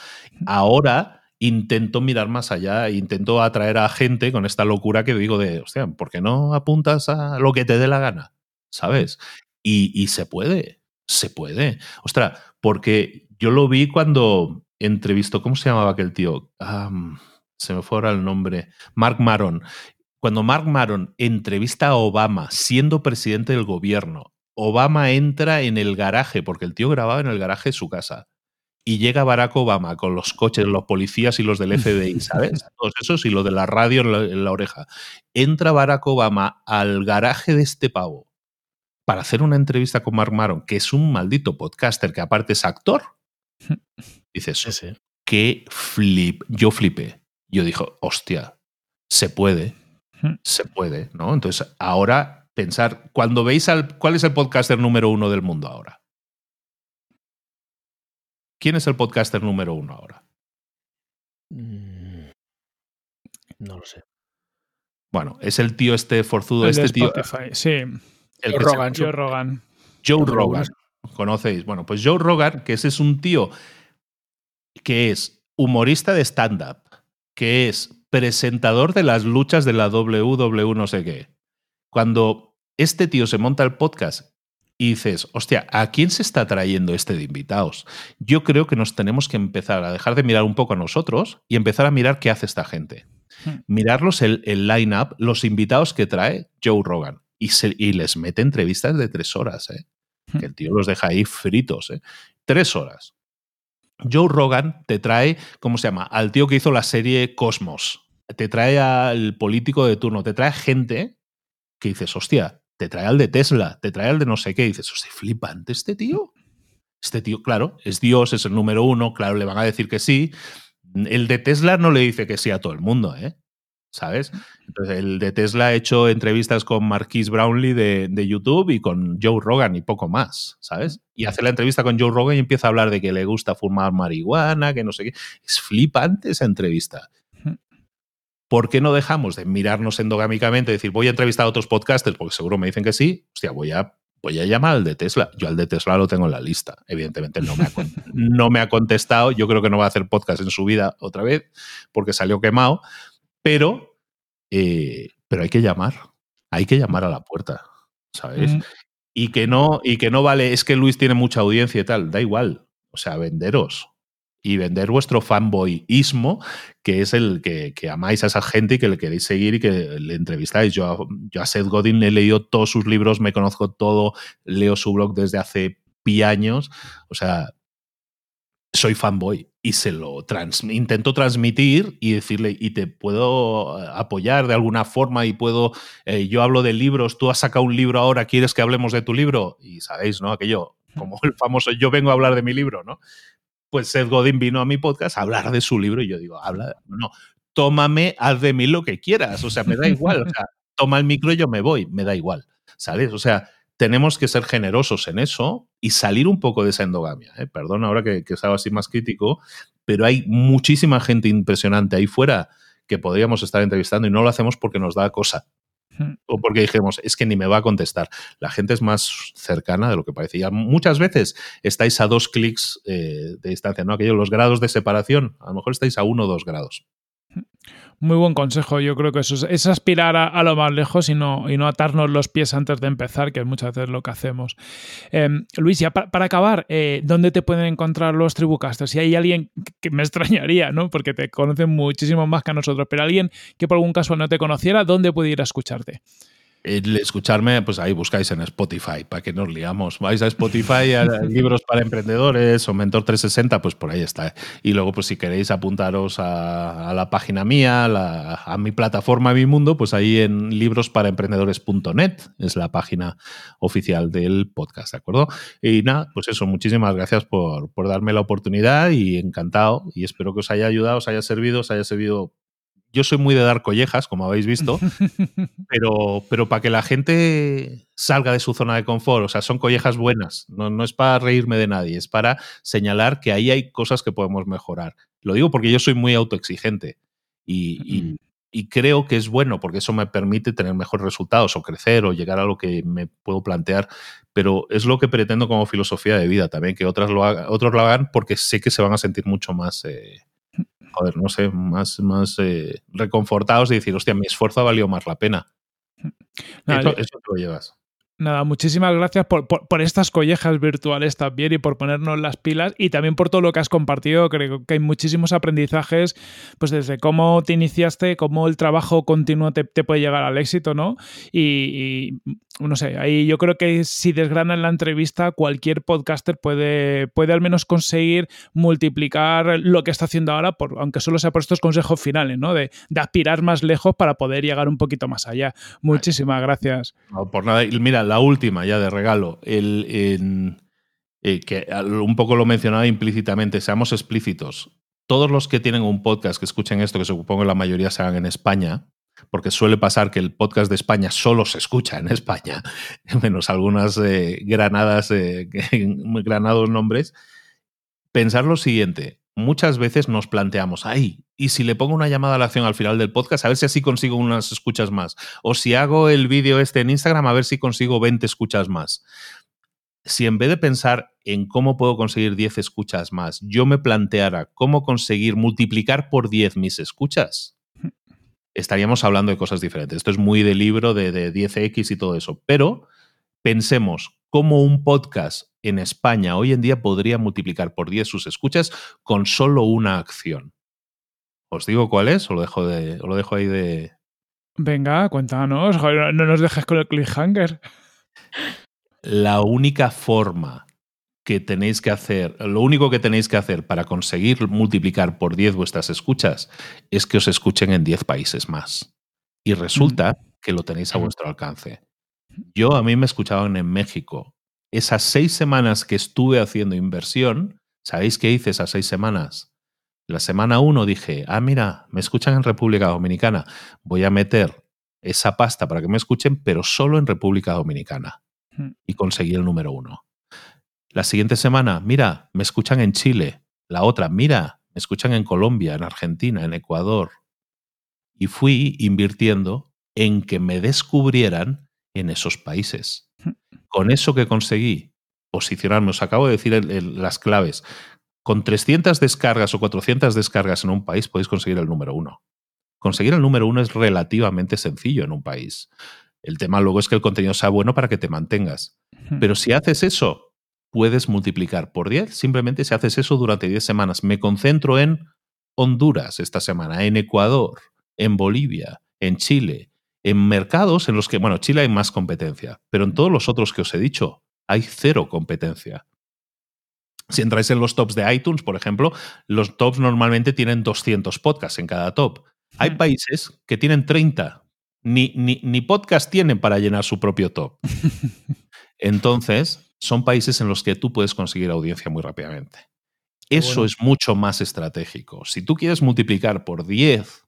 Ahora intento mirar más allá, intento atraer a gente con esta locura que digo de, hostia, ¿por qué no apuntas a lo que te dé la gana? ¿Sabes? Y, y se puede, se puede. Ostras, porque yo lo vi cuando entrevistó, ¿cómo se llamaba aquel tío? se me fue ahora el nombre. Mark Maron. Cuando Mark Maron entrevista a Obama siendo presidente del gobierno, Obama entra en el garaje, porque el tío grababa en el garaje de su casa. Y llega Barack Obama con los coches, los policías y los del FBI, ¿sabes? Todos esos y lo de la radio en la oreja. Entra Barack Obama al garaje de este pavo para hacer una entrevista con Mark Maron, que es un maldito podcaster que aparte es actor, dices, sí, qué flip. Yo flipé. Yo dije, hostia, se puede, se puede, ¿no? Entonces, ahora pensar, cuando veis al, ¿cuál es el podcaster número uno del mundo ahora? ¿Quién es el podcaster número uno ahora? Mm, no lo sé. Bueno, es el tío este forzudo, este tío. Sí. El Rogan, Joe Rogan. Joe Rogan. ¿Conocéis? Bueno, pues Joe Rogan, que ese es un tío que es humorista de stand-up, que es presentador de las luchas de la WW no sé qué. Cuando este tío se monta el podcast y dices, hostia, ¿a quién se está trayendo este de invitados? Yo creo que nos tenemos que empezar a dejar de mirar un poco a nosotros y empezar a mirar qué hace esta gente. Hmm. Mirarlos el, el line-up, los invitados que trae Joe Rogan y, les mete entrevistas de tres horas, ¿eh? Hmm. que el tío los deja ahí fritos. ¿eh? Tres horas. Joe Rogan te trae, ¿cómo se llama? Al tío que hizo la serie Cosmos. Te trae al político de turno, te trae gente que dices, hostia, te trae al de Tesla, te trae al de no sé qué. Y dices, hostia, flipante este tío. Este tío, claro, es Dios, es el número uno, claro, le van a decir que sí. El de Tesla no le dice que sí a todo el mundo, ¿eh? ¿Sabes? Entonces, el de Tesla ha hecho entrevistas con Marquis Brownlee de, YouTube y con Joe Rogan y poco más, ¿sabes? Y hace la entrevista con Joe Rogan y empieza a hablar de que le gusta fumar marihuana, que no sé qué. Es flipante esa entrevista. ¿Por qué no dejamos de mirarnos endogámicamente y decir, voy a entrevistar a otros podcasters? Porque seguro me dicen que sí. Hostia, voy a, voy a llamar al de Tesla. Yo al de Tesla lo tengo en la lista. Evidentemente no me, ha, no me ha contestado. Yo creo que no va a hacer podcast en su vida otra vez porque salió quemado pero, eh, pero hay que llamar, hay que llamar a la puerta, ¿sabes? Y que no, y que no vale, es que Luis tiene mucha audiencia y tal, da igual. O sea, venderos. Y vender vuestro fanboyismo, que es el que, amáis a esa gente y que le queréis seguir y que le entrevistáis. Yo, yo a Seth Godin he leído todos sus libros, me conozco todo, leo su blog desde hace pi años. O sea, soy fanboy y se lo trans intento transmitir y decirle, y te puedo eh, apoyar de alguna forma y puedo, eh, yo hablo de libros, tú has sacado un libro ahora, ¿quieres que hablemos de tu libro? Y sabéis, ¿no? Aquello, como el famoso, yo vengo a hablar de mi libro, ¿no? Pues Seth Godin vino a mi podcast a hablar de su libro y yo digo, habla, no, tómame, haz de mí lo que quieras, o sea, me da igual, toma el micro y yo me voy, me da igual, ¿sabes? O sea, tenemos que ser generosos en eso y salir un poco de esa endogamia. ¿eh? Perdón ahora que, que estaba así más crítico, pero hay muchísima gente impresionante ahí fuera que podríamos estar entrevistando y no lo hacemos porque nos da cosa. Hmm. O porque dijimos, es que ni me va a contestar. La gente es más cercana de lo que parecía. Muchas veces estáis a dos clics eh, de distancia, ¿no? Aquellos los grados de separación, a lo mejor estáis a uno o dos grados. Muy buen consejo. Yo creo que eso es, es aspirar a, a, lo más lejos y no, y no atarnos los pies antes de empezar, que es muchas veces lo que hacemos. Eh, Luis, ya para, para acabar, eh, ¿dónde te pueden encontrar los Tribucasters? Si hay alguien que me extrañaría, ¿no? Porque te conocen muchísimo más que a nosotros, pero alguien que por algún caso no te conociera, ¿dónde puede ir a escucharte? El escucharme, pues ahí buscáis en Spotify, para que nos liamos. Vais a Spotify, a libros para emprendedores o Mentor 360, pues por ahí está. Y luego, pues si queréis apuntaros a, a la página mía, a, la, a, mi plataforma, a mi mundo, pues ahí en librosparaemprendedores.net es la página oficial del podcast, ¿de acuerdo? Y nada, pues eso, muchísimas gracias por, por darme la oportunidad y encantado. Y espero que os haya ayudado, os haya servido, os haya servido yo soy muy de dar collejas, como habéis visto, pero, pero para que la gente salga de su zona de confort, o sea, son collejas buenas, no, no, es para reírme de nadie, es para señalar que ahí hay cosas que podemos mejorar. Lo digo porque yo soy muy autoexigente y, y, y creo que es bueno porque eso me permite tener mejores resultados o crecer o llegar a lo que me puedo plantear, pero es lo que pretendo como filosofía de vida también, que otras lo otros lo hagan porque sé que se van a sentir mucho más... Eh, joder, no sé, más, más eh, reconfortados y decir, hostia, mi esfuerzo ha valido más la pena. Nada, eso, eso te lo llevas. Nada, muchísimas gracias por, por, por, estas collejas virtuales también y por ponernos las pilas y también por todo lo que has compartido. Creo que hay muchísimos aprendizajes, pues desde cómo te iniciaste, cómo el trabajo continuo te, te puede llegar al éxito, ¿no? Y, y, no sé, ahí yo creo que si desgranan la entrevista, cualquier podcaster puede, puede al menos conseguir multiplicar lo que está haciendo ahora, por, aunque solo sea por estos consejos finales, ¿no? De, aspirar más lejos para poder llegar un poquito más allá. Muchísimas gracias. No, por nada. Mira, la última ya de regalo, el, en, eh, que un poco lo mencionaba implícitamente, seamos explícitos. Todos los que tienen un podcast que escuchen esto, que supongo que la mayoría se hagan en España, porque suele pasar que el podcast de España solo se escucha en España, menos algunas eh, granadas, eh, granados nombres, pensar lo siguiente. Muchas veces nos planteamos, ay, y si le pongo una llamada a la acción al final del podcast, a ver si así consigo unas escuchas más. O si hago el vídeo este en Instagram, a ver si consigo 20 escuchas más. Si en vez de pensar en cómo puedo conseguir 10 escuchas más, yo me planteara cómo conseguir multiplicar por 10 mis escuchas, estaríamos hablando de cosas diferentes. Esto es muy de libro de, de 10X y todo eso. Pero pensemos cómo un podcast en España hoy en día podría multiplicar por 10 sus escuchas con solo una acción. ¿Os digo cuál es o lo dejo, de, o lo dejo ahí de...? Venga, cuéntanos. Joder, no nos dejes con el cliffhanger. La única forma que tenéis que hacer, lo único que tenéis que hacer para conseguir multiplicar por 10 vuestras escuchas es que os escuchen en 10 países más. Y resulta mm. que lo tenéis a vuestro alcance. Yo a mí me escuchaban en México. Esas seis semanas que estuve haciendo inversión, ¿sabéis qué hice esas seis semanas? La semana 1 dije, ah, mira, me escuchan en República Dominicana. Voy a meter esa pasta para que me escuchen, pero solo en República Dominicana. Y conseguí el número uno. La siguiente semana, mira, me escuchan en Chile. La otra, mira, me escuchan en Colombia, en Argentina, en Ecuador. Y fui invirtiendo en que me descubrieran en esos países. Con eso que conseguí posicionarme, os acabo de decir el, el, las claves. Con 300 descargas o 400 descargas en un país podéis conseguir el número uno. Conseguir el número uno es relativamente sencillo en un país. El tema luego es que el contenido sea bueno para que te mantengas. Pero si haces eso, puedes multiplicar por 10. Simplemente si haces eso durante 10 semanas. Me concentro en Honduras esta semana, en Ecuador, en Bolivia, en Chile, en mercados en los que, bueno, Chile hay más competencia, pero en todos los otros que os he dicho hay cero competencia. Si entráis en los tops de iTunes, por ejemplo, los tops normalmente tienen 200 podcasts en cada top. Hay países que tienen 30. Ni, ni, ni podcast tienen para llenar su propio top. Entonces, son países en los que tú puedes conseguir audiencia muy rápidamente. Eso bueno. es mucho más estratégico. Si tú quieres multiplicar por 10,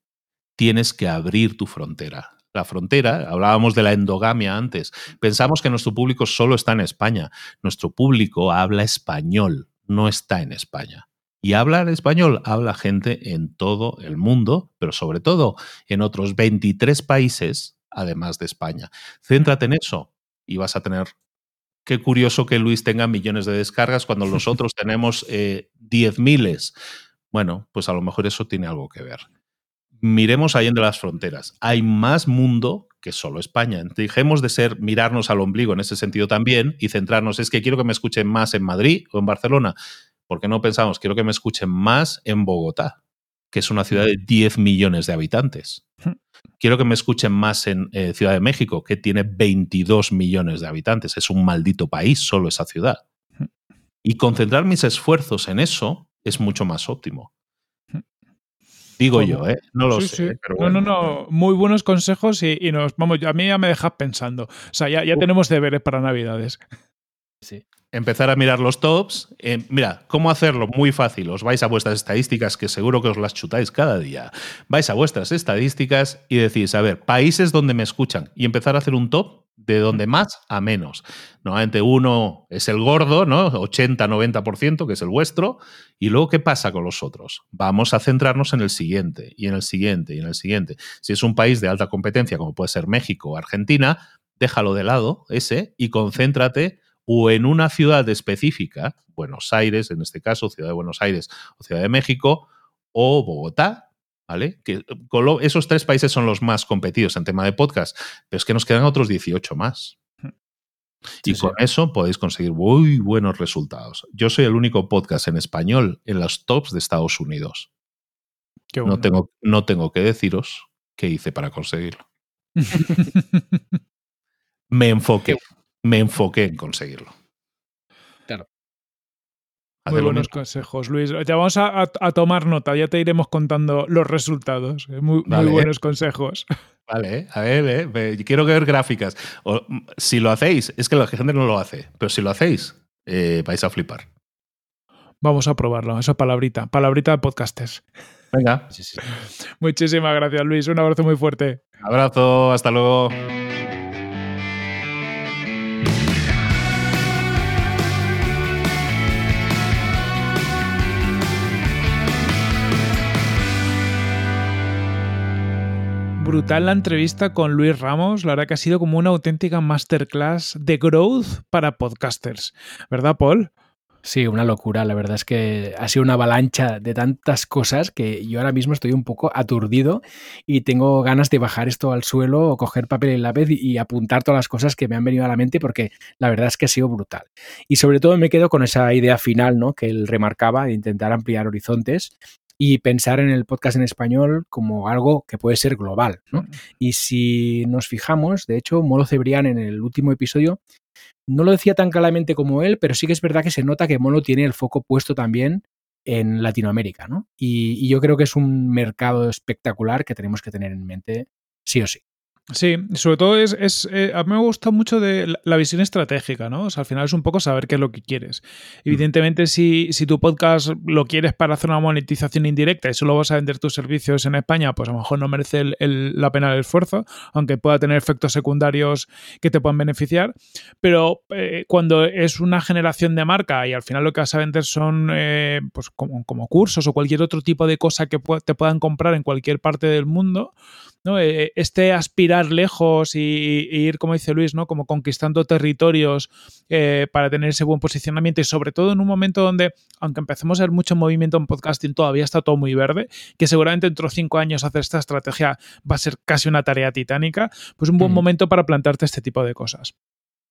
tienes que abrir tu frontera. La frontera, hablábamos de la endogamia antes, pensamos que nuestro público solo está en España. Nuestro público habla español, no está en España. Y hablar español habla gente en todo el mundo, pero sobre todo en otros 23 países, además de España. Céntrate en eso y vas a tener... Qué curioso que Luis tenga millones de descargas cuando nosotros tenemos eh, 10 miles. Bueno, pues a lo mejor eso tiene algo que ver. Miremos ahí de las fronteras. Hay más mundo que solo España. Dejemos de ser mirarnos al ombligo en ese sentido también y centrarnos. Es que quiero que me escuchen más en Madrid o en Barcelona. ¿Por qué no pensamos? Quiero que me escuchen más en Bogotá, que es una ciudad de 10 millones de habitantes. Quiero que me escuchen más en eh, Ciudad de México, que tiene 22 millones de habitantes. Es un maldito país solo esa ciudad. Y concentrar mis esfuerzos en eso es mucho más óptimo. Digo yo, ¿eh? No lo Sí, sé. sí. Pero No, no, no. Muy buenos consejos y, y nos vamos. A mí ya me dejas pensando. O sea, ya, ya tenemos deberes para Navidades. Sí. Empezar a mirar los tops. Eh, mira, ¿cómo hacerlo? Muy fácil. Os vais a vuestras estadísticas, que seguro que os las chutáis cada día. Vais a vuestras estadísticas y decís, a ver, países donde me escuchan y empezar a hacer un top de donde más a menos. Normalmente uno es el gordo, ¿no? 80-90%, que es el vuestro. Y luego, ¿qué pasa con los otros? Vamos a centrarnos en el siguiente, y en el siguiente, y en el siguiente. Si es un país de alta competencia, como puede ser México o Argentina, déjalo de lado ese y concéntrate o en una ciudad específica, Buenos Aires, en este caso, Ciudad de Buenos Aires o Ciudad de México, o Bogotá, ¿vale? Que lo- esos tres países son los más competidos en tema de podcast, pero es que nos quedan otros 18 más. Y Sí, con sí. eso podéis conseguir muy buenos resultados. Yo soy el único podcast en español en los tops de Estados Unidos. Qué No tengo, no tengo que deciros qué hice para conseguirlo. Me enfoqué, me enfoqué en conseguirlo. Claro. Muy buenos mismo. consejos, Luis. Ya vamos a, a- a tomar nota, ya te iremos contando los resultados. Eh, Muy, buenos consejos. Vale, a ver, eh, quiero ver gráficas. O, si lo hacéis, es que la gente no lo hace, pero si lo hacéis, eh, vais a flipar. Vamos a probarlo. Eso palabrita. Palabrita de podcasters. Venga, Sí, sí. Muchísimas gracias, Luis. Un abrazo muy fuerte. abrazo, hasta luego. Brutal la entrevista con Luis Ramos. La verdad que ha sido como una auténtica masterclass de growth para podcasters. ¿Verdad, Paul? Sí, una locura. La verdad es que ha sido una avalancha de tantas cosas que yo ahora mismo estoy un poco aturdido y tengo ganas de bajar esto al suelo o coger papel y lápiz y apuntar todas las cosas que me han venido a la mente porque la verdad es que ha sido brutal. Y sobre todo me quedo con esa idea final ¿no? que él remarcaba de intentar ampliar horizontes y pensar en el podcast en español como algo que puede ser global. ¿no? Y si nos fijamos, de hecho, Molo Cebrián en el último episodio no lo decía tan claramente como él, pero sí que es verdad que se nota que Mono tiene el foco puesto también en Latinoamérica, ¿no? Y, y yo creo que es un mercado espectacular que tenemos que tener en mente sí o sí. Sí, sobre todo es, es eh, a mí me gusta mucho de la, la visión estratégica, ¿no? O sea, al final es un poco saber qué es lo que quieres. Evidentemente, si, si tu podcast lo quieres para hacer una monetización indirecta y solo vas a vender tus servicios en España, pues a lo mejor no merece el- el- la pena el esfuerzo, aunque pueda tener efectos secundarios que te puedan beneficiar. Pero eh, cuando es una generación de marca y al final lo que vas a vender son eh, pues como, como cursos o cualquier otro tipo de cosa que te puedan comprar en cualquier parte del mundo, ¿no? Eh, este aspirar lejos y, y ir, como dice Luis, ¿no? Como conquistando territorios eh, para tener ese buen posicionamiento y sobre todo en un momento donde, aunque empecemos a ver mucho movimiento en podcasting, todavía está todo muy verde, que seguramente dentro de cinco años hacer esta estrategia va a ser casi una tarea titánica, pues un buen Mm. momento para plantarte este tipo de cosas.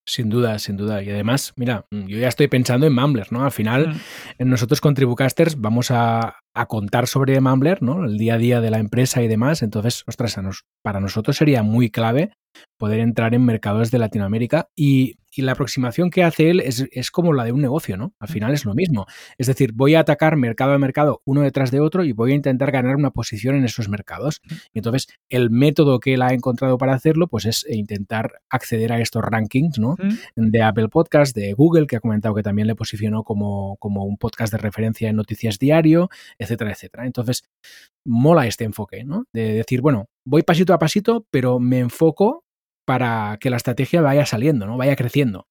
Sin duda, sin duda. Y además, mira, yo ya estoy pensando en Mumbler, ¿no? Al final, Mm. nosotros con Tribucasters vamos a, a contar sobre Mumbler, ¿no? El día a día de la empresa y demás. Entonces, ostras, nos- para nosotros sería muy clave poder entrar en mercados de Latinoamérica y, y la aproximación que hace él es, es como la de un negocio, ¿no? Al final es lo mismo. Es decir, voy a atacar mercado a mercado uno detrás de otro y voy a intentar ganar una posición en esos mercados. Y entonces, el método que él ha encontrado para hacerlo, pues es intentar acceder a estos rankings, ¿no? Mm. de Apple Podcast, de Google, que ha comentado que también le posicionó como, como un podcast de referencia en noticias diario, etcétera, etcétera. Entonces, mola este enfoque, ¿no? De decir, bueno, voy pasito a pasito, pero me enfoco para que la estrategia vaya saliendo, ¿no? Vaya creciendo.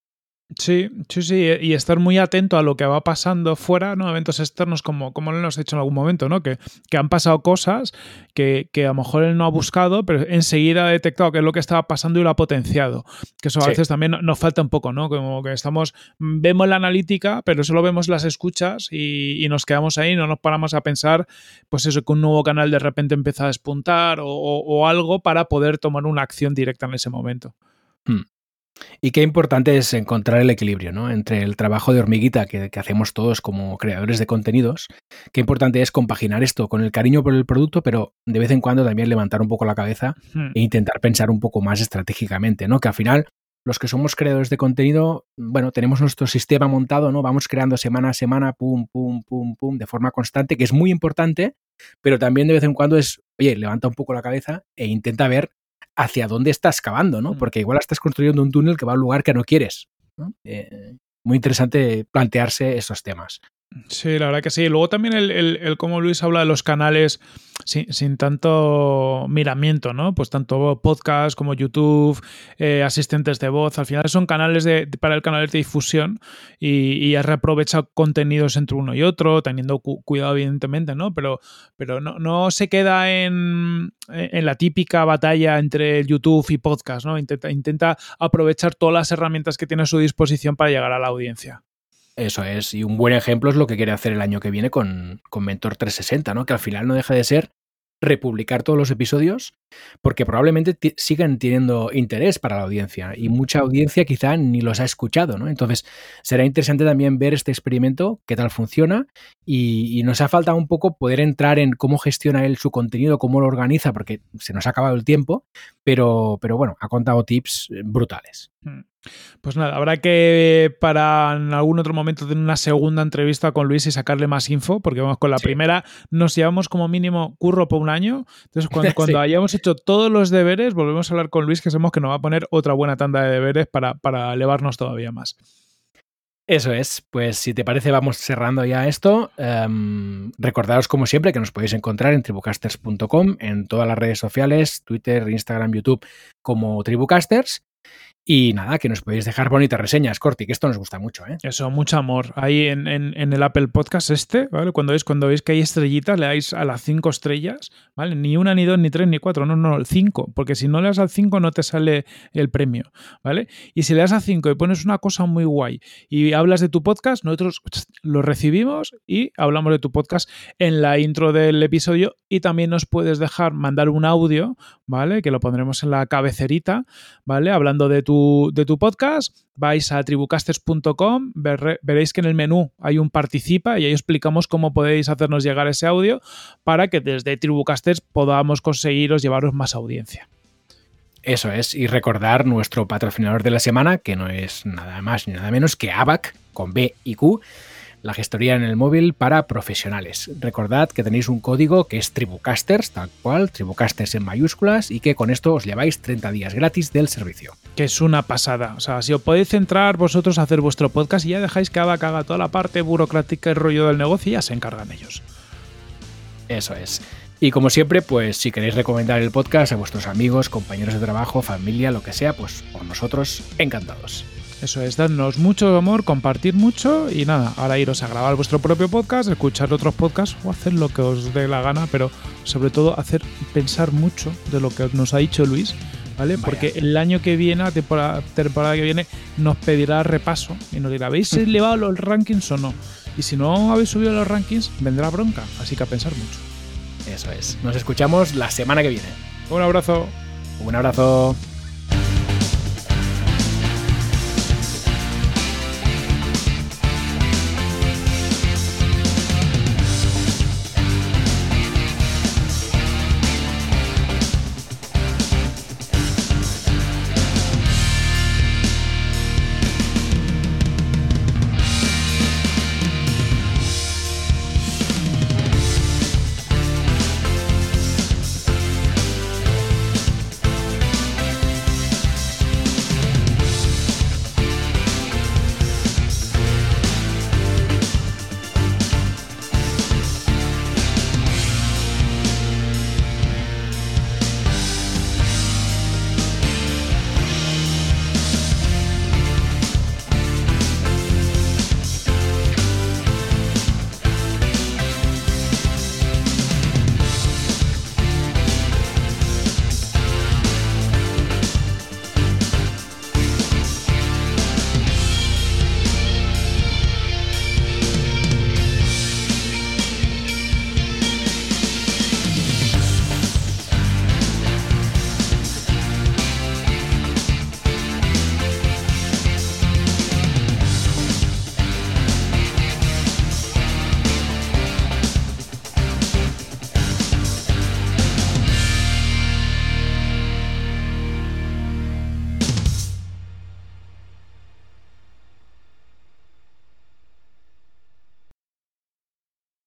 Sí, sí, sí, y estar muy atento a lo que va pasando fuera, ¿no? Eventos externos, como, como lo hemos hecho en algún momento, ¿no? Que, que han pasado cosas que, que, a lo mejor él no ha buscado, pero enseguida ha detectado qué es lo que estaba pasando y lo ha potenciado. Que eso a veces también nos falta un poco, ¿no? Como que estamos, vemos la analítica, pero solo vemos las escuchas y, y nos quedamos ahí, no nos paramos a pensar, pues eso, que un nuevo canal de repente empieza a despuntar o, o, o algo para poder tomar una acción directa en ese momento. Hmm. Y qué importante es encontrar el equilibrio ¿no? entre el trabajo de hormiguita que, que, hacemos todos como creadores de contenidos, qué importante es compaginar esto con el cariño por el producto, pero de vez en cuando también levantar un poco la cabeza hmm. e intentar pensar un poco más estratégicamente, ¿no? Que al final los que somos creadores de contenido, bueno, tenemos nuestro sistema montado, ¿no? Vamos creando semana a semana, pum, pum, pum, pum, de forma constante, que es muy importante, pero también de vez en cuando es, oye, levanta un poco la cabeza e intenta ver hacia dónde estás cavando, ¿no? Porque igual estás construyendo un túnel que va a un lugar que no quieres. ¿no? Eh, muy interesante plantearse esos temas. Sí, la verdad que sí. Luego también el, el, el cómo Luis habla de los canales sin, sin, tanto miramiento, ¿no? Pues tanto podcast como YouTube, eh, asistentes de voz, al final son canales de, para el canal de difusión y, y reaprovecha contenidos entre uno y otro, teniendo cu cuidado evidentemente, ¿no? Pero, pero no, no, se queda en, en, la típica batalla entre YouTube y podcast, ¿no? Intenta, intenta aprovechar todas las herramientas que tiene a su disposición para llegar a la audiencia. Eso es, y un buen ejemplo es lo que quiere hacer el año que viene con, con Mentor 360, ¿no? Que al final no deja de ser republicar todos los episodios porque probablemente sigan teniendo interés para la audiencia y mucha audiencia quizá ni los ha escuchado, ¿no? Entonces será interesante también ver este experimento, qué tal funciona y, y, nos ha faltado un poco poder entrar en cómo gestiona él su contenido, cómo lo organiza, porque se nos ha acabado el tiempo, pero, pero bueno, ha contado tips brutales. Hmm. Pues nada, habrá que para en algún otro momento tener una segunda entrevista con Luis y sacarle más info, porque vamos con la sí. primera, nos llevamos como mínimo curro por un año. Entonces, cuando, cuando sí. hayamos hecho todos los deberes, volvemos a hablar con Luis, que sabemos que nos va a poner otra buena tanda de deberes para, para elevarnos todavía más. Eso es, pues si te parece vamos cerrando ya esto. Um, recordaros como siempre que nos podéis encontrar en tribucasters.com, en todas las redes sociales, Twitter, Instagram, YouTube como Tribucasters. Y nada, que nos podéis dejar bonitas reseñas, Corti, que esto nos gusta mucho, ¿eh? Eso, mucho amor. Ahí en, en, el Apple Podcast este, ¿vale? Cuando veis, cuando veis que hay estrellitas, le dais a las cinco estrellas, ¿vale? Ni una, ni dos, ni tres, ni cuatro, no, no, cinco. Porque si no le das al cinco no te sale el premio, ¿vale? Y si le das a cinco y pones una cosa muy guay y hablas de tu podcast, nosotros lo recibimos y hablamos de tu podcast en la intro del episodio y también nos puedes dejar mandar un audio, ¿vale? Que lo pondremos en la cabecerita, ¿vale? Hablando de tu de tu podcast, vais a tribucasters.com, ver, veréis que en el menú hay un participa y ahí explicamos cómo podéis hacernos llegar ese audio para que desde Tribucasters podamos conseguiros llevaros más audiencia. Eso es, y recordar nuestro patrocinador de la semana, que no es nada más ni nada menos que ABAC, con B y Q, la gestoría en el móvil para profesionales. Recordad que tenéis un código que es Tribucasters, tal cual, Tribucasters en mayúsculas, y que con esto os lleváis 30 días gratis del servicio. Que es una pasada. O sea, si os podéis centrar vosotros a hacer vuestro podcast y ya dejáis que Abac haga toda la parte burocrática y rollo del negocio y ya se encargan ellos. Eso es. Y como siempre, pues si queréis recomendar el podcast a vuestros amigos, compañeros de trabajo, familia, lo que sea, pues por nosotros encantados. Eso es, dadnos mucho amor, compartir mucho y nada, ahora iros a grabar vuestro propio podcast, escuchar otros podcasts o hacer lo que os dé la gana, pero sobre todo hacer pensar mucho de lo que nos ha dicho Luis, ¿vale? Vaya. Porque el año que viene, la temporada, temporada que viene, nos pedirá repaso y nos dirá, ¿habéis elevado los rankings o no? Y si no habéis subido los rankings, vendrá bronca, así que a pensar mucho. Eso es. Nos escuchamos la semana que viene. Un abrazo. Un abrazo.